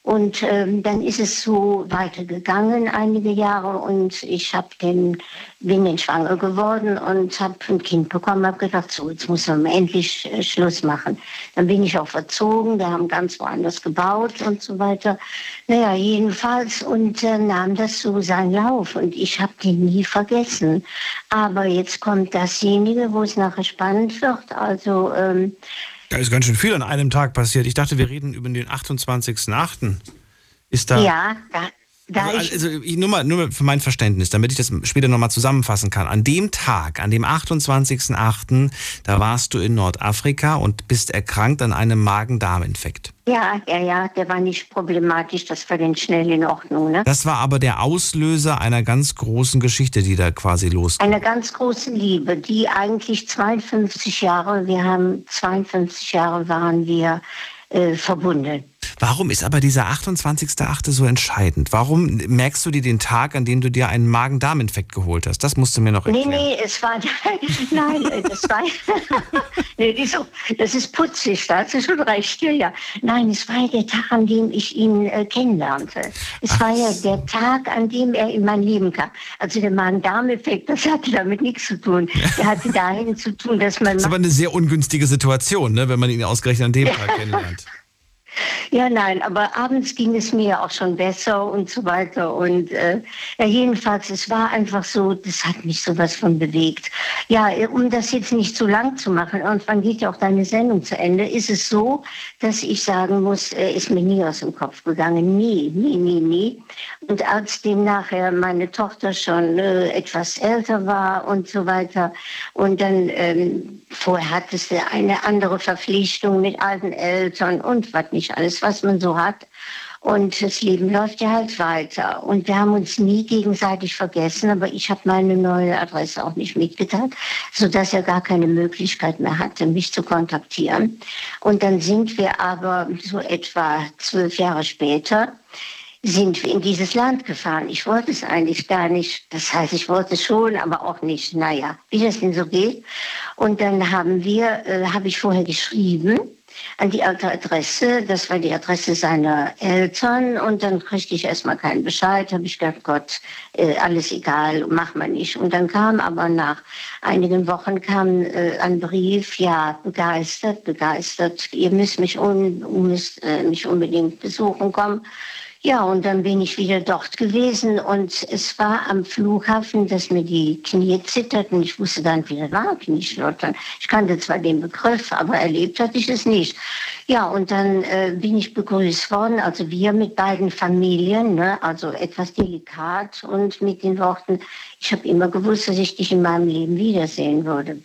Und ähm, dann ist es so weitergegangen einige Jahre und ich hab den, bin dann schwanger geworden und habe ein Kind bekommen, habe gedacht, so jetzt muss man endlich äh, Schluss machen. Dann bin ich auch verzogen, wir haben ganz woanders gebaut und so weiter. Naja, jedenfalls und äh, nahm das so seinen Lauf und ich habe den nie vergessen. Aber jetzt kommt dasjenige, wo es nachher spannend wird. Also ähm, da ist ganz schön viel an einem Tag passiert. Ich dachte, wir reden über den 28.8. Ist da. Ja, da, da also, also ich, nur, mal, nur für mein Verständnis, damit ich das später nochmal zusammenfassen kann. An dem Tag, an dem 28.8., da warst du in Nordafrika und bist erkrankt an einem Magen-Darm-Infekt. Ja, ja, ja, der war nicht problematisch, das war dann schnell in Ordnung. Ne? Das war aber der Auslöser einer ganz großen Geschichte, die da quasi losging. Eine ganz große Liebe, die eigentlich 52 Jahre, wir haben 52 Jahre waren wir äh, verbunden. Warum ist aber dieser 28.8. so entscheidend? Warum merkst du dir den Tag, an dem du dir einen Magen-Darm-Infekt geholt hast? Das musst du mir noch erklären. Nee, nee, es war, nein, das war, nee, so, das ist putzig, da hast du schon recht, ja, ja. Nein, es war ja der Tag, an dem ich ihn äh, kennenlernte. Es Ach. war ja der Tag, an dem er in mein Leben kam. Also der Magen-Darm-Effekt, das hatte damit nichts zu tun. Der hatte dahin zu tun, dass man... Das ist aber eine sehr ungünstige Situation, ne, wenn man ihn ausgerechnet an dem Tag kennenlernt. Ja, nein, aber abends ging es mir auch schon besser und so weiter. Und äh, ja, jedenfalls, es war einfach so, das hat mich sowas von bewegt. Ja, um das jetzt nicht zu lang zu machen, irgendwann geht ja auch deine Sendung zu Ende, ist es so, dass ich sagen muss, äh, ist mir nie aus dem Kopf gegangen. Nie, nie, nie, nie. Und als dem nachher meine Tochter schon äh, etwas älter war und so weiter und dann ähm, vorher hattest du eine andere Verpflichtung mit alten Eltern und was nicht nicht alles, was man so hat. Und das Leben läuft ja halt weiter. Und wir haben uns nie gegenseitig vergessen, aber ich habe meine neue Adresse auch nicht mitgeteilt, sodass er gar keine Möglichkeit mehr hatte, mich zu kontaktieren. Und dann sind wir aber so etwa zwölf Jahre später sind wir in dieses Land gefahren. Ich wollte es eigentlich gar nicht. Das heißt, ich wollte es schon, aber auch nicht. Naja, wie das denn so geht. Und dann haben wir, äh, habe ich vorher geschrieben an die alte Adresse. Das war die Adresse seiner Eltern. Und dann kriegte ich erstmal keinen Bescheid. Habe ich gedacht, Gott, äh, alles egal, mach mal nicht. Und dann kam aber nach einigen Wochen kam äh, ein Brief, ja, begeistert, begeistert. Ihr müsst mich, un, müsst, äh, mich unbedingt besuchen kommen. Ja, und dann bin ich wieder dort gewesen und es war am Flughafen, dass mir die Knie zitterten. Ich wusste dann, wie das war, Knieschlottern. Ich kannte zwar den Begriff, aber erlebt hatte ich es nicht. Ja, und dann äh, bin ich begrüßt worden, also wir mit beiden Familien, ne, also etwas delikat und mit den Worten, ich habe immer gewusst, dass ich dich in meinem Leben wiedersehen würde.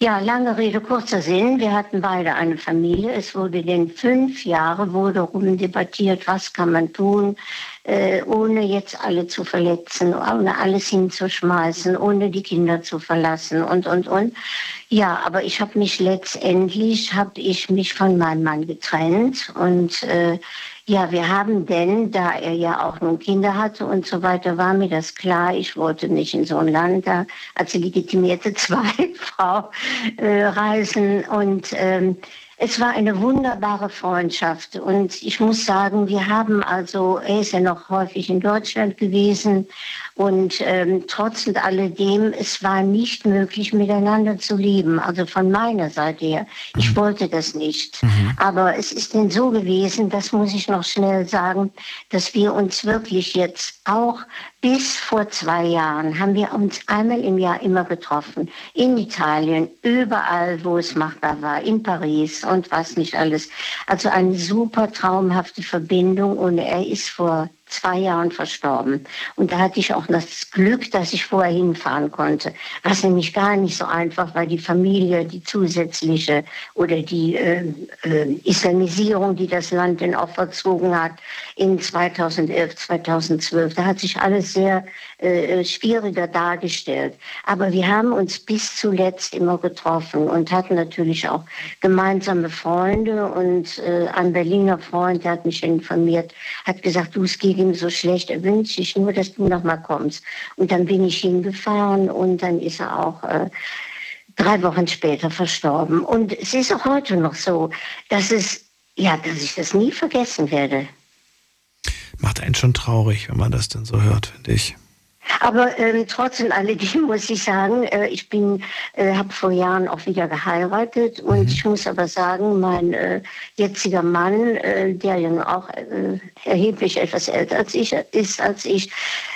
Ja, lange Rede, kurzer Sinn. Wir hatten beide eine Familie. Es wurde denn fünf Jahre wurde rumdebattiert, was kann man tun, äh, ohne jetzt alle zu verletzen, ohne alles hinzuschmeißen, ohne die Kinder zu verlassen und, und, und. Ja, aber ich habe mich letztendlich, habe ich mich von meinem Mann getrennt und äh, ja, wir haben denn, da er ja auch nun Kinder hatte und so weiter, war mir das klar, ich wollte nicht in so ein Land da als legitimierte Zweifrau äh, reisen. Und ähm, es war eine wunderbare Freundschaft. Und ich muss sagen, wir haben also, er ist ja noch häufig in Deutschland gewesen und ähm, trotz und alledem, es war nicht möglich, miteinander zu leben. Also von meiner Seite her. Ich mhm. wollte das nicht. Mhm. Aber es ist denn so gewesen, das muss ich noch schnell sagen, dass wir uns wirklich jetzt auch bis vor zwei Jahren haben wir uns einmal im Jahr immer getroffen. In Italien, überall, wo es machbar war, in Paris und was nicht alles. Also eine super traumhafte Verbindung und er ist vor zwei Jahren verstorben. Und da hatte ich auch das Glück, dass ich vorher hinfahren konnte. Was nämlich gar nicht so einfach war, die Familie, die zusätzliche oder die äh, äh, Islamisierung, die das Land dann auch verzogen hat in 2011, 2012. Da hat sich alles sehr äh, schwieriger dargestellt. Aber wir haben uns bis zuletzt immer getroffen und hatten natürlich auch gemeinsame Freunde. Und äh, ein Berliner Freund, der hat mich informiert, hat gesagt, du, es geht ihm so schlecht, er wünscht sich nur, dass du noch mal kommst. Und dann bin ich hingefahren und dann ist er auch äh, drei Wochen später verstorben. Und es ist auch heute noch so, dass es, ja, dass ich das nie vergessen werde. Macht einen schon traurig, wenn man das dann so hört, finde ich. Aber ähm, trotz alledem muss ich sagen, äh, ich bin, äh, habe vor Jahren auch wieder geheiratet und mhm. ich muss aber sagen, mein äh, jetziger Mann, äh, der ja auch äh, erheblich etwas älter als ich ist als ich,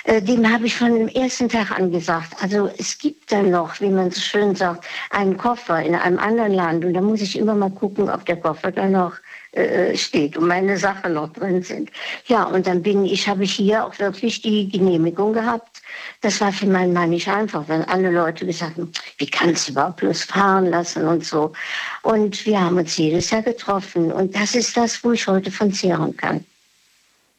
äh, dem habe ich von dem ersten Tag an gesagt, also es gibt da noch, wie man so schön sagt, einen Koffer in einem anderen Land und da muss ich immer mal gucken, ob der Koffer da noch äh, steht und meine Sachen noch drin sind. Ja, und dann bin ich, habe ich hier auch wirklich die Genehmigung gehabt. Das war für meinen Mann nicht einfach, wenn alle Leute gesagt haben, wie kannst du überhaupt bloß fahren lassen und so. Und wir haben uns jedes Jahr getroffen und das ist das, wo ich heute von zehren kann.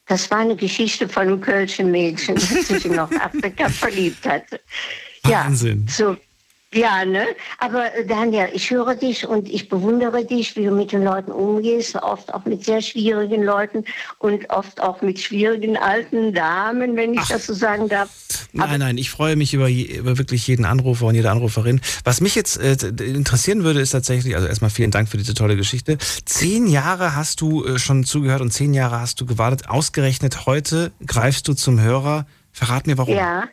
Das war eine Geschichte von einem kölschen Mädchen, das sich in Nordafrika verliebt hatte. Wahnsinn. Ja, so, ja, ne? Aber äh, Daniel, ich höre dich und ich bewundere dich, wie du mit den Leuten umgehst, oft auch mit sehr schwierigen Leuten und oft auch mit schwierigen alten Damen, wenn ich Ach. das so sagen darf. Nein, Aber nein, ich freue mich über, über wirklich jeden Anrufer und jede Anruferin. Was mich jetzt äh, interessieren würde, ist tatsächlich, also erstmal vielen Dank für diese tolle Geschichte. Zehn Jahre hast du äh, schon zugehört und zehn Jahre hast du gewartet. Ausgerechnet heute greifst du zum Hörer. Verrat mir warum. Ja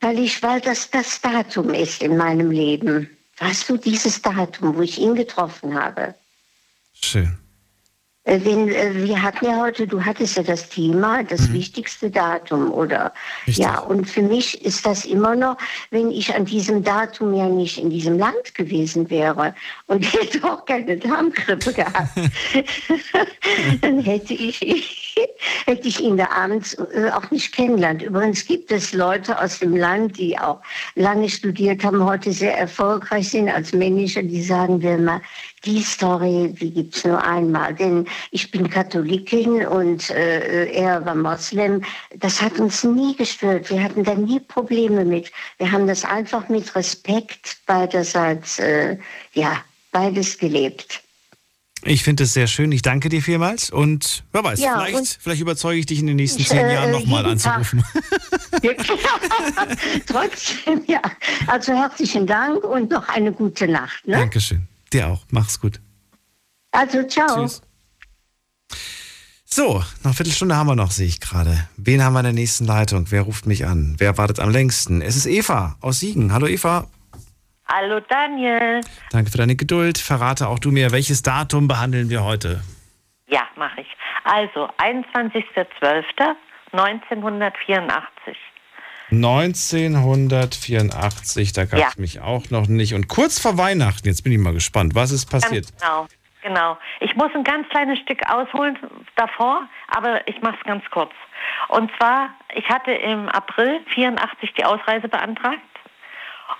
weil ich, weil das das Datum ist in meinem Leben. Weißt du, dieses Datum, wo ich ihn getroffen habe. Schön. Äh, äh, wir hatten ja heute, du hattest ja das Thema, das mhm. wichtigste Datum, oder? Richtig. Ja, und für mich ist das immer noch, wenn ich an diesem Datum ja nicht in diesem Land gewesen wäre und hätte auch keine Darmgrippe gehabt, dann hätte ich, hätte ich ihn da abends äh, auch nicht kennengelernt. Übrigens gibt es Leute aus dem Land, die auch lange studiert haben, heute sehr erfolgreich sind als Manager, die sagen, wir mal, die Story, die gibt es nur einmal. Denn ich bin Katholikin und äh, er war Moslem. Das hat uns nie gestört. Wir hatten da nie Probleme mit. Wir haben das einfach mit Respekt beiderseits, äh, ja, beides gelebt. Ich finde es sehr schön. Ich danke dir vielmals und wer weiß, ja, vielleicht, vielleicht überzeuge ich dich in den nächsten zehn Jahren äh, nochmal anzurufen. Trotzdem, ja. Also herzlichen Dank und noch eine gute Nacht. Ne? Dankeschön. Dir auch. Mach's gut. Also, ciao. Tschüss. So, noch eine Viertelstunde haben wir noch, sehe ich gerade. Wen haben wir in der nächsten Leitung? Wer ruft mich an? Wer wartet am längsten? Es ist Eva aus Siegen. Hallo Eva. Hallo Daniel. Danke für deine Geduld. Verrate auch du mir, welches Datum behandeln wir heute? Ja, mache ich. Also, 21.12.1984. 1984, da gab es ja. mich auch noch nicht. Und kurz vor Weihnachten, jetzt bin ich mal gespannt, was ist passiert? Ganz genau, genau. Ich muss ein ganz kleines Stück ausholen davor, aber ich mache es ganz kurz. Und zwar, ich hatte im April 84 die Ausreise beantragt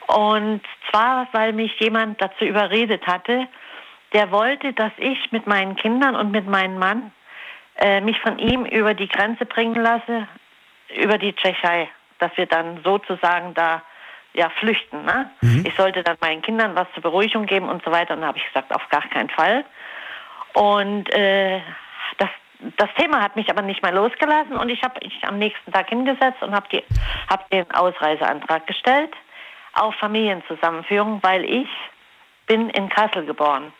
und zwar, weil mich jemand dazu überredet hatte, der wollte, dass ich mit meinen Kindern und mit meinem Mann äh, mich von ihm über die Grenze bringen lasse, über die Tschechei, dass wir dann sozusagen da ja flüchten. Ne? Ich sollte dann meinen Kindern was zur Beruhigung geben und so weiter. Und da habe ich gesagt, auf gar keinen Fall. Und äh, das, das Thema hat mich aber nicht mehr losgelassen und ich habe mich am nächsten Tag hingesetzt und habe hab den Ausreiseantrag gestellt auf Familienzusammenführung, weil ich bin in Kassel geboren.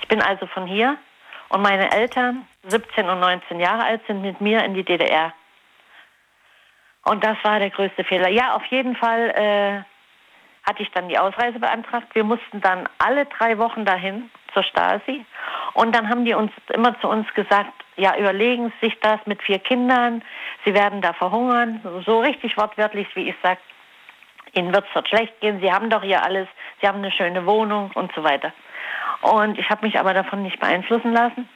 Ich bin also von hier und meine Eltern, 17 und 19 Jahre alt, sind mit mir in die DDR. Und das war der größte Fehler. Ja, auf jeden Fall äh, hatte ich dann die Ausreise beantragt. Wir mussten dann alle drei Wochen dahin zur Stasi. Und dann haben die uns immer zu uns gesagt, ja, überlegen Sie sich das mit vier Kindern. Sie werden da verhungern. So richtig wortwörtlich, wie ich sage, Ihnen wird es dort schlecht gehen. Sie haben doch hier alles. Sie haben eine schöne Wohnung und so weiter. Und ich habe mich aber davon nicht beeinflussen lassen.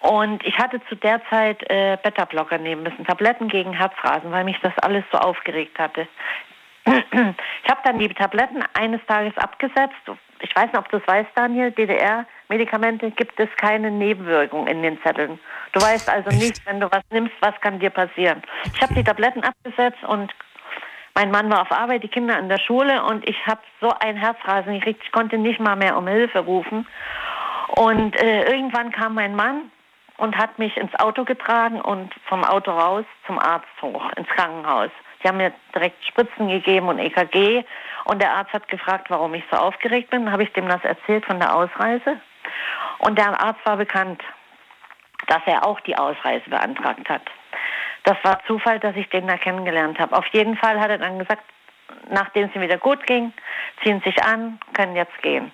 Und ich hatte zu der Zeit äh, Beta-Blocker nehmen müssen, Tabletten gegen Herzrasen, weil mich das alles so aufgeregt hatte. Ich habe dann die Tabletten eines Tages abgesetzt. Ich weiß nicht, ob du es weißt, Daniel, DDR-Medikamente gibt es keine Nebenwirkung in den Zetteln. Du weißt also nicht, wenn du was nimmst, was kann dir passieren. Ich habe die Tabletten abgesetzt und mein Mann war auf Arbeit, die Kinder in der Schule und ich habe so ein Herzrasen gekriegt, ich konnte nicht mal mehr um Hilfe rufen. Und äh, irgendwann kam mein Mann und hat mich ins Auto getragen und vom Auto raus zum Arzt hoch, ins Krankenhaus. Die haben mir direkt Spritzen gegeben und EKG und der Arzt hat gefragt, warum ich so aufgeregt bin. Habe ich dem das erzählt von der Ausreise und der Arzt war bekannt, dass er auch die Ausreise beantragt hat. Das war Zufall, dass ich den da kennengelernt habe. Auf jeden Fall hat er dann gesagt, nachdem es ihm wieder gut ging, ziehen sich an, können jetzt gehen.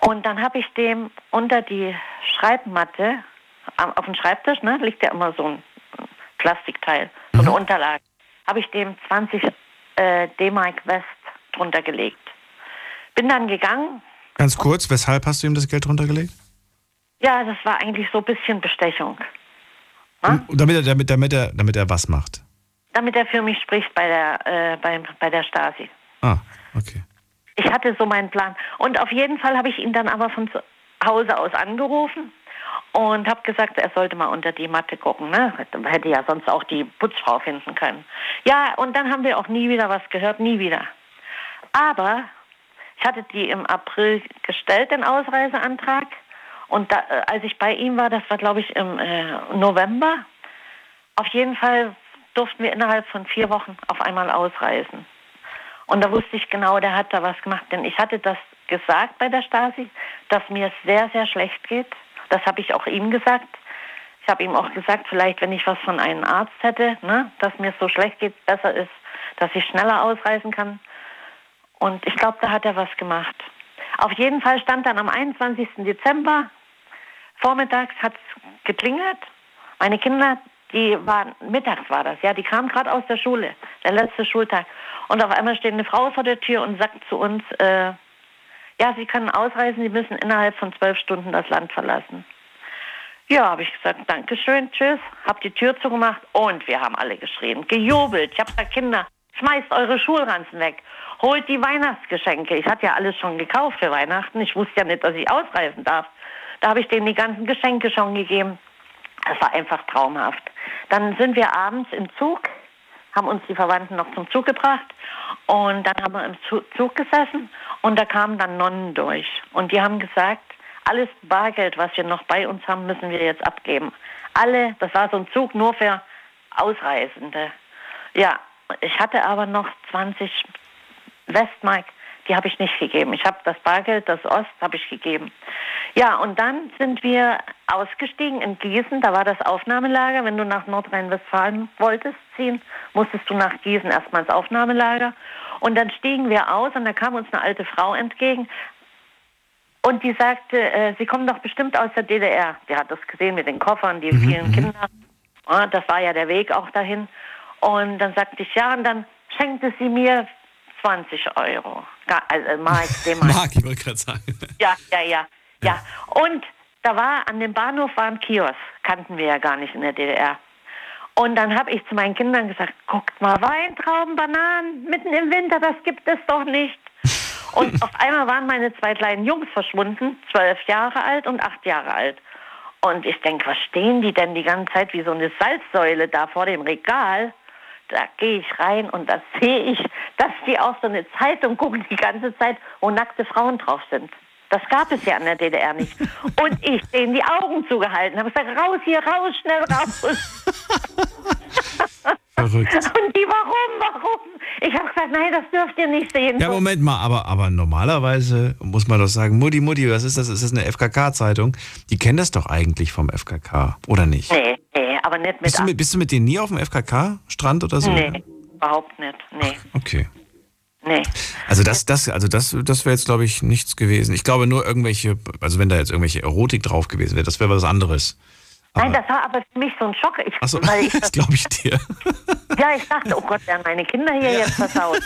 Und dann habe ich dem unter die Schreibmatte, auf dem Schreibtisch, ne, liegt ja immer so ein Plastikteil, so eine Unterlage, habe ich dem 20 äh, D-Mark West drunter gelegt. Bin dann gegangen. Ganz kurz, weshalb hast du ihm das Geld runtergelegt? Ja, das war eigentlich so ein bisschen Bestechung. Und damit er, damit, damit, er, damit er was macht. Damit er für mich spricht bei der, äh, bei, bei der Stasi. Ah, okay. Ich hatte so meinen Plan. Und auf jeden Fall habe ich ihn dann aber von zu Hause aus angerufen und habe gesagt, er sollte mal unter die Matte gucken. Ne? Hätte ja sonst auch die Putzfrau finden können. Ja, und dann haben wir auch nie wieder was gehört, nie wieder. Aber ich hatte die im April gestellt, den Ausreiseantrag. Und da, äh, als ich bei ihm war, das war glaube ich im äh, November, auf jeden Fall durften wir innerhalb von vier Wochen auf einmal ausreisen. Und da wusste ich genau, der hat da was gemacht. Denn ich hatte das gesagt bei der Stasi, dass mir es sehr, sehr schlecht geht. Das habe ich auch ihm gesagt. Ich habe ihm auch gesagt, vielleicht wenn ich was von einem Arzt hätte, ne, dass mir es so schlecht geht, besser ist, dass ich schneller ausreisen kann. Und ich glaube, da hat er was gemacht. Auf jeden Fall stand dann am 21. Dezember Vormittags hat es geklingelt. Meine Kinder, die waren, mittags war das, ja, die kamen gerade aus der Schule, der letzte Schultag. Und auf einmal steht eine Frau vor der Tür und sagt zu uns, äh, ja, Sie können ausreisen, Sie müssen innerhalb von zwölf Stunden das Land verlassen. Ja, habe ich gesagt, Dankeschön, tschüss, hab die Tür zugemacht und wir haben alle geschrien, gejubelt. Ich habe gesagt, Kinder, schmeißt eure Schulranzen weg, holt die Weihnachtsgeschenke. Ich hatte ja alles schon gekauft für Weihnachten. Ich wusste ja nicht, dass ich ausreisen darf. Da habe ich denen die ganzen Geschenke schon gegeben. Das war einfach traumhaft. Dann sind wir abends im Zug, haben uns die Verwandten noch zum Zug gebracht und dann haben wir im Zug gesessen und da kamen dann Nonnen durch und die haben gesagt, alles Bargeld, was wir noch bei uns haben, müssen wir jetzt abgeben. Alle, das war so ein Zug nur für Ausreisende. Ja, ich hatte aber noch 20 Westmark die habe ich nicht gegeben. Ich habe das Bargeld, das Ost, habe ich gegeben. Ja, und dann sind wir ausgestiegen in Gießen. Da war das Aufnahmelager. Wenn du nach Nordrhein-Westfalen wolltest ziehen, musstest du nach Gießen erstmal ins Aufnahmelager. Und dann stiegen wir aus und da kam uns eine alte Frau entgegen. Und die sagte, äh, Sie kommen doch bestimmt aus der DDR. Die hat das gesehen mit den Koffern, die vielen Kinder. Ja, das war ja der Weg auch dahin. Und dann sagte ich, ja, und dann schenkte sie mir 20 Euro. Also Mark, D-Mark. Mark, ich wollte gerade sagen. Ja, ja, ja, ja. Und da war an dem Bahnhof war ein Kiosk, kannten wir ja gar nicht in der DDR. Und dann habe ich zu meinen Kindern gesagt, guckt mal, Weintrauben, Bananen, mitten im Winter, das gibt es doch nicht. Und auf einmal waren meine zwei kleinen Jungs verschwunden, zwölf Jahre alt und acht Jahre alt. Und ich denke, was stehen die denn die ganze Zeit wie so eine Salzsäule da vor dem Regal? Da gehe ich rein und da sehe ich, dass die auf so eine Zeitung gucken die ganze Zeit, wo nackte Frauen drauf sind. Das gab es ja in der DDR nicht. Und ich denen die Augen zugehalten habe gesagt, raus hier, raus, schnell raus. Verrückt. Und die, warum, warum? Ich habe gesagt, nein, das dürft ihr nicht sehen. Ja, Moment mal, aber, aber normalerweise muss man doch sagen, Mutti, Mutti, was ist das? Ist das eine FKK-Zeitung? Die kennen das doch eigentlich vom FKK, oder nicht? Nee, aber nicht mit Bist du mit, bist du mit denen nie auf dem FKK-Strand oder so? Nee, überhaupt nicht. Nee, Okay. nee. Also das, das, also das, das wäre jetzt, glaube ich, nichts gewesen. Ich glaube nur irgendwelche, also wenn da jetzt irgendwelche Erotik drauf gewesen wäre, das wäre was anderes. Nein, das war aber für mich so ein Schock. Ich, Achso, weil ich, das glaube ich dir. ja, ich dachte, oh Gott, werden meine Kinder hier jetzt versaut.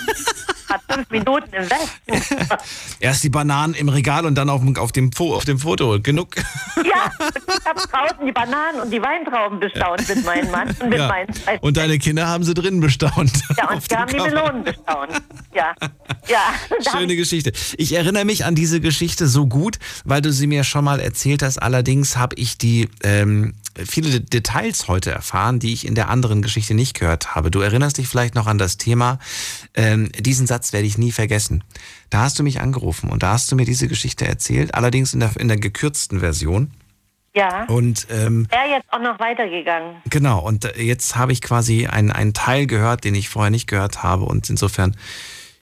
Hat fünf Minuten im Westen. Erst die Bananen im Regal und dann auf, dem- auf, dem, auf dem Foto. Genug. Ja, ich habe draußen die Bananen und die Weintrauben bestaunt mit meinem Mann und mit Ja. meinen zwei Und deine Kinder haben sie drinnen bestaunt. Ja, und wir haben die Melonen bestaunt. Ja, ja. Schöne Geschichte. Ich erinnere mich an diese Geschichte so gut, weil du sie mir schon mal erzählt hast. Allerdings habe ich die ähm, viele Details heute erfahren, die ich in der anderen Geschichte nicht gehört habe. Du erinnerst dich vielleicht noch an das Thema. Ähm, diesen Satz werde ich nie vergessen. Da hast du mich angerufen und da hast du mir diese Geschichte erzählt, allerdings in der, in der gekürzten Version. ja. Und ähm, Er jetzt auch noch weitergegangen. Genau, und äh, jetzt habe ich quasi einen, einen Teil gehört, den ich vorher nicht gehört habe. Und insofern,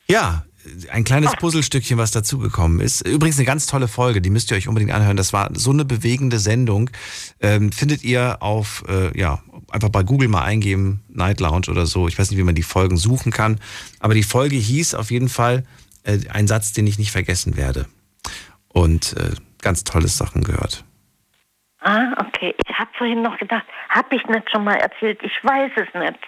ja, ein kleines Puzzlestückchen, was dazugekommen ist. Übrigens eine ganz tolle Folge, die müsst ihr euch unbedingt anhören. Das war so eine bewegende Sendung. Ähm, findet ihr auf, äh, ja, einfach bei Google mal eingeben, Night Lounge oder so. Ich weiß nicht, wie man die Folgen suchen kann. Aber die Folge hieß auf jeden Fall äh, ein Satz, den ich nicht vergessen werde. Und äh, ganz tolle Sachen gehört. Ah, okay. Ich habe vorhin noch gedacht, habe ich nicht schon mal erzählt? Ich weiß es nicht.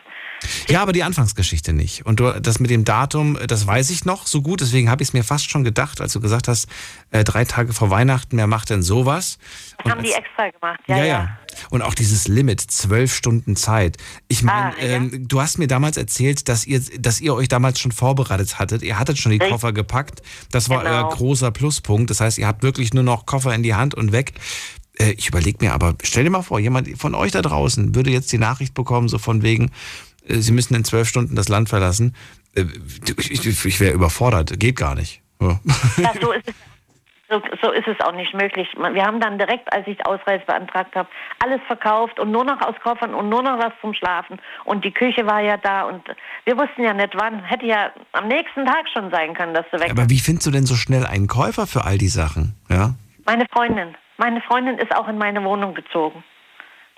Ja, aber die Anfangsgeschichte nicht. Und du, das mit dem Datum, äh, das weiß ich noch so gut, deswegen habe ich es mir fast schon gedacht, als du gesagt hast, äh, drei Tage vor Weihnachten, wer macht denn sowas? Das haben die extra gemacht. Ja, Ja, ja. ja. Und auch dieses Limit, zwölf Stunden Zeit. Ich meine, Ah, ähm, du hast mir damals erzählt, dass ihr, dass ihr euch damals schon vorbereitet hattet. Ihr hattet schon die Richtig. Koffer gepackt. Das war euer Genau. großer Pluspunkt. Das heißt, ihr habt wirklich nur noch Koffer in die Hand und weg. Äh, Ich überlege mir aber, stell dir mal vor, jemand von euch da draußen würde jetzt die Nachricht bekommen, so von wegen, sie müssen in zwölf Stunden das Land verlassen. Äh, Ich, ich, ich wäre überfordert. Geht gar nicht. Ja. Ja, so ist es. So, so ist es auch nicht möglich. Wir haben dann direkt, als ich Ausreise beantragt habe, alles verkauft und nur noch aus Koffern und nur noch was zum Schlafen. Und die Küche war ja da und wir wussten ja nicht wann. Hätte ja am nächsten Tag schon sein können, dass du weg Aber wie findest du denn so schnell einen Käufer für all die Sachen? Ja? Meine Freundin. Meine Freundin ist auch in meine Wohnung gezogen.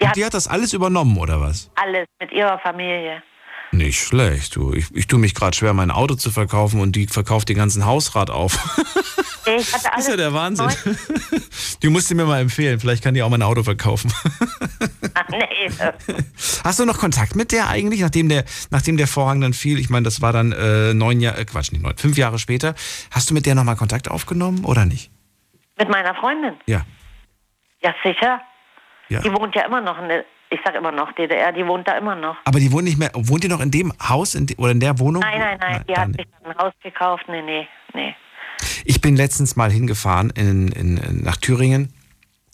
Und die hat das alles übernommen, oder was? Alles mit ihrer Familie. Nicht schlecht, du. Ich, ich tue mich gerade schwer, mein Auto zu verkaufen und die verkauft den ganzen Hausrat auf. Ich hatte Das alles ist ja der Wahnsinn. Die musst du mir mal empfehlen. Vielleicht kann die auch mein Auto verkaufen. Ach, nee. Hast du noch Kontakt mit der eigentlich, nachdem der, nachdem der Vorhang dann fiel? Ich meine, das war dann äh, neun Jahre, äh, Quatsch, nicht neun, fünf Jahre später. Hast du mit der nochmal Kontakt aufgenommen oder nicht? Mit meiner Freundin. Ja. Ja, sicher. Ja. Die wohnt ja immer noch in der, ich sag immer noch DDR, die wohnt da immer noch. Aber die wohnt nicht mehr, wohnt die noch in dem Haus in de, oder in der Wohnung? Nein, nein, nein, die hat sich ein Haus gekauft. Nee, nee, nee. Ich bin letztens mal hingefahren in, in, in, nach Thüringen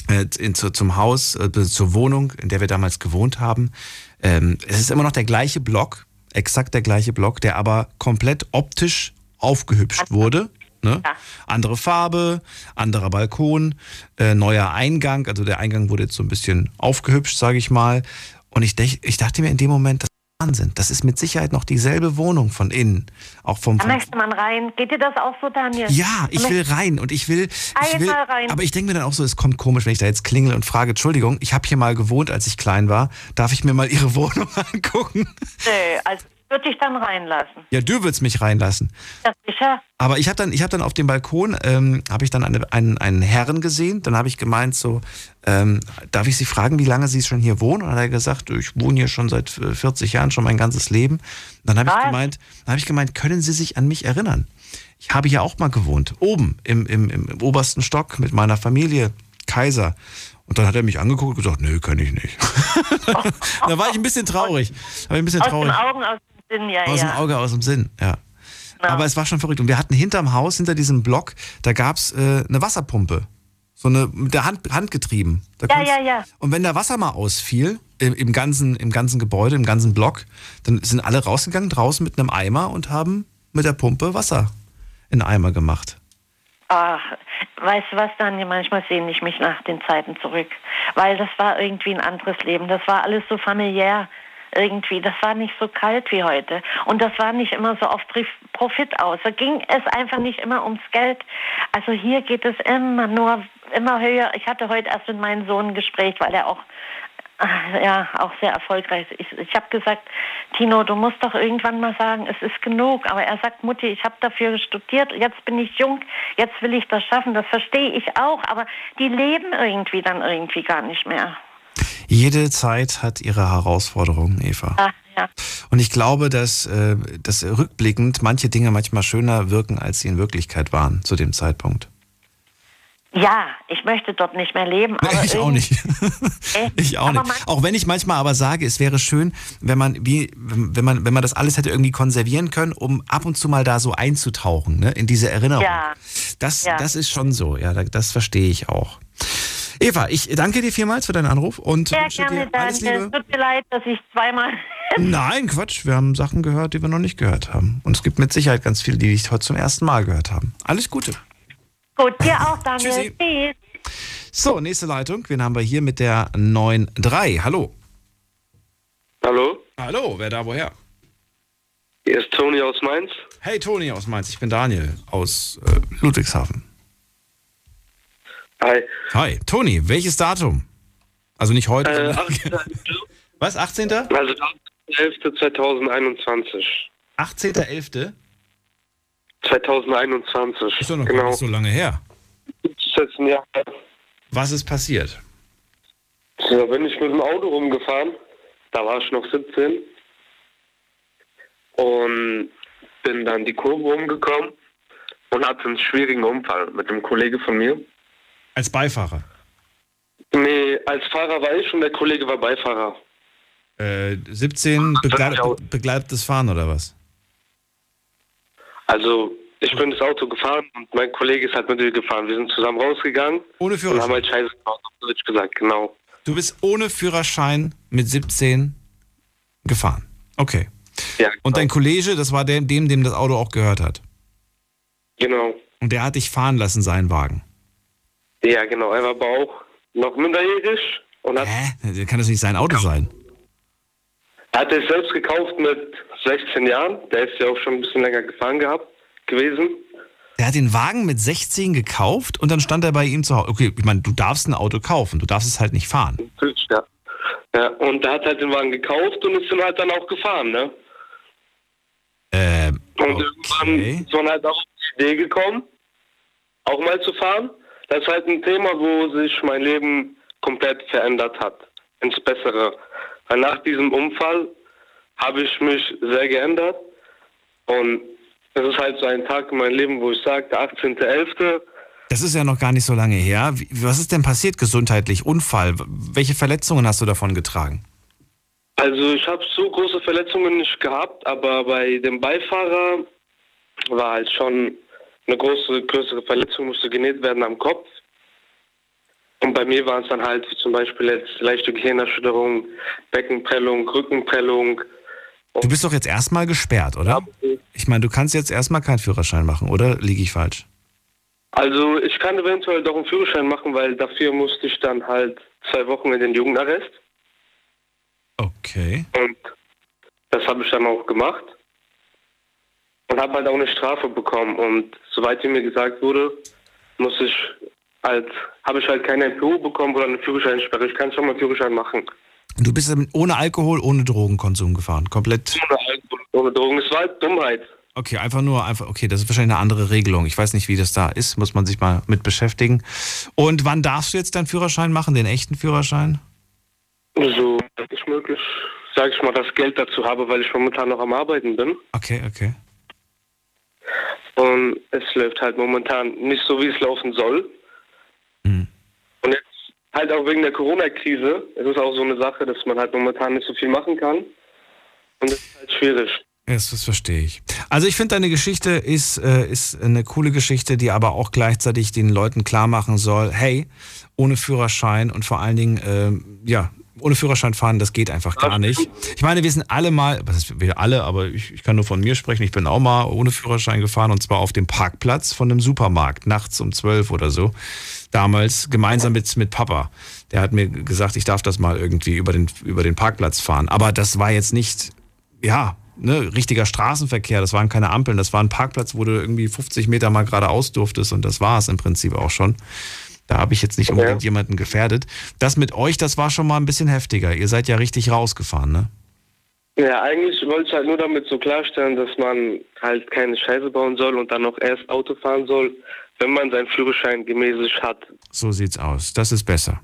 äh, in, zu, zum Haus, äh, zur Wohnung, in der wir damals gewohnt haben. Ähm, es ist immer noch der gleiche Block, exakt der gleiche Block, der aber komplett optisch aufgehübscht wurde. Ne? Andere Farbe, anderer Balkon, äh, neuer Eingang. Also der Eingang wurde jetzt so ein bisschen aufgehübscht, sage ich mal. Und ich, dech, ich dachte mir in dem Moment, das ist Wahnsinn. Das ist mit Sicherheit noch dieselbe Wohnung von innen. Auch vom, Da vom möchte man rein. Geht dir das auch so, Daniel? ja, ich will rein und ich will, ich will Einmal rein. aber ich denke mir dann auch so, es kommt komisch, wenn ich da jetzt klingel und frage, Entschuldigung, ich habe hier mal gewohnt, als ich klein war, darf ich mir mal Ihre Wohnung angucken? Nee, also würde ich dann reinlassen. Ja, du würdest mich reinlassen. Ja, sicher. Aber ich habe dann, ich habe dann auf dem Balkon, ähm, habe ich dann eine, einen, einen Herrn gesehen. Dann habe ich gemeint so, ähm, darf ich Sie fragen, wie lange Sie schon hier wohnen? Und dann hat er gesagt, ich wohne hier schon seit äh, 40 Jahren, schon mein ganzes Leben. Und dann habe ich gemeint, dann habe ich gemeint, können Sie sich an mich erinnern? Ich habe hier auch mal gewohnt, oben im, im, im, obersten Stock mit meiner Familie, Kaiser. Und dann hat er mich angeguckt und gesagt, nö, kann ich nicht. da war ich ein bisschen traurig. War ich ein bisschen Aus traurig. den Augen, aus Sinn, ja, Aus ja. dem Auge, aus dem Sinn, ja. Aber es war schon verrückt. Und wir hatten hinterm Haus, hinter diesem Block, da gab es äh, eine Wasserpumpe. So eine mit der Hand, getrieben. Da Ja, ja, ja. Und wenn da Wasser mal ausfiel, im, im, ganzen, im ganzen Gebäude, im ganzen Block, dann sind alle rausgegangen draußen mit einem Eimer und haben mit der Pumpe Wasser in Eimer gemacht. Ach, weißt du was, Daniel, manchmal sehne ich mich nach den Zeiten zurück. Weil das war irgendwie ein anderes Leben. Das war alles so familiär. Irgendwie, das war nicht so kalt wie heute. Und das war nicht immer so auf Profit aus. Da ging es einfach nicht immer ums Geld. Also hier geht es immer nur, immer höher. Ich hatte heute erst mit meinem Sohn ein Gespräch, weil er auch äh, ja, auch sehr erfolgreich. ist. Ich, ich habe gesagt, Tino, du musst doch irgendwann mal sagen, es ist genug. Aber er sagt, Mutti, ich habe dafür studiert, jetzt bin ich jung, jetzt will ich das schaffen. Das verstehe ich auch. Aber die leben irgendwie dann irgendwie gar nicht mehr. Jede Zeit hat ihre Herausforderungen, Eva. Ach, ja. Und ich glaube, dass, äh, dass rückblickend manche Dinge manchmal schöner wirken, als sie in Wirklichkeit waren zu dem Zeitpunkt. ja, ich möchte dort nicht mehr leben. Aber Ich auch nicht. Ich auch nicht. Auch wenn ich manchmal aber sage, es wäre schön, wenn man wie wenn man wenn man das alles hätte irgendwie konservieren können, um ab und zu mal da so einzutauchen, ne, in diese Erinnerung. Ja. Das Ja. das ist schon so, ja, da- das verstehe ich auch. Eva, ich danke dir vielmals für deinen Anruf und Sehr wünsche gerne, dir alles. Liebe. Tut mir leid, dass ich zweimal. Nein, Quatsch, wir haben Sachen gehört, die wir noch nicht gehört haben. Und es gibt mit Sicherheit ganz viele, die ich heute zum ersten Mal gehört haben. Alles Gute. Gut, dir auch, Daniel. Tschüssi. Tschüss. So, nächste Leitung. Wen haben wir hier mit der 9.3? Hallo. Hallo, Hallo, wer da woher? hier ist Toni aus Mainz. Hey Toni aus Mainz, ich bin Daniel aus äh, Ludwigshafen. Hi. Hi, Toni, welches Datum? Also nicht heute, Äh, sondern Was, 18.? Also 11.2021. 18.11.? 2021. Ist doch noch gar genau. nicht so lange her. Ist jetzt ein Jahr. Was ist passiert? Da bin ich mit dem Auto rumgefahren. Da war ich noch 17. Und bin dann die Kurve rumgekommen und hatte einen schwierigen Unfall mit einem Kollege von mir. Als Beifahrer? Nee, als Fahrer war ich und der Kollege war Beifahrer. Äh, 17 begleit, be begleitetes Fahren oder was? Also, ich bin das Auto gefahren und mein Kollege ist halt mit mir gefahren. Wir sind zusammen rausgegangen. Ohne Und Führerschein? haben halt Scheiße gemacht, auf Deutsch gesagt, genau. Du bist ohne Führerschein mit 17 gefahren. Okay. Ja, Und dein Kollege, das war der, dem, dem das Auto auch gehört hat. Genau. Und der hat dich fahren lassen, seinen Wagen. Ja, genau. Er war aber auch noch minderjährig und hat, Hä? Kann das nicht sein Auto sein? er hat es selbst gekauft mit 16 Jahren. Der ist ja auch schon ein bisschen länger gefahren gehabt gewesen. Der hat den Wagen mit 16 gekauft und dann stand er bei ihm zu Hause. Okay, ich meine, du darfst ein Auto kaufen, du darfst es halt nicht fahren. Ja. ja. Und er hat halt den Wagen gekauft und ist dann halt dann auch gefahren, ne? Ähm, Und irgendwann ist man halt auch auf die Idee gekommen, auch mal zu fahren. Das ist halt ein Thema, wo sich mein Leben komplett verändert hat, ins Bessere. Weil nach diesem Unfall habe ich mich sehr geändert. Und es ist halt so ein Tag in meinem Leben, wo ich sage, der 18.11., Das ist ja noch gar nicht so lange her. Was ist denn passiert gesundheitlich? Unfall? Welche Verletzungen hast du davon getragen? Also ich habe so große Verletzungen nicht gehabt, aber bei dem Beifahrer war halt schon eine große, größere Verletzung, musste genäht werden am Kopf. Und bei mir waren es dann halt zum Beispiel jetzt leichte Gehirnerschütterung, Beckenprellung, Rückenprellung. Du bist doch jetzt erstmal gesperrt, oder? Ich meine, du kannst jetzt erstmal keinen Führerschein machen, oder liege ich falsch? Also ich kann eventuell doch einen Führerschein machen, weil dafür musste ich dann halt zwei Wochen in den Jugendarrest. Okay. Und das habe ich dann auch gemacht. Und habe halt auch eine Strafe bekommen. Und soweit mir gesagt wurde, muss ich halt, habe ich halt keine MPU bekommen oder eine Führerscheinsperre. Ich kann schon mal einen Führerschein machen. Du bist damit ohne Alkohol, ohne Drogenkonsum gefahren. Komplett. Ohne Alkohol, ohne Drogen. Es war halt Dummheit. Okay, einfach nur, einfach, okay, das ist wahrscheinlich eine andere Regelung. Ich weiß nicht, wie das da ist, muss man sich mal mit beschäftigen. Und wann darfst du jetzt deinen Führerschein machen, den echten Führerschein? So ist möglich, sage ich mal, das Geld dazu habe, weil ich momentan noch am Arbeiten bin. Okay, okay. Und es läuft halt momentan nicht so, wie es laufen soll. Mhm. Und jetzt halt auch wegen der Corona-Krise. Es ist auch so eine Sache, dass man halt momentan nicht so viel machen kann. Und das ist halt schwierig. Das, das verstehe ich. Also ich finde, deine Geschichte ist, äh, ist eine coole Geschichte, die aber auch gleichzeitig den Leuten klar machen soll, hey, ohne Führerschein und vor allen Dingen, äh, ja, ohne Führerschein fahren, das geht einfach gar nicht. Ich meine, wir sind alle mal, was ist, wir alle, aber ich, ich kann nur von mir sprechen, ich bin auch mal ohne Führerschein gefahren und zwar auf dem Parkplatz von einem Supermarkt, nachts um zwölf oder so. Damals gemeinsam mit, mit Papa. Der hat mir gesagt, ich darf das mal irgendwie über den, über den Parkplatz fahren. Aber das war jetzt nicht, ja, ne, richtiger Straßenverkehr, das waren keine Ampeln, das war ein Parkplatz, wo du irgendwie 50 Meter mal geradeaus durftest und das war es im Prinzip auch schon. Da habe ich jetzt nicht unbedingt ja. jemanden gefährdet. Das mit euch, das war schon mal ein bisschen heftiger. Ihr seid ja richtig rausgefahren, ne? Ja, eigentlich wollte ich halt nur damit so klarstellen, dass man halt keine Scheiße bauen soll und dann noch erst Auto fahren soll, wenn man seinen Führerschein gemäßig hat. So sieht's aus. Das ist besser.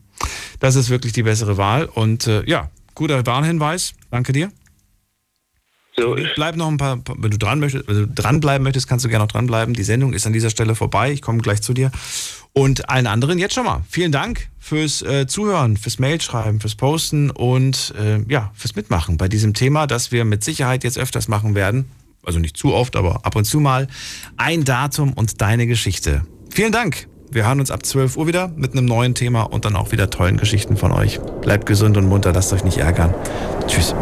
Das ist wirklich die bessere Wahl. Und äh, ja, guter Warnhinweis. Danke dir. So, bleib noch ein paar, wenn du dran möchtest, wenn du dranbleiben möchtest, kannst du gerne noch dranbleiben. Die Sendung ist an dieser Stelle vorbei. Ich komme gleich zu dir. Und allen anderen jetzt schon mal. Vielen Dank fürs äh, Zuhören, fürs Mailschreiben, fürs Posten und äh, ja, fürs Mitmachen bei diesem Thema, das wir mit Sicherheit jetzt öfters machen werden. Also nicht zu oft, aber ab und zu mal. Ein Datum und deine Geschichte. Vielen Dank. Wir hören uns ab 12 Uhr wieder mit einem neuen Thema und dann auch wieder tollen Geschichten von euch. Bleibt gesund und munter, lasst euch nicht ärgern. Tschüss.